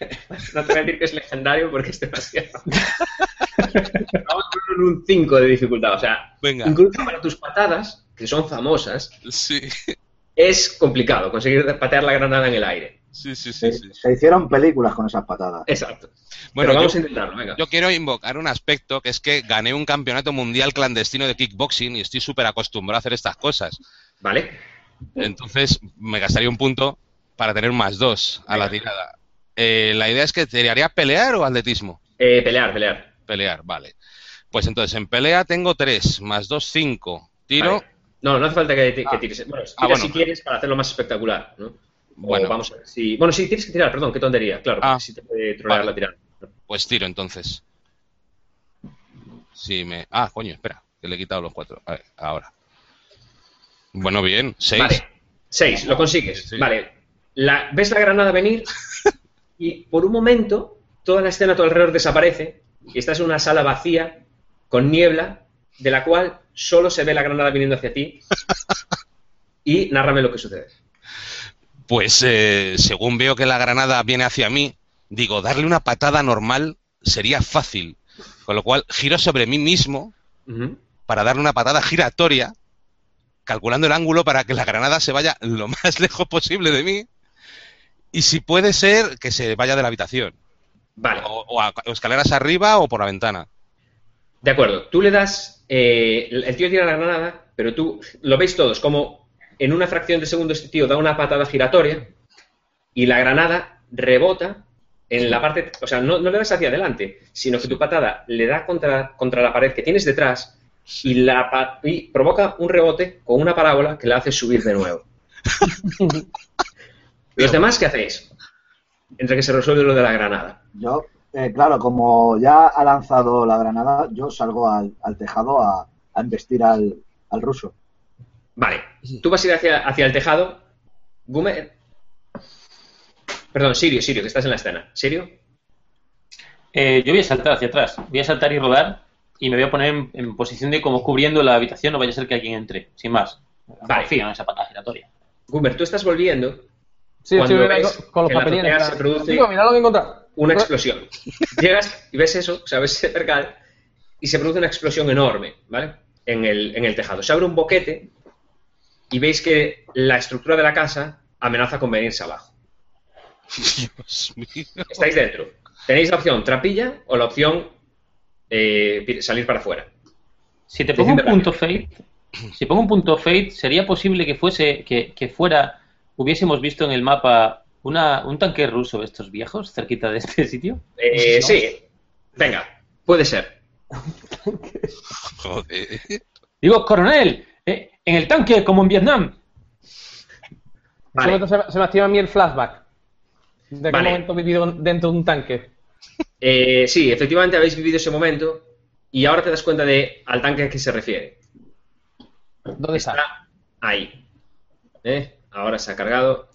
no te voy a decir que es legendario porque es demasiado. Vamos a ponerlo en un 5 de dificultad. O sea, venga, incluso para tus patadas, que son famosas, sí, es complicado conseguir patear la granada en el aire. Sí, sí, Se, sí. sí. se hicieron películas con esas patadas. Exacto. Bueno, Pero vamos yo- a intentarlo, venga. Yo quiero invocar un aspecto que es que gané un campeonato mundial clandestino de kickboxing y estoy súper acostumbrado a hacer estas cosas. ¿Vale? Entonces me gastaría un punto para tener más dos a la tirada. Eh, la idea es que te haría pelear o atletismo. Eh, pelear, pelear. Pelear, vale. Pues entonces en pelea tengo tres, más dos, cinco. Tiro, Vale. No, no hace falta que, que Ah. tires. Bueno, tira Ah, bueno. si quieres para hacerlo más espectacular, ¿no? O Bueno. vamos a ver si... Bueno, sí, tienes que tirar, perdón, qué tontería, claro, Ah. si te puede trolear Vale. la tirada. pues tiro entonces. si me... Ah, coño, espera, que le he quitado los cuatro. A ver, ahora. Bueno, bien, seis. Vale, seis, lo consigues. Sí. Vale, la, ves la granada venir y por un momento toda la escena a tu alrededor desaparece y estás en una sala vacía con niebla de la cual solo se ve la granada viniendo hacia ti y nárrame lo que sucede. Pues eh, según veo que la granada viene hacia mí, digo, darle una patada normal sería fácil. Con lo cual giro sobre mí mismo para darle una patada giratoria, calculando el ángulo para que la granada se vaya lo más lejos posible de mí. Y si puede ser, que se vaya de la habitación. Vale, O, o a- o escaleras arriba o por la ventana. de acuerdo. Tú le das, eh, el el tío tira la granada, pero tú lo veis todos como en una fracción de segundo este tío da una patada giratoria y la granada rebota en la parte, o sea, no, no le das hacia adelante, sino que tu patada le da contra, contra la pared que tienes detrás y, la, y provoca un rebote con una parábola que la hace subir de nuevo. ¿Los demás qué hacéis? Entre que se resuelve lo de la granada. Yo, eh, claro, como ya ha lanzado la granada, yo salgo al, al tejado a, a embestir al, al ruso. Vale, tú vas a ir hacia, hacia el tejado. Gumer. Perdón, Sirio, Sirio, que estás en la escena. ¿Sirio? Eh, yo voy a saltar hacia atrás. Voy a saltar y rodar y me voy a poner en, en posición de como cubriendo la habitación, no vaya a ser que alguien entre, sin más. Vale. Confío en esa patada giratoria. Gumer, tú estás volviendo Sí, Cuando estoy ves con, con los que en la papelines. se produce- Digo, mira lo que una explosión. Llegas y ves eso, o sea, ves ese percal y se produce una explosión enorme, ¿vale? En el, en el tejado. Se abre un boquete y veis que la estructura de la casa amenaza con venirse abajo. Dios mío. Estáis dentro. Tenéis la opción trapilla o la opción eh, salir para afuera. Si te pongo un punto fate, si pongo un punto fate, sería posible que fuese, que, que fuera, hubiésemos visto en el mapa una, un tanque ruso de estos viejos cerquita de este sitio. Eh, Sí, venga, puede ser. Joder. Digo, coronel, en el tanque como en Vietnam. Vale. Solo se, se me activa a mí el flashback. ¿De qué momento he vivido dentro de un tanque? Eh, sí, efectivamente habéis vivido ese momento y ahora te das cuenta de al tanque a que se refiere. ¿Dónde está? Está ahí. ¿Eh? Ahora se ha cargado.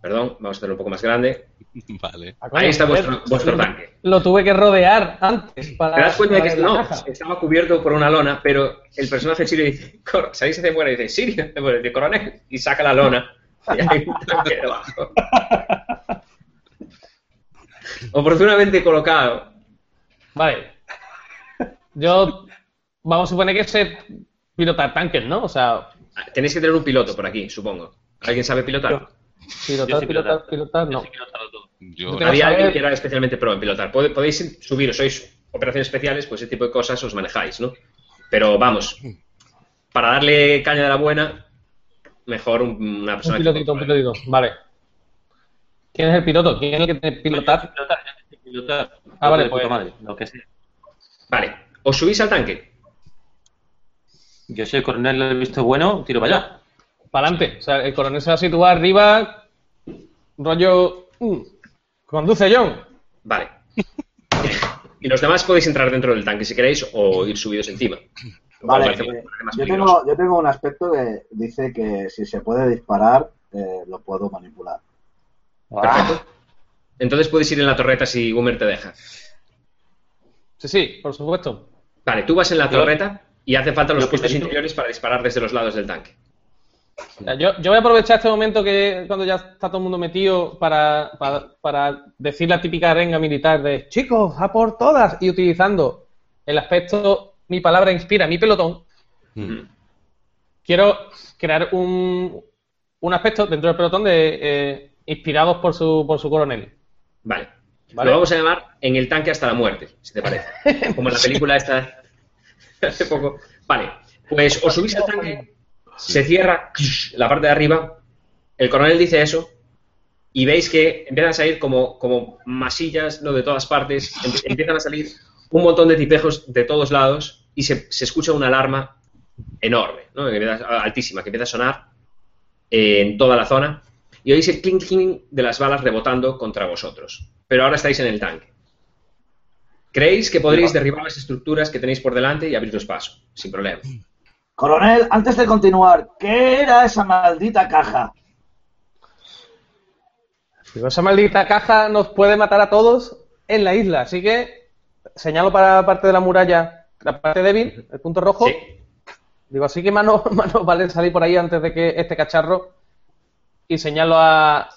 Perdón, vamos a hacerlo un poco más grande. Vale. Ah, Ahí está vuestro, vuestro tanque. Lo tuve que rodear antes para. Te das cuenta de que la no, caja. estaba cubierto por una lona, pero el personaje Sirio dice, "Cor- salís hacia afuera y dice, Sirio, bueno, dice, coronel, y saca la lona. Y hay un tanque debajo. Oportunamente colocado. Vale. Yo. Vamos a suponer que sé pilotar tanques, ¿no? O sea, Tenéis que tener un piloto por aquí, supongo. ¿Alguien sabe pilotar? Yo pilotar, pilotar, pilotar, Yo no. sé pilotarlo todo. Yo, Había alguien que era especialmente pro en pilotar. Podéis subir, sois operaciones especiales, pues ese tipo de cosas os manejáis, ¿no? Pero vamos, para darle caña de la buena, mejor un- una Un persona que pilotito, un controle. pilotito. Vale. ¿Quién es el piloto? ¿Quién es el que tiene que pilotar? Ah, vale, pues- madre, lo que sea. Vale, os subís al tanque. Yo soy el coronel del visto bueno, tiro para allá. Para adelante. O sea, el coronel se va a situar arriba. Rollo. mm, conduce John. Vale. y los demás podéis entrar dentro del tanque si queréis o ir subidos encima. Vale, eh, yo, tengo, yo tengo un aspecto que dice que si se puede disparar, eh, lo puedo manipular. Perfecto. Entonces puedes ir en la torreta si Gumer te deja. Sí, sí, por supuesto. Vale, tú vas en la torreta y hace falta los puestos interiores para disparar desde los lados del tanque. Yo, yo voy a aprovechar este momento que cuando ya está todo el mundo metido para, para, para decir la típica arenga militar de chicos, a por todas y utilizando el aspecto mi palabra inspira mi pelotón, Mm. quiero crear un, un aspecto dentro del pelotón de eh, inspirados por su, por su coronel. Vale. Vale. Lo vamos a llamar En el tanque hasta la muerte, si te parece. Como en la película esta hace poco. Vale, pues os subís al tanque, se cierra la parte de arriba, el coronel dice eso, y veis que empiezan a salir como, como masillas ¿no? de todas partes, em- empiezan a salir un montón de tipejos de todos lados, y se, se escucha una alarma enorme, ¿no? altísima, que empieza a sonar en toda la zona, y oís el clink clink de las balas rebotando contra vosotros. Pero ahora estáis en el tanque. Creéis que podréis derribar las estructuras que tenéis por delante y abriros paso, sin problema. Coronel, antes de continuar, ¿qué era esa maldita caja? Digo, esa maldita caja nos puede matar a todos en la isla, así que señalo para la parte de la muralla, la parte débil, el punto rojo. Sí. Digo, así que mano, mano vale salir por ahí antes de que este cacharro y señalo a,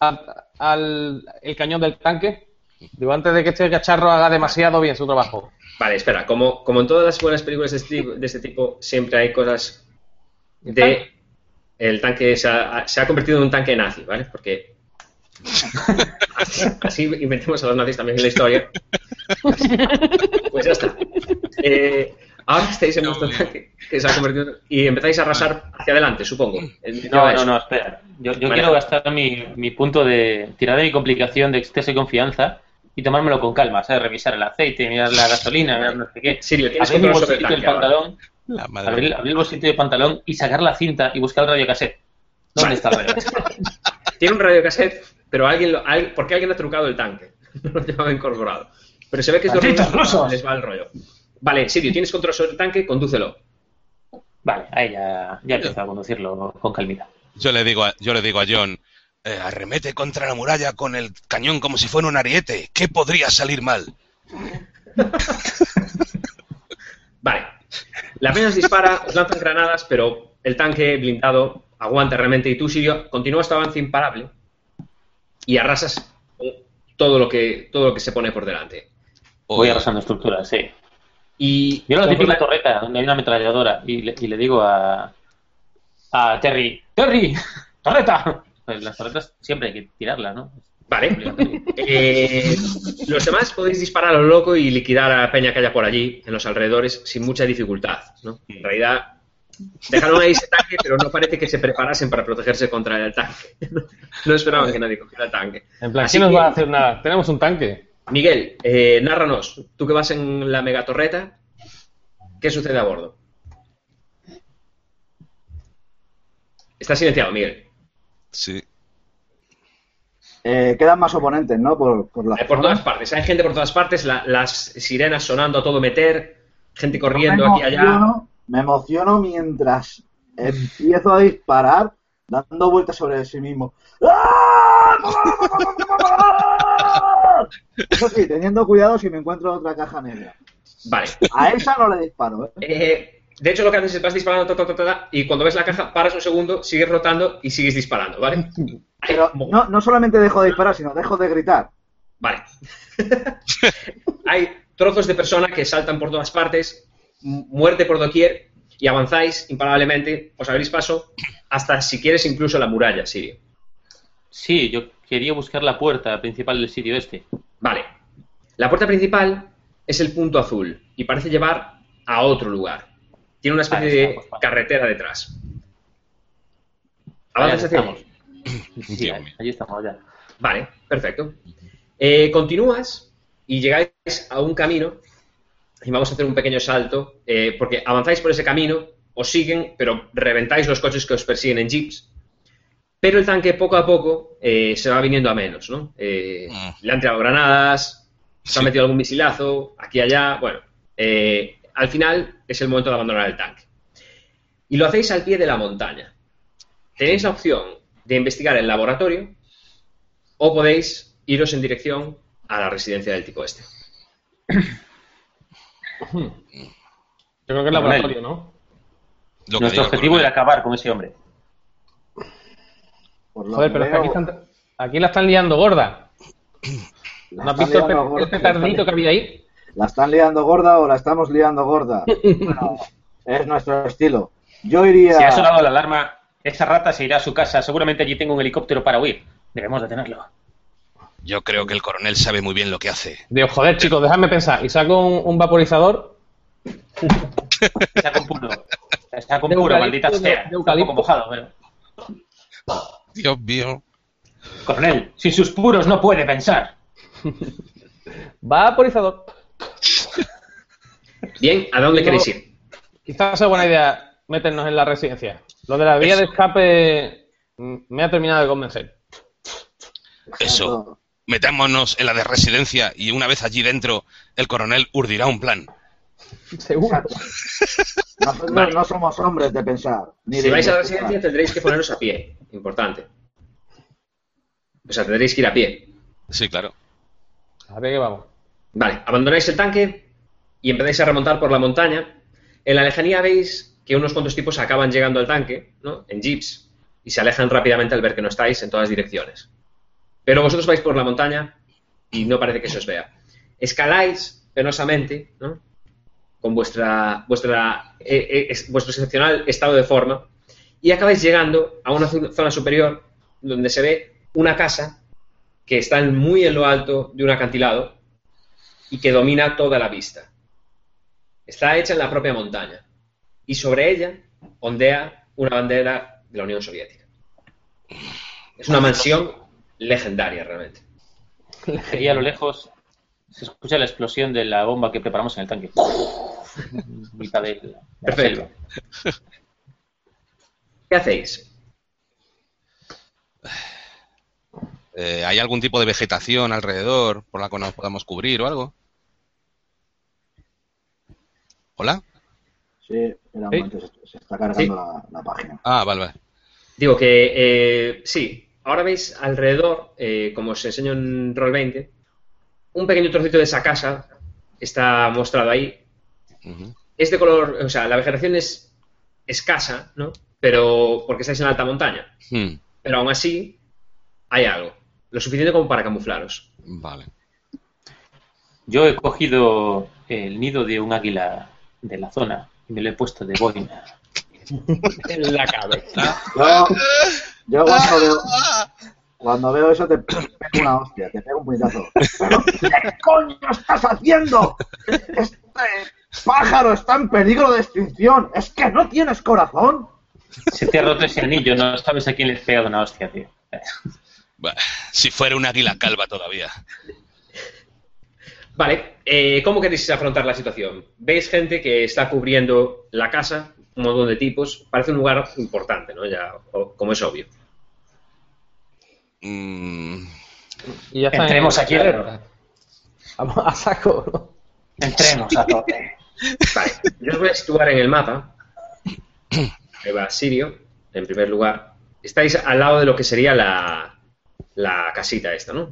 a- al el cañón del tanque. Digo, antes de que este cacharro haga demasiado bien su trabajo. Vale, espera, como, como en todas las buenas películas de este, tipo, de este tipo, siempre hay cosas de... El tanque se ha, se ha convertido en un tanque nazi, ¿vale? Porque así, así inventemos a los nazis también en la historia. Pues ya está. Eh, ahora estáis en vuestro tanque, que se ha convertido... Y empezáis a arrasar hacia adelante, supongo. El- No, no, no, espera. Yo, yo Vale. quiero gastar mi, mi punto de tirar de mi complicación de exceso de confianza y tomármelo con calma, ¿sabes? Revisar el aceite, mirar la gasolina, mirar no sé qué. Sirio, tienes Abrir control sobre el bolsito del pantalón, La madre abrir, abrir el bolsito del pantalón y sacar la cinta y buscar el radiocassette. ¿Dónde Vale. está el radiocassette? Tiene un radiocassette, pero alguien lo, al- porque alguien ha trucado el tanque. No lo llevaba incorporado. Pero se ve que es de ¡Malditos rusos, rusos! les va el rollo. Vale, Sirio, tienes control sobre el tanque, condúcelo. Vale, ahí ya, ya empiezo a conducirlo con calmita. Yo le digo a, yo le digo a John, eh, arremete contra la muralla con el cañón como si fuera un ariete. ¿Qué podría salir mal? Vale. La apenas dispara, os lanzan granadas, pero el tanque blindado aguanta realmente y tú, Sirio, continúas tu avance imparable y arrasas todo lo que, todo lo que se pone por delante. Voy arrasando estructuras, sí. Y Mira la típica conforme- torreta donde hay una ametralladora y le, y le digo a, a Terry, ¡Terry! ¡Torreta! Pues las torretas siempre hay que tirarlas, ¿no? Vale. Eh, los demás podéis disparar a lo loco y liquidar a la peña que haya por allí, en los alrededores, sin mucha dificultad. ¿no? En realidad, dejaron ahí ese tanque, pero no parece que se preparasen para protegerse contra el tanque. No esperaban que nadie cogiera el tanque. En plan, Así ¿quién nos que- va a hacer nada? Tenemos un tanque. Miguel, eh, nárranos, tú que vas en la megatorreta, ¿qué sucede a bordo? Está silenciado, Miguel. Sí. Eh, quedan más oponentes, ¿no? Por, por las Hay por todas partes, hay gente por todas partes, la- las sirenas sonando a todo meter, gente corriendo me aquí y allá. emociono, me emociono mientras empiezo a disparar, dando vueltas sobre sí mismo. ¡Ah! Eso sí, teniendo cuidado si me encuentro otra caja negra. Vale. A esa no le disparo, ¿eh? Eh, de hecho, lo que haces es vas disparando ta, ta, ta, ta, ta, y cuando ves la caja, paras un segundo, sigues rotando y sigues disparando, ¿vale? Pero no, no solamente dejo de disparar, sino dejo de gritar. Vale. Hay trozos de persona que saltan por todas partes, mu- muerte por doquier, y avanzáis imparablemente, os abrís paso hasta, si quieres, incluso la muralla, Sirio. Sí, yo quería buscar la puerta principal del sitio este. Vale. La puerta principal es el punto azul y parece llevar a otro lugar. Tiene una especie de vale. carretera detrás. Hacia estamos. allí. Sí, ahí- allí estamos ya. Vale, perfecto. Eh, continúas y llegáis a un camino y vamos a hacer un pequeño salto eh, porque avanzáis por ese camino, os siguen, pero reventáis los coches que os persiguen en jeeps. Pero el tanque poco a poco eh, se va viniendo a menos, ¿no? Eh, Mm. le han tirado granadas, se ha Sí. metido algún misilazo, aquí y allá. Bueno, eh, al final es el momento de abandonar el tanque. Y lo hacéis al pie de la montaña. Tenéis la opción de investigar el laboratorio o podéis iros en dirección a la residencia del tipo este. Yo creo que es laboratorio, ¿no? Lo que Nuestro objetivo era acabar con ese hombre. Joder, pero es que aquí, veo, están- aquí la están liando gorda. la ¿No has visto el, gorda, el petardito que había ahí? ¿La están liando gorda o la estamos liando gorda? Bueno, es nuestro estilo. Yo iría... Si ha sonado la alarma, esa rata se irá a su casa. Seguramente allí tengo un helicóptero para huir. Debemos detenerlo. Yo creo que el coronel sabe muy bien lo que hace. Digo, joder, chicos, dejadme pensar. Y saco un, un vaporizador. Está con puro. Está con De puro, maldita de- sea. de Está un eucalipto. poco mojado, pero... Dios mío. Coronel, sin sus puros no puede pensar. Vaporizador. Bien, ¿a dónde queréis ir? Quizás sea buena idea meternos en la residencia. Lo de la vía de escape me ha terminado de convencer. Eso. metámonos en la de residencia y una vez allí dentro, el coronel urdirá un plan. Seguro. Nosotros Vale. no somos hombres de pensar. Ni Si de vais a la residencia tendréis que poneros a pie. Importante. O sea, tendréis que ir a pie. Sí, claro. A ver qué vamos. Vale, abandonáis el tanque y empezáis a remontar por la montaña. En la lejanía veis que unos cuantos tipos acaban llegando al tanque, ¿no? En jeeps, y se alejan rápidamente al ver que no estáis en todas direcciones. Pero vosotros vais por la montaña y no parece que se os vea. Escaláis penosamente, ¿no? Con vuestra, vuestra, eh, eh, es- vuestro excepcional estado de forma y acabáis llegando a una zo- zona superior donde se ve una casa que está muy en lo alto de un acantilado y que domina toda la vista. Está hecha en la propia montaña y sobre ella ondea una bandera de la Unión Soviética. Es una mansión legendaria realmente. Y a lo lejos se escucha la explosión de la bomba que preparamos en el tanque. Mitad de la Perfecto. selva. ¿Qué hacéis? Eh, ¿Hay algún tipo de vegetación alrededor por la que nos podamos cubrir o algo? ¿Hola? Sí, un momento, se, se está cargando Sí. la, la página. Ah, vale, vale. Digo que eh, sí, ahora veis alrededor, eh, como os enseño en Roll20, un pequeño trocito de esa casa está mostrado ahí. Es de color, o sea, la vegetación es escasa, ¿no? Pero porque estáis en alta montaña. Hmm, Pero aún así hay algo, lo suficiente como para camuflaros. Vale. Yo he cogido el nido de un águila de la zona y me lo he puesto de boina. En la cabeza. Yo, yo cuando veo, cuando veo eso te pego una hostia, te pego un puñetazo. ¿Pero qué coño estás haciendo? Este pájaro está en peligro de extinción. ¿Es que no tienes corazón? Se te ha roto ese anillo, no sabes a quién le has pegado una hostia, tío. Bah, Si fuera un águila calva todavía. Vale, eh, ¿cómo queréis afrontar la situación? Veis gente que está cubriendo la casa, un montón de tipos. Parece un lugar importante, ¿no? Ya, como es obvio. Mm, Y ya está. Entremos aquí adentro. Vamos a saco. ¿no? Entremos a tope. Vale, yo os voy a situar en el mapa. Ahí va Sirio, en primer lugar. Estáis al lado de lo que sería la, la casita esta, ¿no?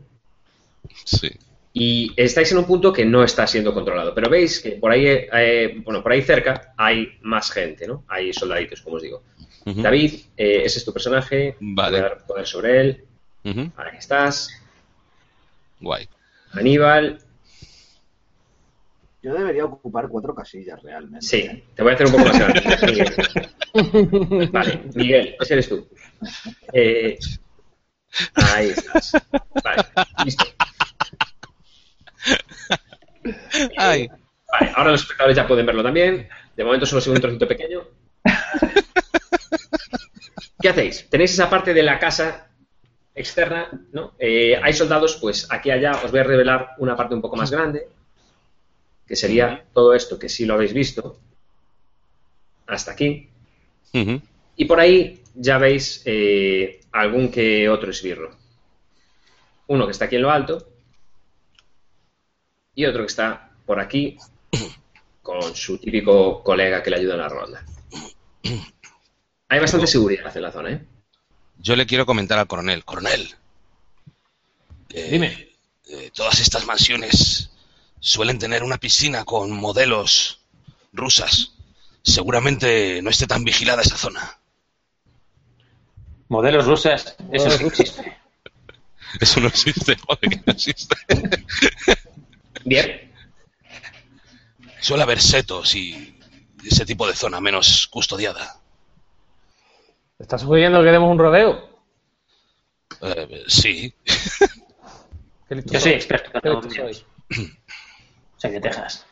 sí. Y estáis en un punto que no está siendo controlado. Pero veis que por ahí, eh, bueno, por ahí cerca hay más gente, ¿no? Hay soldaditos, como os digo. David, eh, ese es tu personaje. Vale. Voy a dar poder sobre él. ujú, Ahora que estás. Guay. Aníbal. Yo debería ocupar cuatro casillas realmente. Sí, te voy a hacer un poco más grande. Miguel. Vale, Miguel, ese eres tú. Eh, ahí estás. Vale, listo. Ay, Vale, ahora los espectadores ya pueden verlo también. De momento solo ve un trocito pequeño. ¿Qué hacéis? Tenéis esa parte de la casa externa, ¿no? Eh, hay soldados, pues aquí allá os voy a revelar una parte un poco más grande, que sería todo esto que sí lo habéis visto, hasta aquí. Y por ahí ya veis eh, algún que otro esbirro. Uno que está aquí en lo alto y otro que está por aquí con su típico colega que le ayuda en la ronda. Hay bastante seguridad en la zona, ¿eh? Yo le quiero comentar al coronel. Coronel. eh, Dime. eh, todas estas mansiones suelen tener una piscina con modelos rusas. Seguramente no esté tan vigilada esa zona. Modelos rusas, eso sí existe. Eso no existe, joder, que no existe. Bien. Suele haber setos y ese tipo de zona menos custodiada. ¿Estás sugiriendo que demos un rodeo? Eh, sí. Qué listo Yo soy experto Qué en listo soy. de Texas.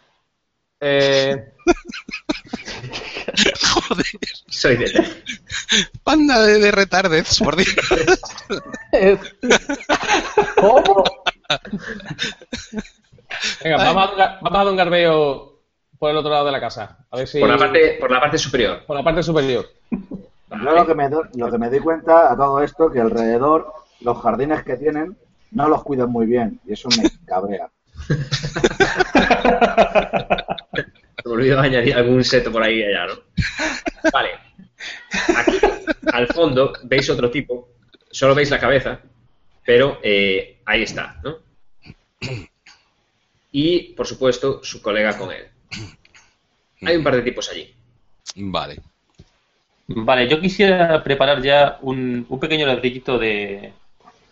Eh, Joder. Soy de... Panda de, de retardez, por Dios. ¿Cómo? Venga, vamos a, dar- vamos a dar un garbeo por el otro lado de la casa. A ver si. Por la parte, por la parte superior. por la parte superior. Yo lo que, me do- lo que me di cuenta a todo esto, que alrededor, los jardines que tienen, no los cuidan muy bien y eso me cabrea. Me olvido añadir algún seto por ahí y allá, ¿no? Vale. Aquí, al fondo, veis otro tipo. Solo veis la cabeza, pero eh, ahí está, ¿no? Y, por supuesto, su colega con él. Hay un par de tipos allí. Vale. Vale, yo quisiera preparar ya un, un pequeño ladrillito de,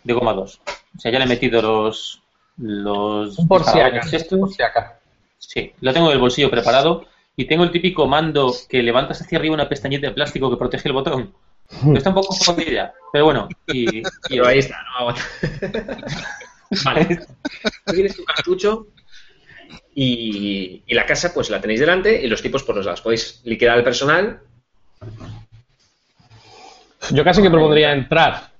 de goma 2. O sea, ya le he metido los. los Un por si acaso. Por si acaso. Sí, lo tengo en el bolsillo preparado. Y tengo el típico mando que levantas hacia arriba una pestañita de plástico que protege el botón. Está un poco jodida, pero bueno. Y, y- Pero ahí está, no aguanta. Vale. Tú tienes tu cartucho y, y la casa pues la tenéis delante y los tipos por los lados. Podéis liquidar al personal. Yo casi que propondría entrar.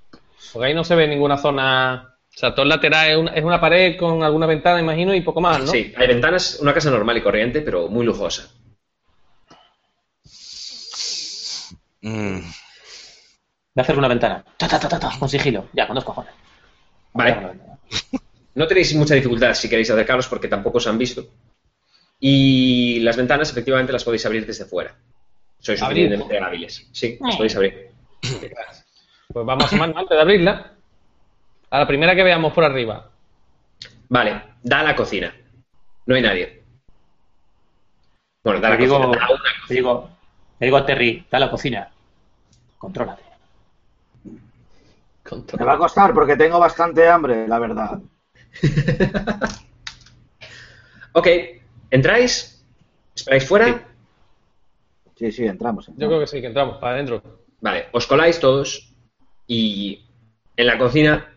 Porque ahí no se ve ninguna zona. O sea, todo el lateral es una, es una pared con alguna ventana, imagino, y poco más, ¿no? Sí, hay ventanas, una casa normal y corriente, pero muy lujosa. Mm, Voy a hacer una ventana. Ta, ta, ta, ta, ta, con sigilo. Ya, con dos cojones. Vale. No tenéis mucha dificultad si queréis acercaros porque tampoco os han visto. Y las ventanas efectivamente las podéis abrir desde fuera. Sois suficientemente hábiles. Sí, las podéis abrir. Pues vamos a mano antes de abrirla. A la primera que veamos por arriba. Vale, da a la cocina. No hay nadie. Bueno, da a la digo, cocina. Da a una le digo, le digo a Terry, da a la cocina. Contrólate. Me va a costar porque tengo bastante hambre, la verdad. Ok, ¿entráis? ¿Esperáis fuera? Sí, sí, entramos. Yo creo que sí, que entramos para adentro. Vale, os coláis todos y en la cocina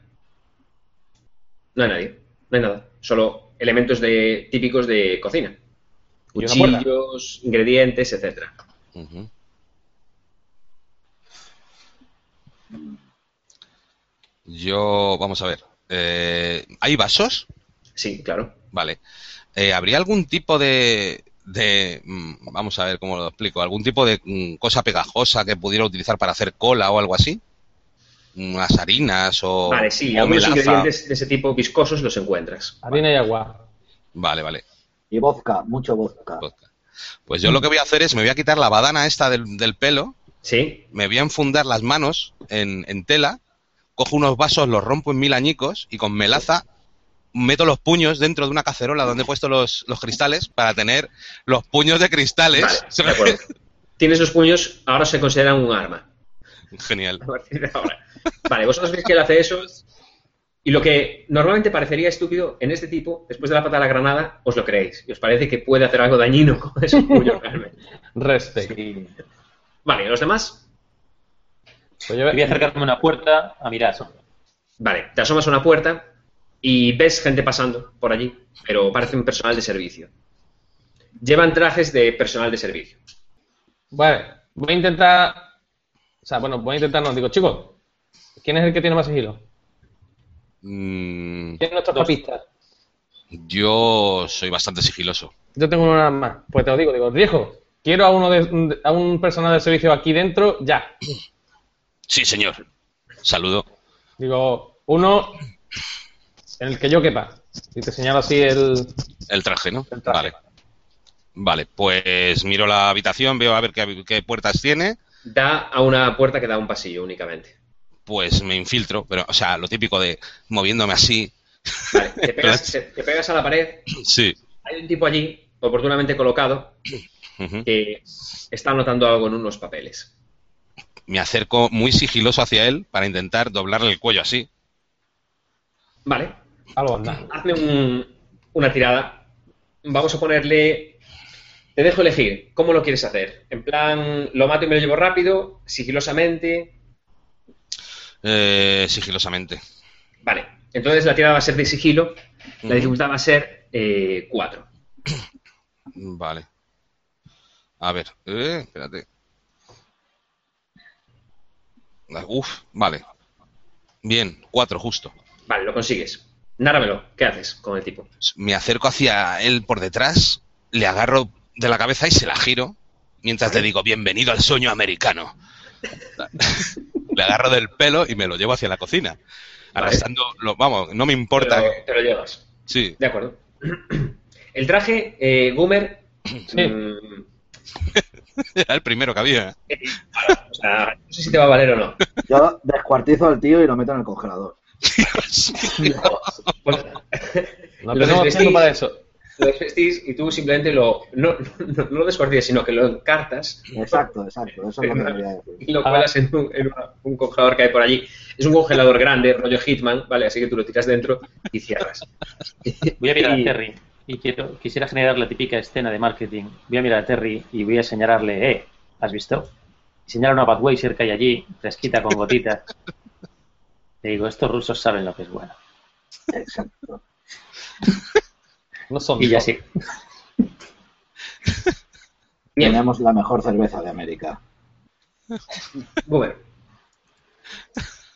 no hay nadie, no hay nada, solo elementos de, típicos de cocina. Cuchillos, ingredientes, etcétera. Yo, vamos a ver. Eh, ¿Hay vasos? Sí, claro. Vale. Eh, ¿Habría algún tipo de, de, mm, vamos a ver cómo lo explico, algún tipo de mm, cosa pegajosa que pudiera utilizar para hacer cola o algo así? Unas harinas o, Vale, sí, o algunos melaza. ingredientes de ese tipo viscosos los encuentras. Harina y agua. Vale, vale. Y vodka, mucho vodka. Vodka. Pues yo lo que voy a hacer es, me voy a quitar la badana esta del, del pelo, Sí, me voy a enfundar las manos en, en tela, cojo unos vasos, los rompo en mil añicos y con melaza meto los puños dentro de una cacerola donde he puesto los, los cristales para tener los puños de cristales. vale, de. Tienes los puños, ahora se consideran un arma. Genial. a partir de ahora. Vale, vosotros veis que él hace eso. Y lo que normalmente parecería estúpido en este tipo, después de la pata de la granada, os lo creéis. Y os parece que puede hacer algo dañino con esos puños realmente. Respect. Vale, ¿y los demás? Pues yo- Voy a acercarme a una puerta a mirar. Vale, te asomas a una puerta y ves gente pasando por allí, pero parece un personal de servicio. Llevan trajes de personal de servicio. Vale, voy a intentar. O sea, bueno, voy a intentar, no, digo, chicos, ¿quién es el que tiene más sigilo? Mm, ¿Quién es nuestro Dos. papista? yo soy bastante sigiloso. Yo tengo una más. Pues te lo digo, digo, viejo, quiero a uno de, a un personal de servicio aquí dentro, ya. Sí, señor. Saludo. Digo, uno en el que yo quepa. Y te señalo así el. El traje, ¿no? El traje. Vale. Vale, pues miro la habitación, veo a ver qué, qué puertas tiene, Da a una puerta que da a un pasillo únicamente. pues me infiltro, pero, o sea, lo típico de moviéndome así. Vale, te pegas, te- te pegas a la pared. Sí. Hay un tipo allí, oportunamente colocado, que está anotando algo en unos papeles. Me acerco muy sigiloso hacia él para intentar doblarle el cuello así. Vale, Algo anda. hazme un- una tirada. Vamos a ponerle. Te dejo elegir. ¿Cómo lo quieres hacer? En plan, lo mato y me lo llevo rápido, sigilosamente. Eh, sigilosamente. Vale, entonces la tirada va a ser de sigilo. La dificultad va a ser 4. Vale. A ver, eh, espérate. Ah, Uf, vale. Bien, cuatro justo. Vale, lo consigues. Náramelo. ¿Qué haces con el tipo? Me acerco hacia él por detrás, le agarro de la cabeza y se la giro, mientras le digo, bienvenido al sueño americano. le agarro del pelo y me lo llevo hacia la cocina. arrastrando, lo- vamos, no me importa. Te lo, que- te lo llevas. sí, De acuerdo. El traje, eh, Goomer. Sí. mm, era el primero que había. o sea, no sé si te va a valer o no. Yo descuartizo al tío y lo meto en el congelador. Pues, No tenemos desvestís. tiempo para eso. lo desvestís y tú simplemente lo. No, no, no lo descuartizas, sino que lo encartas Exacto, exacto. Eso es lo que quería decir. y lo cuelas en, un, en una- un congelador que hay por allí. Es un congelador grande, rollo Hitman, ¿vale? Así que tú lo tiras dentro y cierras. Voy a mirar Y- a Terry y quiero, quisiera generar la típica escena de marketing. Voy a mirar a Terry y voy a señalarle, eh, ¿has visto? Y señala una Budweiser que hay allí, fresquita con gotitas. Le digo, estos rusos saben lo que es bueno. Exacto. No son. Y ya sí. Tenemos la mejor cerveza de América. Goomer,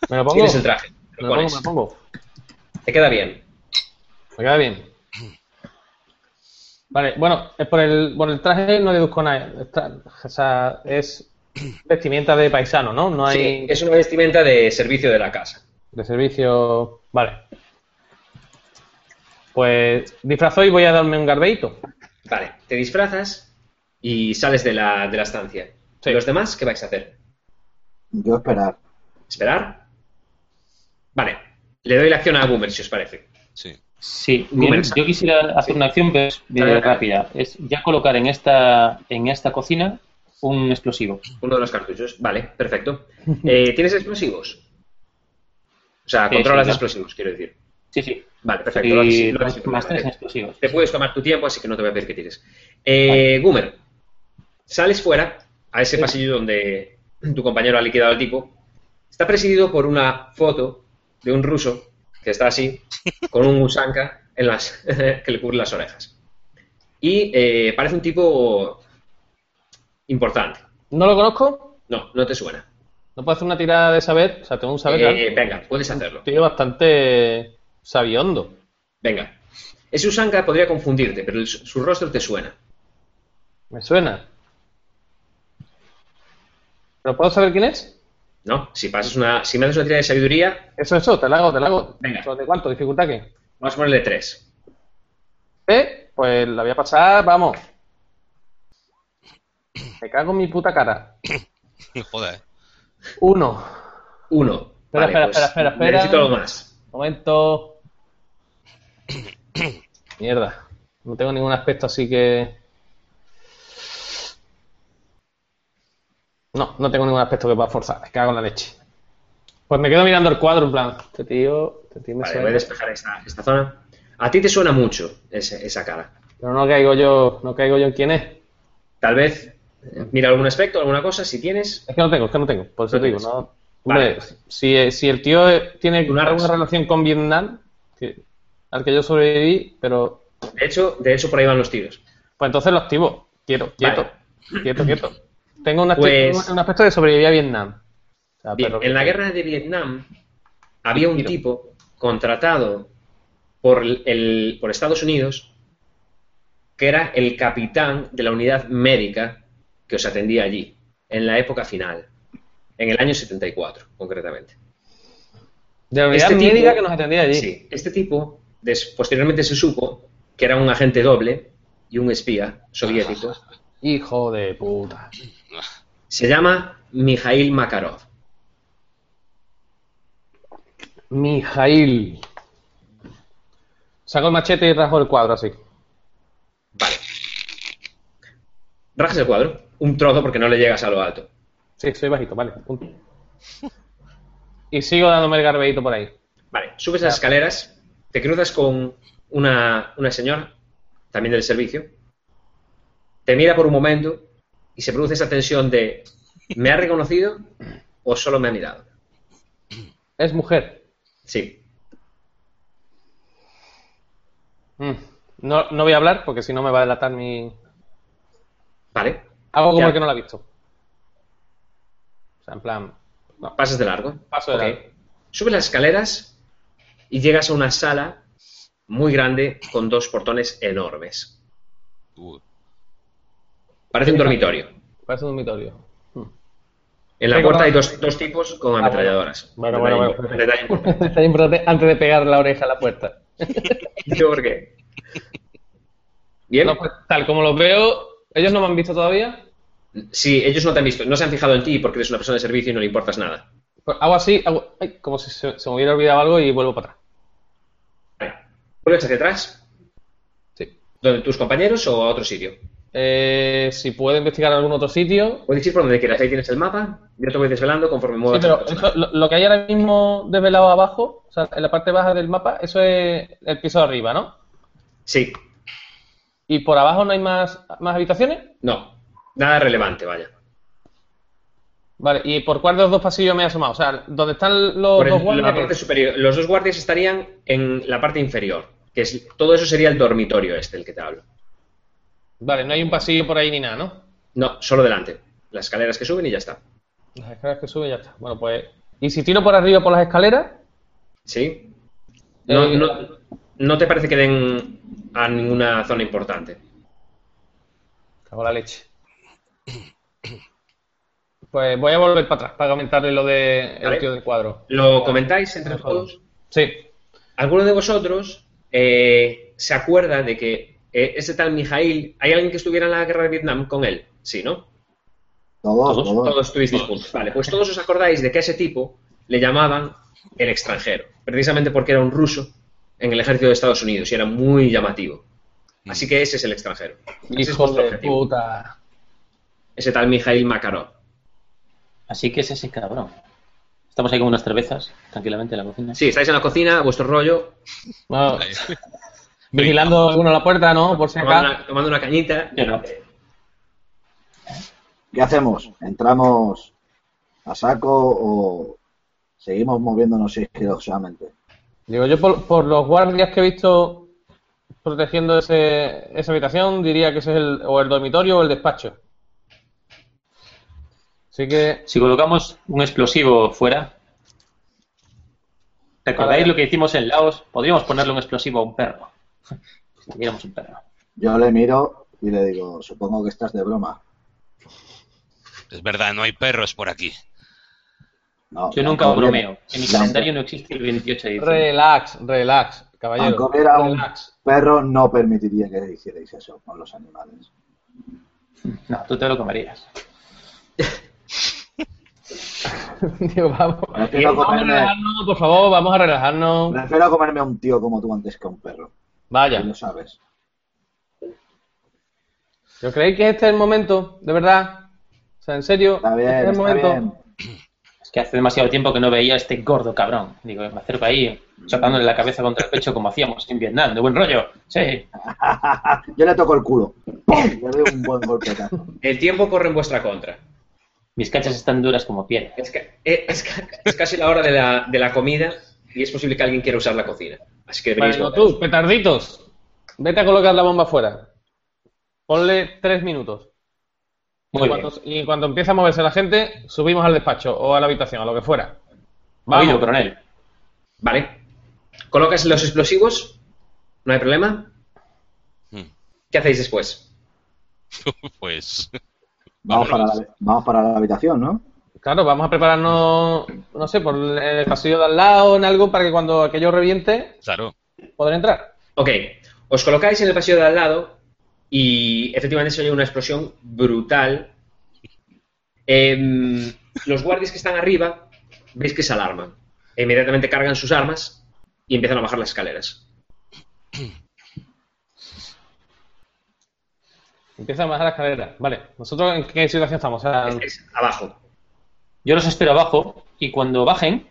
¿Me lo pongo? tienes el traje. ¿Me Lo lo pongo? Te queda bien. Me queda bien. Vale, bueno, es por el, por el traje no deduzco nada. O sea, es vestimenta de paisano, ¿no? No hay Sí, es una vestimenta de servicio de la casa. de servicio. Vale. Pues disfrazo y voy a darme un garbeito. Vale, te disfrazas y sales de la, de la estancia. Sí. ¿Los demás qué vais a hacer? Yo esperar. ¿Esperar? Vale, le doy la acción a Boomer, si os parece. Sí. Sí, bien, yo quisiera hacer una acción pues, eh, Dale, dale. rápida. Es ya colocar en esta, en esta cocina un explosivo. Uno de los cartuchos. Vale, perfecto. Eh, ¿Tienes explosivos? O sea, Sí, controlas sí, explosivos, quiero decir. Sí, sí. Vale, perfecto. lo más tres explosivos. Te puedes tomar tu tiempo, así que no te voy a pedir que tires. Eh, Goomer, sales fuera a ese pasillo donde tu compañero ha liquidado al tipo. Está presidido por una foto de un ruso que está así, con un usanka en las, que le cubre las orejas. Y eh, parece un tipo importante. ¿No lo conozco? No, no te suena. ¿No puedo hacer una tirada de saber? O sea, tengo un saber. Eh, venga, puedes hacerlo. Tío bastante sabiondo. Venga. Ese usanka podría confundirte, pero el- su rostro te suena. Me suena. ¿Pero puedo saber quién es? ¿No? Si pasas una, si me haces una tirada de sabiduría, Eso, eso, te la hago, te la hago. Venga. ¿De cuánto? ¿Dificultad qué? vamos a ponerle tres. ¿Eh? Pues la voy a pasar, vamos. Me cago en mi puta cara. Joder. Uno. Uno. Espera, Vale, espera, pues espera, espera, espera. Necesito algo más. Momento. Mierda. No tengo ningún aspecto así que. No, no tengo ningún aspecto que pueda forzar. Me cago en la leche. Pues me quedo mirando el cuadro, en plan. Este tío. Este tío me Vale, suena. voy a despejar esta, esta zona. A ti te suena mucho ese- esa cara. Pero no caigo yo. No caigo yo en quién es. Tal vez eh, mira algún aspecto, alguna cosa, si tienes. Es que no tengo, es que no tengo. Por eso No te digo, no. Vale. Hombre, si, si el tío eh, tiene Tú narras. alguna relación con Vietnam, que- al que yo sobreviví, pero De hecho, de hecho por ahí van los tiros. Pues entonces lo activo. Quieto, quieto, quieto, quieto. Tengo un, Pues- un aspecto de sobrevivir a Vietnam. O sea, Bien, en la guerra de Vietnam había un tipo contratado por, el- por Estados Unidos que era el capitán de la unidad médica que os atendía allí, en la época final, en el año 74, concretamente. De la unidad este tipo- médica que nos atendía allí. Sí, este tipo, posteriormente se supo que era un agente doble y un espía soviético. Hijo de puta. Se llama Mikhail Makarov. Mijail. Saco el machete y rasgo el cuadro así. Vale. Rajas el cuadro, un trozo porque no le llegas a lo alto. Sí, soy bajito, vale. punto. Y sigo dándome el garbeito por ahí. Vale, subes las escaleras, te cruzas con una, una señora, también del servicio, te mira por un momento y se produce esa tensión de ¿me ha reconocido o solo me ha mirado? Es mujer. Sí, Mm. No, no voy a hablar porque si no me va a delatar mi. vale, Hago como Ya. el que no la ha visto. O sea, en plan. No. pasas de largo. Paso de largo. Subes las escaleras y llegas a una sala muy grande con dos portones enormes. Uh, Parece un dormitorio. Parece un dormitorio. Mm. En la puerta hay dos, dos tipos con bueno. ametralladoras. Bueno, Detalle bueno, bueno. detalle importante. Importante antes de pegar la oreja a la puerta. Digo, ¿por qué? Bien. No, pues, tal como los veo, ellos no me han visto todavía. Sí, ellos no te han visto, no se han fijado en ti porque eres una persona de servicio y no le importas nada. Pues hago así, hago, ay, como si se, se me hubiera olvidado algo y vuelvo para atrás. Vale. ¿Vuelves hacia atrás? Sí. ¿Donde tus compañeros o a otro sitio? Eh, si puedo investigar algún otro sitio. Puedes ir por donde quieras, ahí tienes el mapa, yo te voy desvelando conforme Sí, muevas pero personaje. eso- lo, lo que hay ahora mismo desvelado abajo, o sea, en la parte baja del mapa, eso es el piso de arriba, ¿no? Sí, ¿Y por abajo no hay más, más habitaciones? no, nada relevante, vaya. Vale, ¿y por cuál de los dos pasillos me he asomado? O sea, ¿dónde están los Por el- dos la guardias? parte superior, los dos guardias estarían en la parte inferior, que es todo eso sería el dormitorio este, el que te hablo. Vale, no hay un pasillo por ahí ni nada, ¿no? No, solo delante. Las escaleras que suben y ya está. Las escaleras que suben ya está. Bueno, pues. ¿Y si tiro por arriba por las escaleras? ¿Sí? No, Eh, no, no te parece que den a ninguna zona importante. Cago la leche. Pues voy a volver para atrás para comentarle lo de el tío del cuadro. ¿Lo comentáis entre todos? Sí. ¿Alguno de vosotros eh, se acuerda de que eh, ese tal Mijail, ¿hay alguien que estuviera en la guerra de Vietnam con él? Sí, ¿no? Todos, Todos, todos. Todos estuvisteis juntos. Vale, pues todos os acordáis de que a ese tipo le llamaban el extranjero, precisamente porque era un ruso en el ejército de Estados Unidos y era muy llamativo. Así que ese es el extranjero. Ese es Hijo vuestro de objetivo. puta. Ese tal Mijail Makarov. Así que es ese cabrón. Estamos ahí con unas cervezas, tranquilamente en la cocina. Sí, estáis en la cocina, vuestro rollo, Ahí. Vigilando alguno a la puerta, ¿no? Por si tomando una, tomando una cañita. ¿Qué hacemos? ¿Entramos a saco o seguimos moviéndonos sigilosamente? Digo, yo por, por los guardias que he visto protegiendo ese, esa habitación, diría que ese es el, o el dormitorio o el despacho. Así que, Si colocamos un explosivo fuera, ¿recordáis lo que hicimos en Laos? Podríamos ponerle un explosivo a un perro. Si tuviéramos un perro. Yo le miro y le digo, supongo que estás de broma. Es verdad, no hay perros por aquí. No, Yo nunca bromeo. En mi calendario no existe el 28 de diciembre. relax, relax, caballero. Aunque hubiera un Relax. perro, no permitiría que hicierais eso con los animales. No, tú te lo comerías. Digo, vamos. Prefiero Vamos a relajarnos, por favor, vamos a relajarnos. prefiero comerme a un tío como tú antes que a un perro. Vaya. Y lo sabes. ¿Yo creéis que este es el momento? ¿De verdad? O sea, en serio, Está bien, este es el está momento. bien. Es que hace demasiado tiempo que no veía a este gordo cabrón. Digo, me acerco ahí, chocándole la cabeza contra el pecho como hacíamos en Vietnam. De buen rollo. Sí. Yo le toco el culo. ¡Pum! Le doy un buen golpetazo. El tiempo corre en vuestra contra. Mis cachas están duras como piedra. Es, que- eh, es ca- es casi la hora de la, de la comida y es posible que alguien quiera usar la cocina. Así que deberíais moveros. tú, petarditos, vete a colocar la bomba fuera. Ponle tres minutos. Muy y, bien. cuando, y cuando empiece a moverse la gente, subimos al despacho o a la habitación, a lo que fuera. Vamos. Oído, coronel. Vale. ¿Colocas los explosivos? ¿No hay problema? Hmm. ¿Qué hacéis después? Pues. Vamos para, vámonos. la, vamos para la habitación, ¿no? Claro, vamos a prepararnos, no sé, por el pasillo de al lado, en algo, para que cuando aquello reviente, Claro. entrar. Ok, os colocáis en el pasillo de al lado y efectivamente se oye una explosión brutal. Em, los guardias que están arriba veis que se alarman. E inmediatamente cargan sus armas y empiezan a bajar las escaleras. Empieza a bajar la escalera. Vale, ¿nosotros en qué situación estamos? O sea, Estáis abajo. Yo los espero abajo y cuando bajen,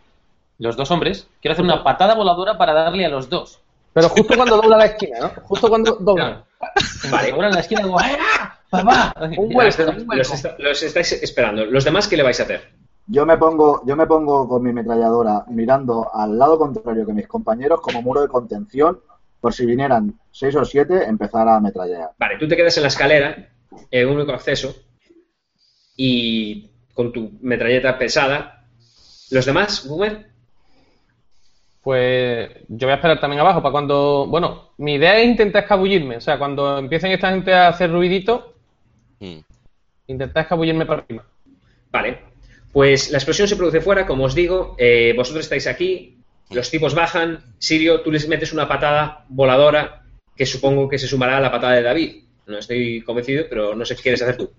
los dos hombres, quiero hacer una patada voladora para darle a los dos. pero justo cuando dobla la esquina, ¿no? Justo cuando dobla. Vale. Ahora en la esquina digo, ¡ah! ¡Papá! Un Los, un estáis esperando. ¿Los demás qué le vais a hacer? Yo me pongo, yo me pongo con mi metralladora mirando al lado contrario que mis compañeros como muro de contención, por si vinieran seis o siete, empezar a ametrallar. Vale, tú te quedas en la escalera, en un único acceso, y con tu metralleta pesada. ¿Los demás, Boomer? Pues yo voy a esperar también abajo para cuando. Bueno, mi idea es intentar escabullirme. O sea, cuando empiecen esta gente a hacer ruidito, Hmm. intentar escabullirme para arriba. Vale. Pues la explosión se produce fuera, como os digo, eh, vosotros estáis aquí, los tipos bajan, Sirio, tú les metes una patada voladora que supongo que se sumará a la patada de David. No estoy convencido, pero no sé qué quieres hacer tú.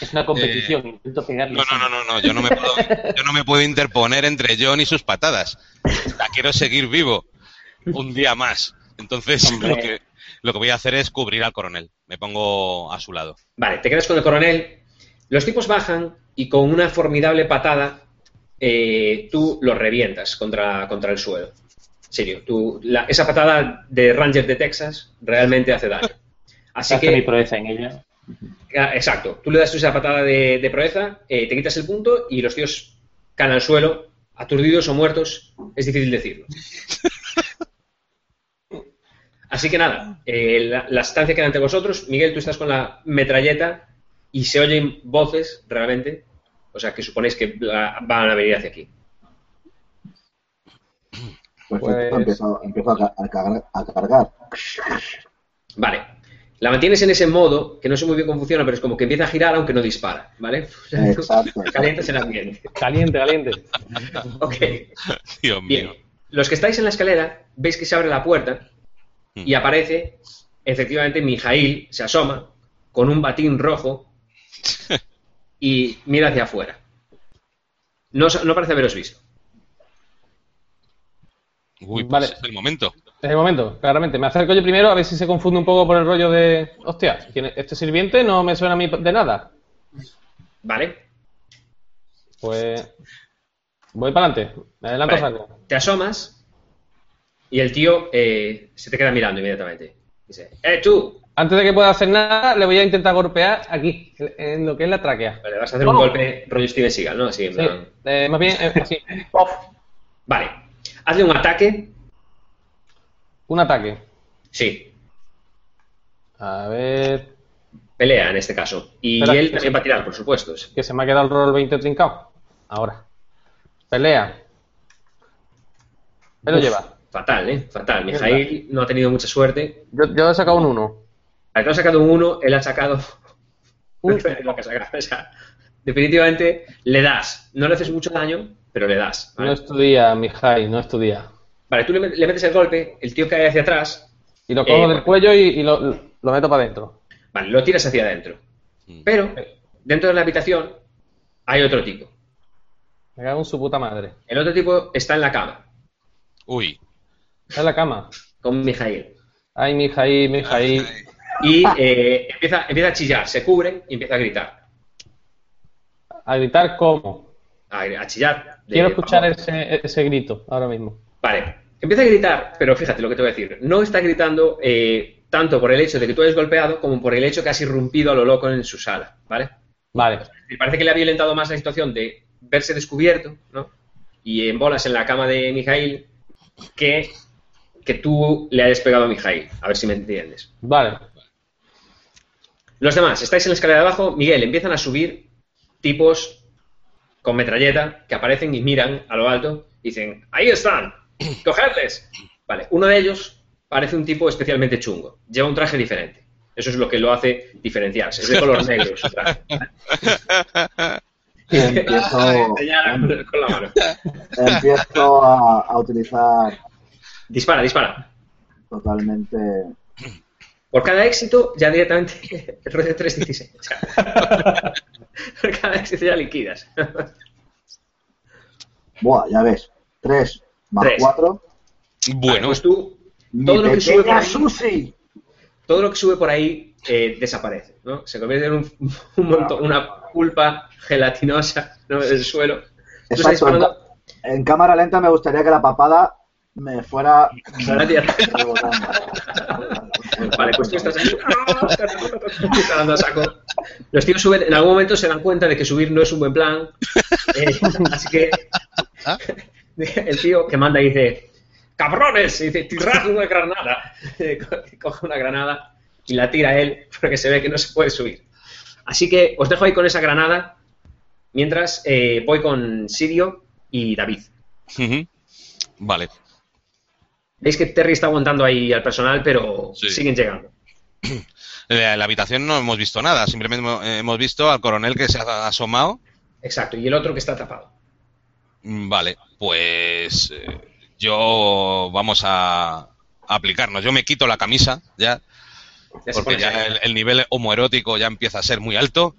Es una competición, intento pegarle. No, no, no, no, yo no me puedo, yo no me puedo interponer entre John y sus patadas. La quiero seguir vivo un día más. Entonces, lo que, lo que voy a hacer es cubrir al coronel. Me pongo a su lado. Vale, te quedas con el coronel. Los tipos bajan y con una formidable patada eh, tú los revientas contra, contra el suelo. Sirio, tú, la- esa patada de Ranger de Texas realmente hace daño. Así Hace mi que, proeza en ella. Ah, exacto, tú le das esa patada de, de proeza, eh, te quitas el punto y los tíos caen al suelo, aturdidos o muertos, es difícil decirlo. Así que nada, eh, la, la estancia queda ante vosotros. Miguel, tú estás con la metralleta y se oyen voces realmente. O sea, que suponéis que la- van a venir hacia aquí. Pues- empiezo, empiezo a, ca- a cargar- a cargar. Vale. La mantienes en ese modo, que no sé muy bien cómo funciona, pero es como que empieza a girar aunque no dispara, ¿vale? Exacto. Calientas el ambiente. Caliente, caliente. Ok. Dios Bien. mío. Los que estáis en la escalera, veis que se abre la puerta y aparece, efectivamente, Mijail se asoma con un batín rojo y mira hacia afuera. No parece haberos visto. Uy, pues Vale. es el momento. En el momento, claramente. Me acerco yo primero a ver si se confunde un poco por el rollo de. Hostia, ¿quién es- este sirviente no me suena a mí de nada. ¿Vale? Pues. Voy para adelante. Me adelanto Vale. saco. Te asomas y el tío eh, se te queda mirando inmediatamente. Dice, ¡eh, tú! Antes de que pueda hacer nada, le voy a intentar golpear aquí, en lo que es la tráquea. Vale, vas a hacer un No. golpe rollo Steven Seagal, ¿no? Así, en Sí, plan- eh, más bien, eh, así. Pof. Vale. Hazle un ataque. Un ataque. Sí. A ver. Pelea en este caso. Y Espera, él también va a tirar, por supuesto. Que se me ha quedado el rol 20 trincado. Ahora. Pelea. Él lo lleva. Fatal, ¿eh? Fatal. Mijail no ha tenido mucha suerte. Yo, yo he sacado un 1. Al que ha sacado un 1, él ha sacado Un lo que ha sacado. O sea, definitivamente le das. No le haces mucho daño, pero le das. No ¿vale? estudia, Mijai, no estudia. Vale, tú le, met- le metes el golpe, el tío cae hacia atrás, Y lo cojo Eh, del cuello y, y lo, lo meto para adentro. vale, lo tiras hacia adentro. Mm. Pero dentro de la habitación hay otro tipo. Me cago en su puta madre. El otro tipo está en la cama Uy. Está en la cama. con Mijail. Ay, Mijai, Mijai. Y eh, empieza, empieza a chillar, se cubre y empieza a gritar. A gritar como. A, a chillar. de Quiero escuchar ese, ese grito ahora mismo. Vale, empieza a gritar, pero fíjate lo que te voy a decir. No está gritando eh, tanto por el hecho de que tú hayas golpeado como por el hecho que has irrumpido a lo loco en su sala, ¿vale? Vale. Me parece que le ha violentado más la situación de verse descubierto, ¿no? Y en bolas en la cama de Mijail que que tú le hayas pegado a Mijail. A ver si me entiendes. Vale. Los demás, estáis en la escalera de abajo. Miguel, empiezan a subir tipos con metralleta que aparecen y miran a lo alto y dicen, ahí están, cogedles. Vale, uno de ellos parece un tipo especialmente chungo. Lleva un traje diferente. Eso es lo que lo hace diferenciarse. Es de color negro su traje. Y empiezo, con- con la mano. empiezo a, a utilizar Dispara, dispara. totalmente. Por cada éxito, ya directamente el rollo de 316. O sea, por cada éxito ya liquidas. Buah, ya ves. 3 más Tres. 4. Bueno, Pues tú, todo lo que sube por ahí, todo lo que sube por ahí eh, desaparece, ¿no? Se convierte en un, un montón, una pulpa gelatinosa ¿no? del suelo. Exacto. En, cámara lenta me gustaría que la papada me fuera. Fuera a tierra. Vale, pues tú estás ahí. disparando a saco. Los tíos suben, en algún momento se dan cuenta de que subir no es un buen plan. eh, así que el tío que manda dice: ¡Cabrones! Y dice: ¡Tirad una granada! Co- Coge una granada y la tira él porque se ve que no se puede subir. Así que os dejo ahí con esa granada mientras eh, voy con Sirio y David. vale. Veis que Terry está aguantando ahí al personal, pero Sí. siguen llegando. En la habitación no hemos visto nada, simplemente hemo- hemos visto al coronel que se ha asomado Exacto, y el otro que está tapado. Mm, Vale, pues eh, yo vamos a, a aplicarnos. Yo me quito la camisa ya, porque ya el, el nivel homoerótico ya empieza a ser muy alto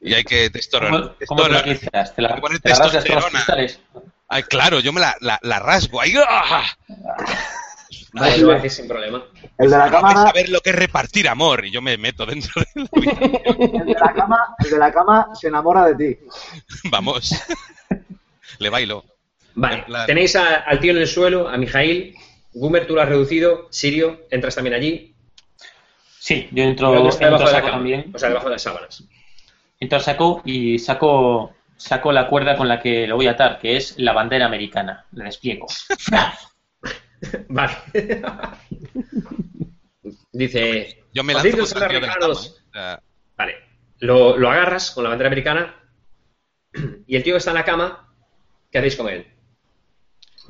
y hay que ¿Cómo, testosterona. cómo te la inicias? ¿Te la, Hay que poner te la los cristales? Ay, claro, yo me la, la, la rasgo. Ahí, ¡ah! Vale, lo haces sin problema. El de la Vais cámara, a ver lo que es repartir amor y yo me meto dentro de la habitación. el de la cama, el de la cama se enamora de ti. Vamos. Le bailo. Vale, plan- tenéis a- al tío en el suelo, a Mijail. Gumer, tú lo has reducido. Sirio, entras también allí. Sí, yo entro, entro debajo de la saco cama. también. O sea, debajo de las sábanas. Entro al saco y saco, saco la cuerda con la que lo voy a atar, que es la bandera americana. La despliego. Vale. Dice. Yo me "Os lanzo de la cama. americanos". ¿eh? Vale. Lo, lo agarras con la bandera americana. Y el tío que está en la cama, ¿qué hacéis con él?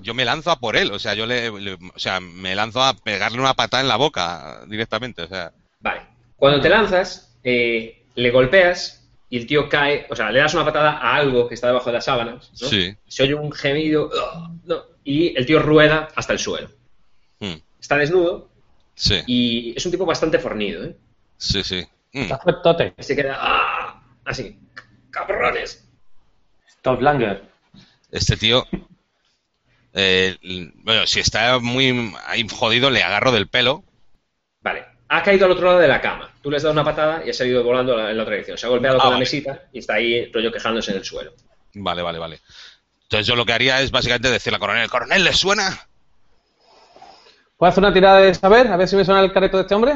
yo me lanzo a por él, o sea, yo le, le- o sea, me lanzo a pegarle una patada en la boca directamente, o sea, Vale. Cuando te lanzas, eh, le golpeas y el tío cae, o sea, le das una patada a algo que está debajo de las sábanas. ¿no? sí. Se oye un gemido y el tío rueda hasta el suelo. Mm, Está desnudo sí, y es un tipo bastante fornido. ¿eh? sí, sí. Mm, Está fuertote. Se queda "Ah", así. ¡Cabrones! Top Langer. Este tío, eh, bueno, si está muy ahí jodido, le agarro del pelo. Vale. Ha caído al otro lado de la cama. Tú le has dado una patada y ha salido volando en la otra dirección. Se ha golpeado Ah, con la mesita y está ahí rollo quejándose en el suelo. Vale, vale, vale. Entonces yo lo que haría es básicamente decirle al coronel, coronel, ¿le suena? ¿Puedo hacer una tirada de saber? A ver si me suena el careto de este hombre.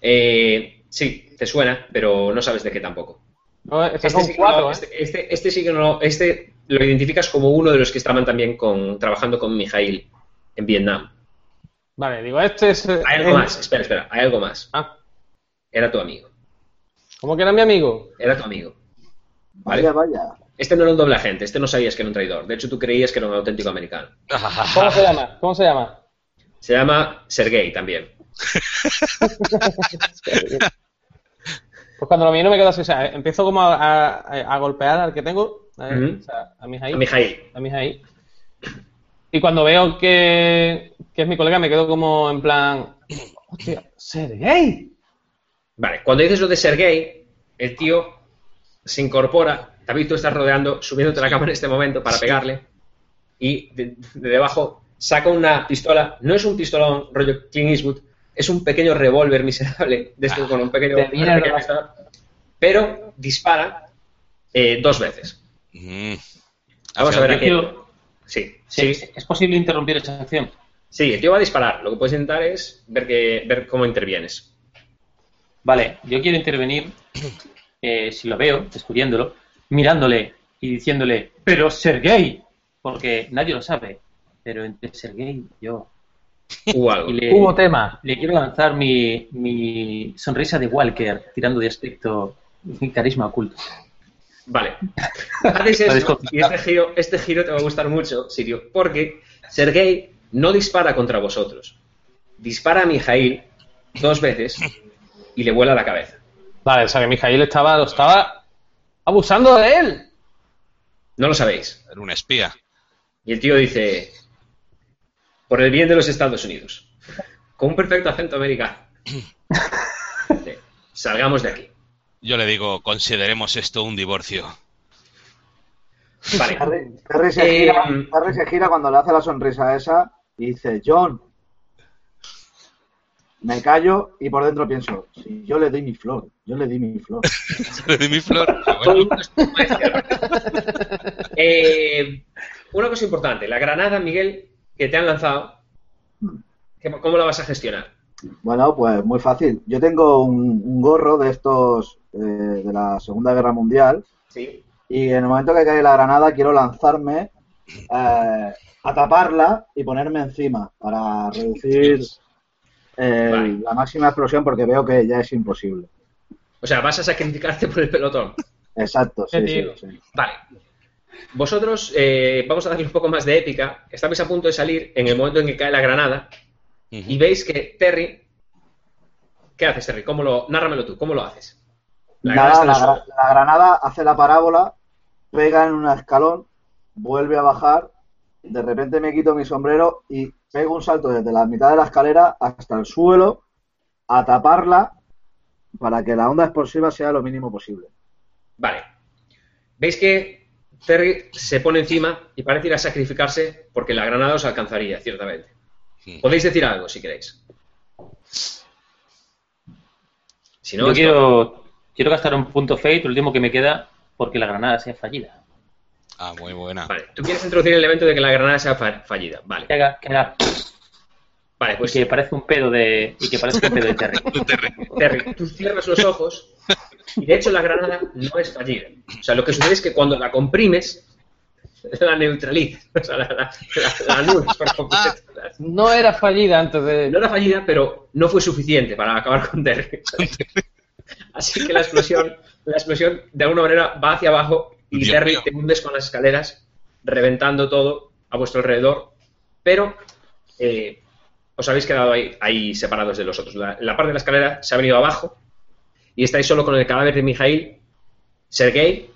Eh, sí, te suena, pero no sabes de qué tampoco. No, este Este sí, cuatro, no- ¿eh? este, este- este sí que no, este lo identificas como uno de los que estaban también con, trabajando con Mijail en Vietnam. Vale, digo, este es... eh, Hay algo el- más, espera, espera, hay algo más. Ah, Era tu amigo, ¿cómo que era mi amigo? era tu amigo. Vale. Vaya, vaya. Este no era un doble agente, este no sabías que era un traidor. De hecho, tú creías que era un auténtico americano. ¿Cómo se llama? ¿Cómo se llama? Se llama Sergei también. Pues cuando lo mío no me quedo así, o sea, empiezo como a, a- a golpear al que tengo, a, Ujú. o sea, a Mijail, A. Y cuando veo que, que es mi colega, me quedo como en plan, hostia, Sergei. Vale, cuando dices lo de Sergei, el tío se incorpora. David, tú estás rodeando, subiéndote a la cama en este momento para pegarle. Y de, de debajo saca una pistola. No es un pistolón rollo Clint Eastwood, es un pequeño revólver miserable, de esto con un pequeño. Pistola, pero dispara eh, dos veces. Mm. Vamos a ver aquí. Yo- Sí, Sí, sí, ¿Es posible interrumpir esa acción? sí, el tío va a disparar. Lo que puedes intentar es ver, que, ver cómo intervienes. Vale, yo quiero intervenir, eh, si lo veo, descubriéndolo, mirándole y diciéndole, pero Sergei, porque nadie lo sabe, pero entre Sergei y yo. Hubo algo. Y le, Hubo tema. le quiero lanzar mi, mi sonrisa de Walker, tirando de aspecto mi carisma oculto. Vale. Haces eso y este giro, este giro te va a gustar mucho, Sirio, porque Sergei no dispara contra vosotros. Dispara a Mijail dos veces y le vuela la cabeza. Vale, o sea que Mijail estaba, estaba abusando de él. No lo sabéis. Era un espía. Y el tío dice, por el bien de los Estados Unidos, con un perfecto acento americano. Salgamos de aquí. Yo le digo, consideremos esto un divorcio. Vale. Se Eh, gira, Terry se gira cuando le hace la sonrisa esa y dice, John, me callo y por dentro pienso, si yo le di mi flor, yo le di mi flor. Le di mi flor. Bueno, mundo está muy Eh, una cosa importante, la granada, Miguel, que te han lanzado, ¿qué- ¿cómo la vas a gestionar? Bueno, pues muy fácil. Yo tengo un, un gorro de estos eh, de la Segunda Guerra Mundial Sí. y en el momento que cae la granada quiero lanzarme eh, a taparla y ponerme encima para reducir eh, Vale. la máxima explosión porque veo que ya es imposible. O sea, vas a sacrificarte por el pelotón. Exacto, sí, sí, sí. Vale. Vosotros, eh, vamos a darle un poco más de épica. Estabais a punto de salir en el momento en que cae la granada y veis que Terry. ¿Qué haces, Terry? ¿Cómo lo, nárramelo tú, ¿cómo lo haces? La Nada, granada la granada hace la parábola, pega en un escalón, vuelve a bajar, de repente me quito mi sombrero y pego un salto desde la mitad de la escalera hasta el suelo a taparla para que la onda explosiva sea lo mínimo posible. Vale. Veis que Terry se pone encima y parece ir a sacrificarse porque la granada os alcanzaría, ciertamente. Hmm. Podéis decir algo si queréis. Si no, Yo esto- quiero, quiero gastar un punto fate, el último que me queda, porque la granada sea fallida. Ah, muy buena. Vale, tú quieres introducir el elemento de que la granada sea fa- fallida. Vale, Que haga, que haga vale, y pues que parezca un pedo de. Y que parezca un pedo de Terry. Terry, tú cierras los ojos y de hecho la granada no es fallida. O sea, lo que sucede es que cuando la comprimes, la neutralizas. O sea, la, la, la- la anulas por completo. No era fallida antes de. No era fallida, pero no fue suficiente para acabar con Terry. Así que la explosión, la explosión de alguna manera va hacia abajo y Dios Terry mío. te hundes con las escaleras, reventando todo a vuestro alrededor, pero eh, os habéis quedado ahí, ahí separados de los otros. La, la parte de la escalera se ha venido abajo y estáis solo con el cadáver de Mijail, Sergei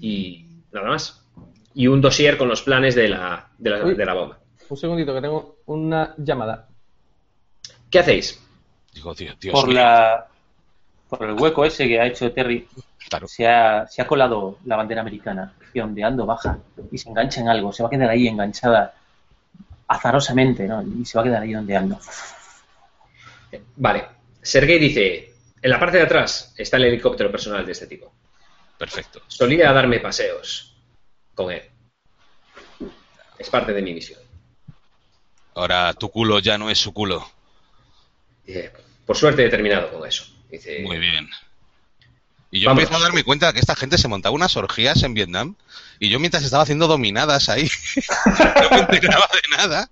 y nada más. Y un dossier con los planes de la, de la, Uy. de la bomba. Un segundito, que tengo una llamada. ¿Qué hacéis? Digo, Dios, Dios Por mío. la. Por el hueco ese que ha hecho Terry, Claro. se ha, se ha colado la bandera americana, que ondeando baja y se engancha en algo, se va a quedar ahí enganchada azarosamente, ¿no? Y se va a quedar ahí ondeando. Vale. Sergei dice, en la parte de atrás está el helicóptero personal de este tipo. Perfecto. Solía darme paseos con él. Es parte de mi misión. Ahora tu culo ya no es su culo. Dice, por suerte he terminado con eso. Dice, Muy bien. Y yo Vamos. empiezo a darme cuenta que esta gente se montaba unas orgías en Vietnam y yo mientras estaba haciendo dominadas ahí, no me enteraba de nada.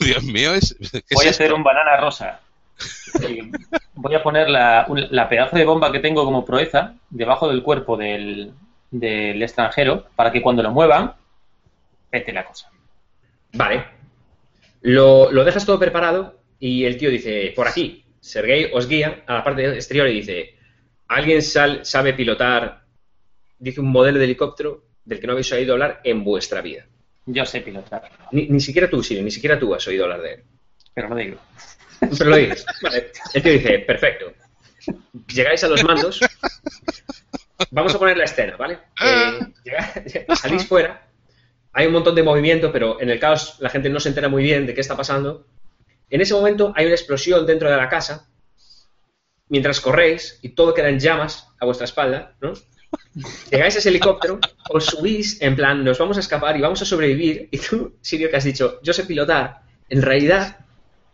Dios mío, es, ¿qué es Voy a esto? hacer un banana rosa. Eh, Voy a poner la, un- la pedazo de bomba que tengo como proeza debajo del cuerpo del, del extranjero para que cuando lo muevan, pete la cosa. Vale. Lo, lo dejas todo preparado y el tío dice, por aquí. Sergei os guía a la parte exterior y dice, ¿alguien sal- sabe pilotar, dice un modelo de helicóptero del que no habéis oído hablar en vuestra vida? Yo sé pilotar, Ni, ni siquiera tú, Sirio, ni siquiera tú has oído hablar de él. pero no digo. Pero lo dices. Vale. El tío dice, perfecto. Llegáis a los mandos. Vamos a poner la escena, ¿vale? Eh, llega- salís fuera. Hay un montón de movimiento, pero en el caos la gente no se entera muy bien de qué está pasando. En ese momento hay una explosión dentro de la casa. Mientras corréis y todo queda en llamas a vuestra espalda, ¿no? Llegáis a ese helicóptero, os subís en plan, nos vamos a escapar y vamos a sobrevivir. Y tú, Sirio, que has dicho, yo sé pilotar, en realidad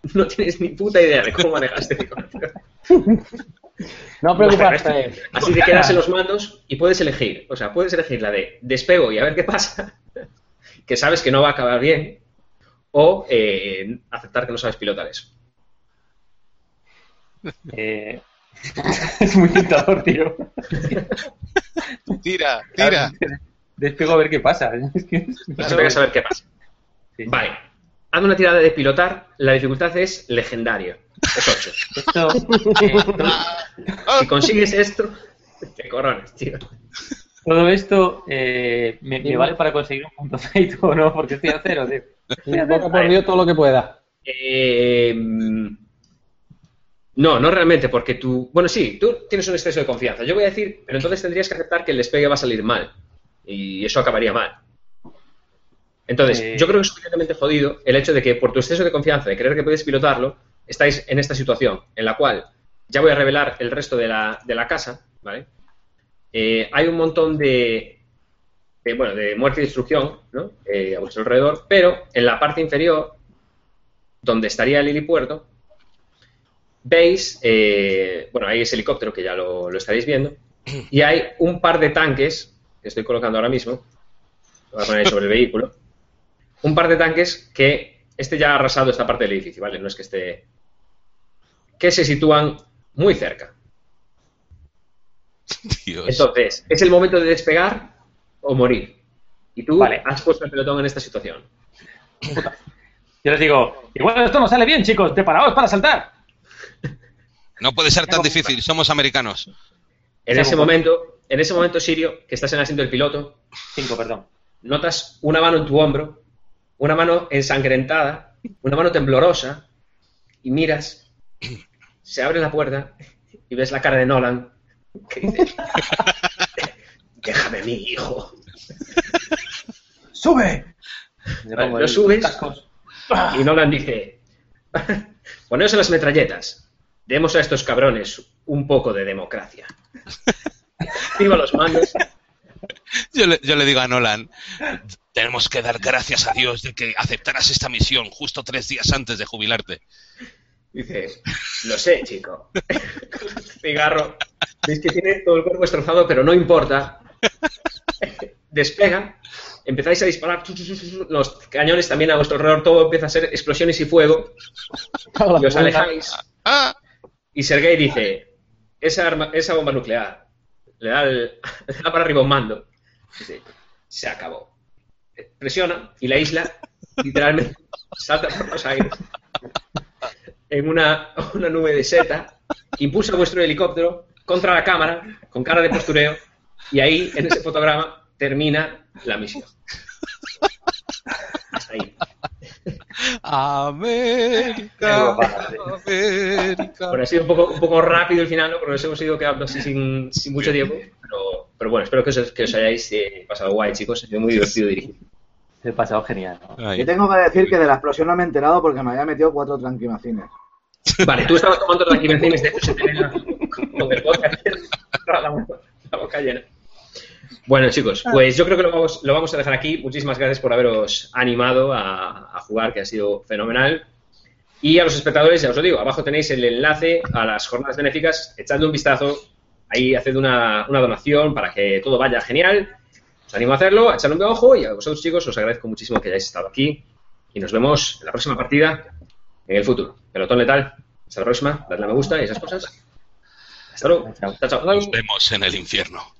no tienes ni puta idea de cómo manejar este helicóptero. No preocupaste. Así te quedas en los mandos y puedes elegir. O sea, puedes elegir la de despego y a ver qué pasa, que sabes que no va a acabar bien, o eh, aceptar que no sabes pilotar eso. Eh, es muy tentador, tío. Tira, tira. Despego a ver qué pasa. Es que- a ver qué pasa. Sí. Vale. Haz una tirada de pilotar. La dificultad es legendario. Es 8. Esto, eh, Si consigues esto, te coronas, tío. todo esto eh, me, me vale para conseguir un punto fate o no, porque estoy a cero, tío. Invoca por Dios todo lo que pueda. Eh, no, no realmente, porque tú. Bueno, sí, tú tienes un exceso de confianza. Yo voy a decir, pero entonces tendrías que aceptar que el despegue va a salir mal. Y eso acabaría mal. Entonces, Eh. yo creo que es suficientemente jodido el hecho de que por tu exceso de confianza, de creer que puedes pilotarlo, estáis en esta situación en la cual ya voy a revelar el resto de la, de la casa, ¿vale? Eh, hay un montón de, de, bueno, de muerte y destrucción, ¿no? Eh, a vuestro alrededor, pero en la parte inferior, donde estaría el helipuerto, veis, eh, bueno, hay ese helicóptero que ya lo, lo estaréis viendo, y hay un par de tanques que estoy colocando ahora mismo, lo voy a poner ahí sobre el vehículo, un par de tanques que este ya ha arrasado esta parte del edificio, ¿vale? No es que esté... que se sitúan muy cerca. Dios. Entonces, ¿es el momento de despegar o morir? Y tú Vale. has puesto el pelotón en esta situación. Yo les digo, igual esto no sale bien, chicos, preparaos para saltar. No puede ser tan difícil, somos americanos. En ese momento, en ese momento, Sirio, que estás en el asiento del piloto, Cinco, perdón. notas una mano en tu hombro, una mano ensangrentada, una mano temblorosa, y miras, se abre la puerta y ves la cara de Nolan, que dice, déjame a mi hijo. ¡Sube! Vale, lo subes. cascos. Y Nolan dice, poneos en las metralletas, demos a estos cabrones un poco de democracia. Activa los mandos, Yo le, yo le digo a Nolan, tenemos que dar gracias a Dios de que aceptaras esta misión justo tres días antes de jubilarte. Dice, lo sé, chico. Cigarro. Veis que tiene todo el cuerpo destrozado, pero no importa. Despega, empezáis a disparar. Los cañones también a vuestro alrededor, todo empieza a ser explosiones y fuego. Y os alejáis. ¡Ah! Y Sergei dice, esa, arma, esa bomba nuclear le da, el- da para arriba un mando. Se acabó. Presiona y la isla literalmente salta por los aires en una, una nube de seta, impulsa vuestro helicóptero contra la cámara con cara de postureo y ahí, en ese fotograma, termina la misión. Hasta ahí. América, América. Bueno, ha sido un poco, un poco rápido el final, ¿no? porque nos hemos ido quedando así sin, sin mucho tiempo, pero, pero bueno, espero que os, que os hayáis eh, pasado guay, chicos. Ha sido muy divertido dirigir. Se ha pasado genial. ¿no? Yo tengo que decir que de la explosión no me he enterado porque me había metido cuatro tranquimacines. Vale, tú estabas tomando tranquilizaciones de hecho con el la, la boca llena. Bueno, chicos, pues yo creo que lo vamos, lo vamos a dejar aquí. Muchísimas gracias por haberos animado a, a jugar, que ha sido fenomenal. Y a los espectadores, ya os lo digo, abajo tenéis el enlace a las jornadas benéficas. Echadle un vistazo, ahí haced una, una donación para que todo vaya genial. Os animo a hacerlo, a echarle un ojo y a vosotros, chicos, os agradezco muchísimo que hayáis estado aquí. Y nos vemos en la próxima partida en el futuro. Pelotón letal. Hasta la próxima. Dadle a me gusta y esas cosas. Hasta luego. Chao. Chao, chao. Nos vemos en el infierno.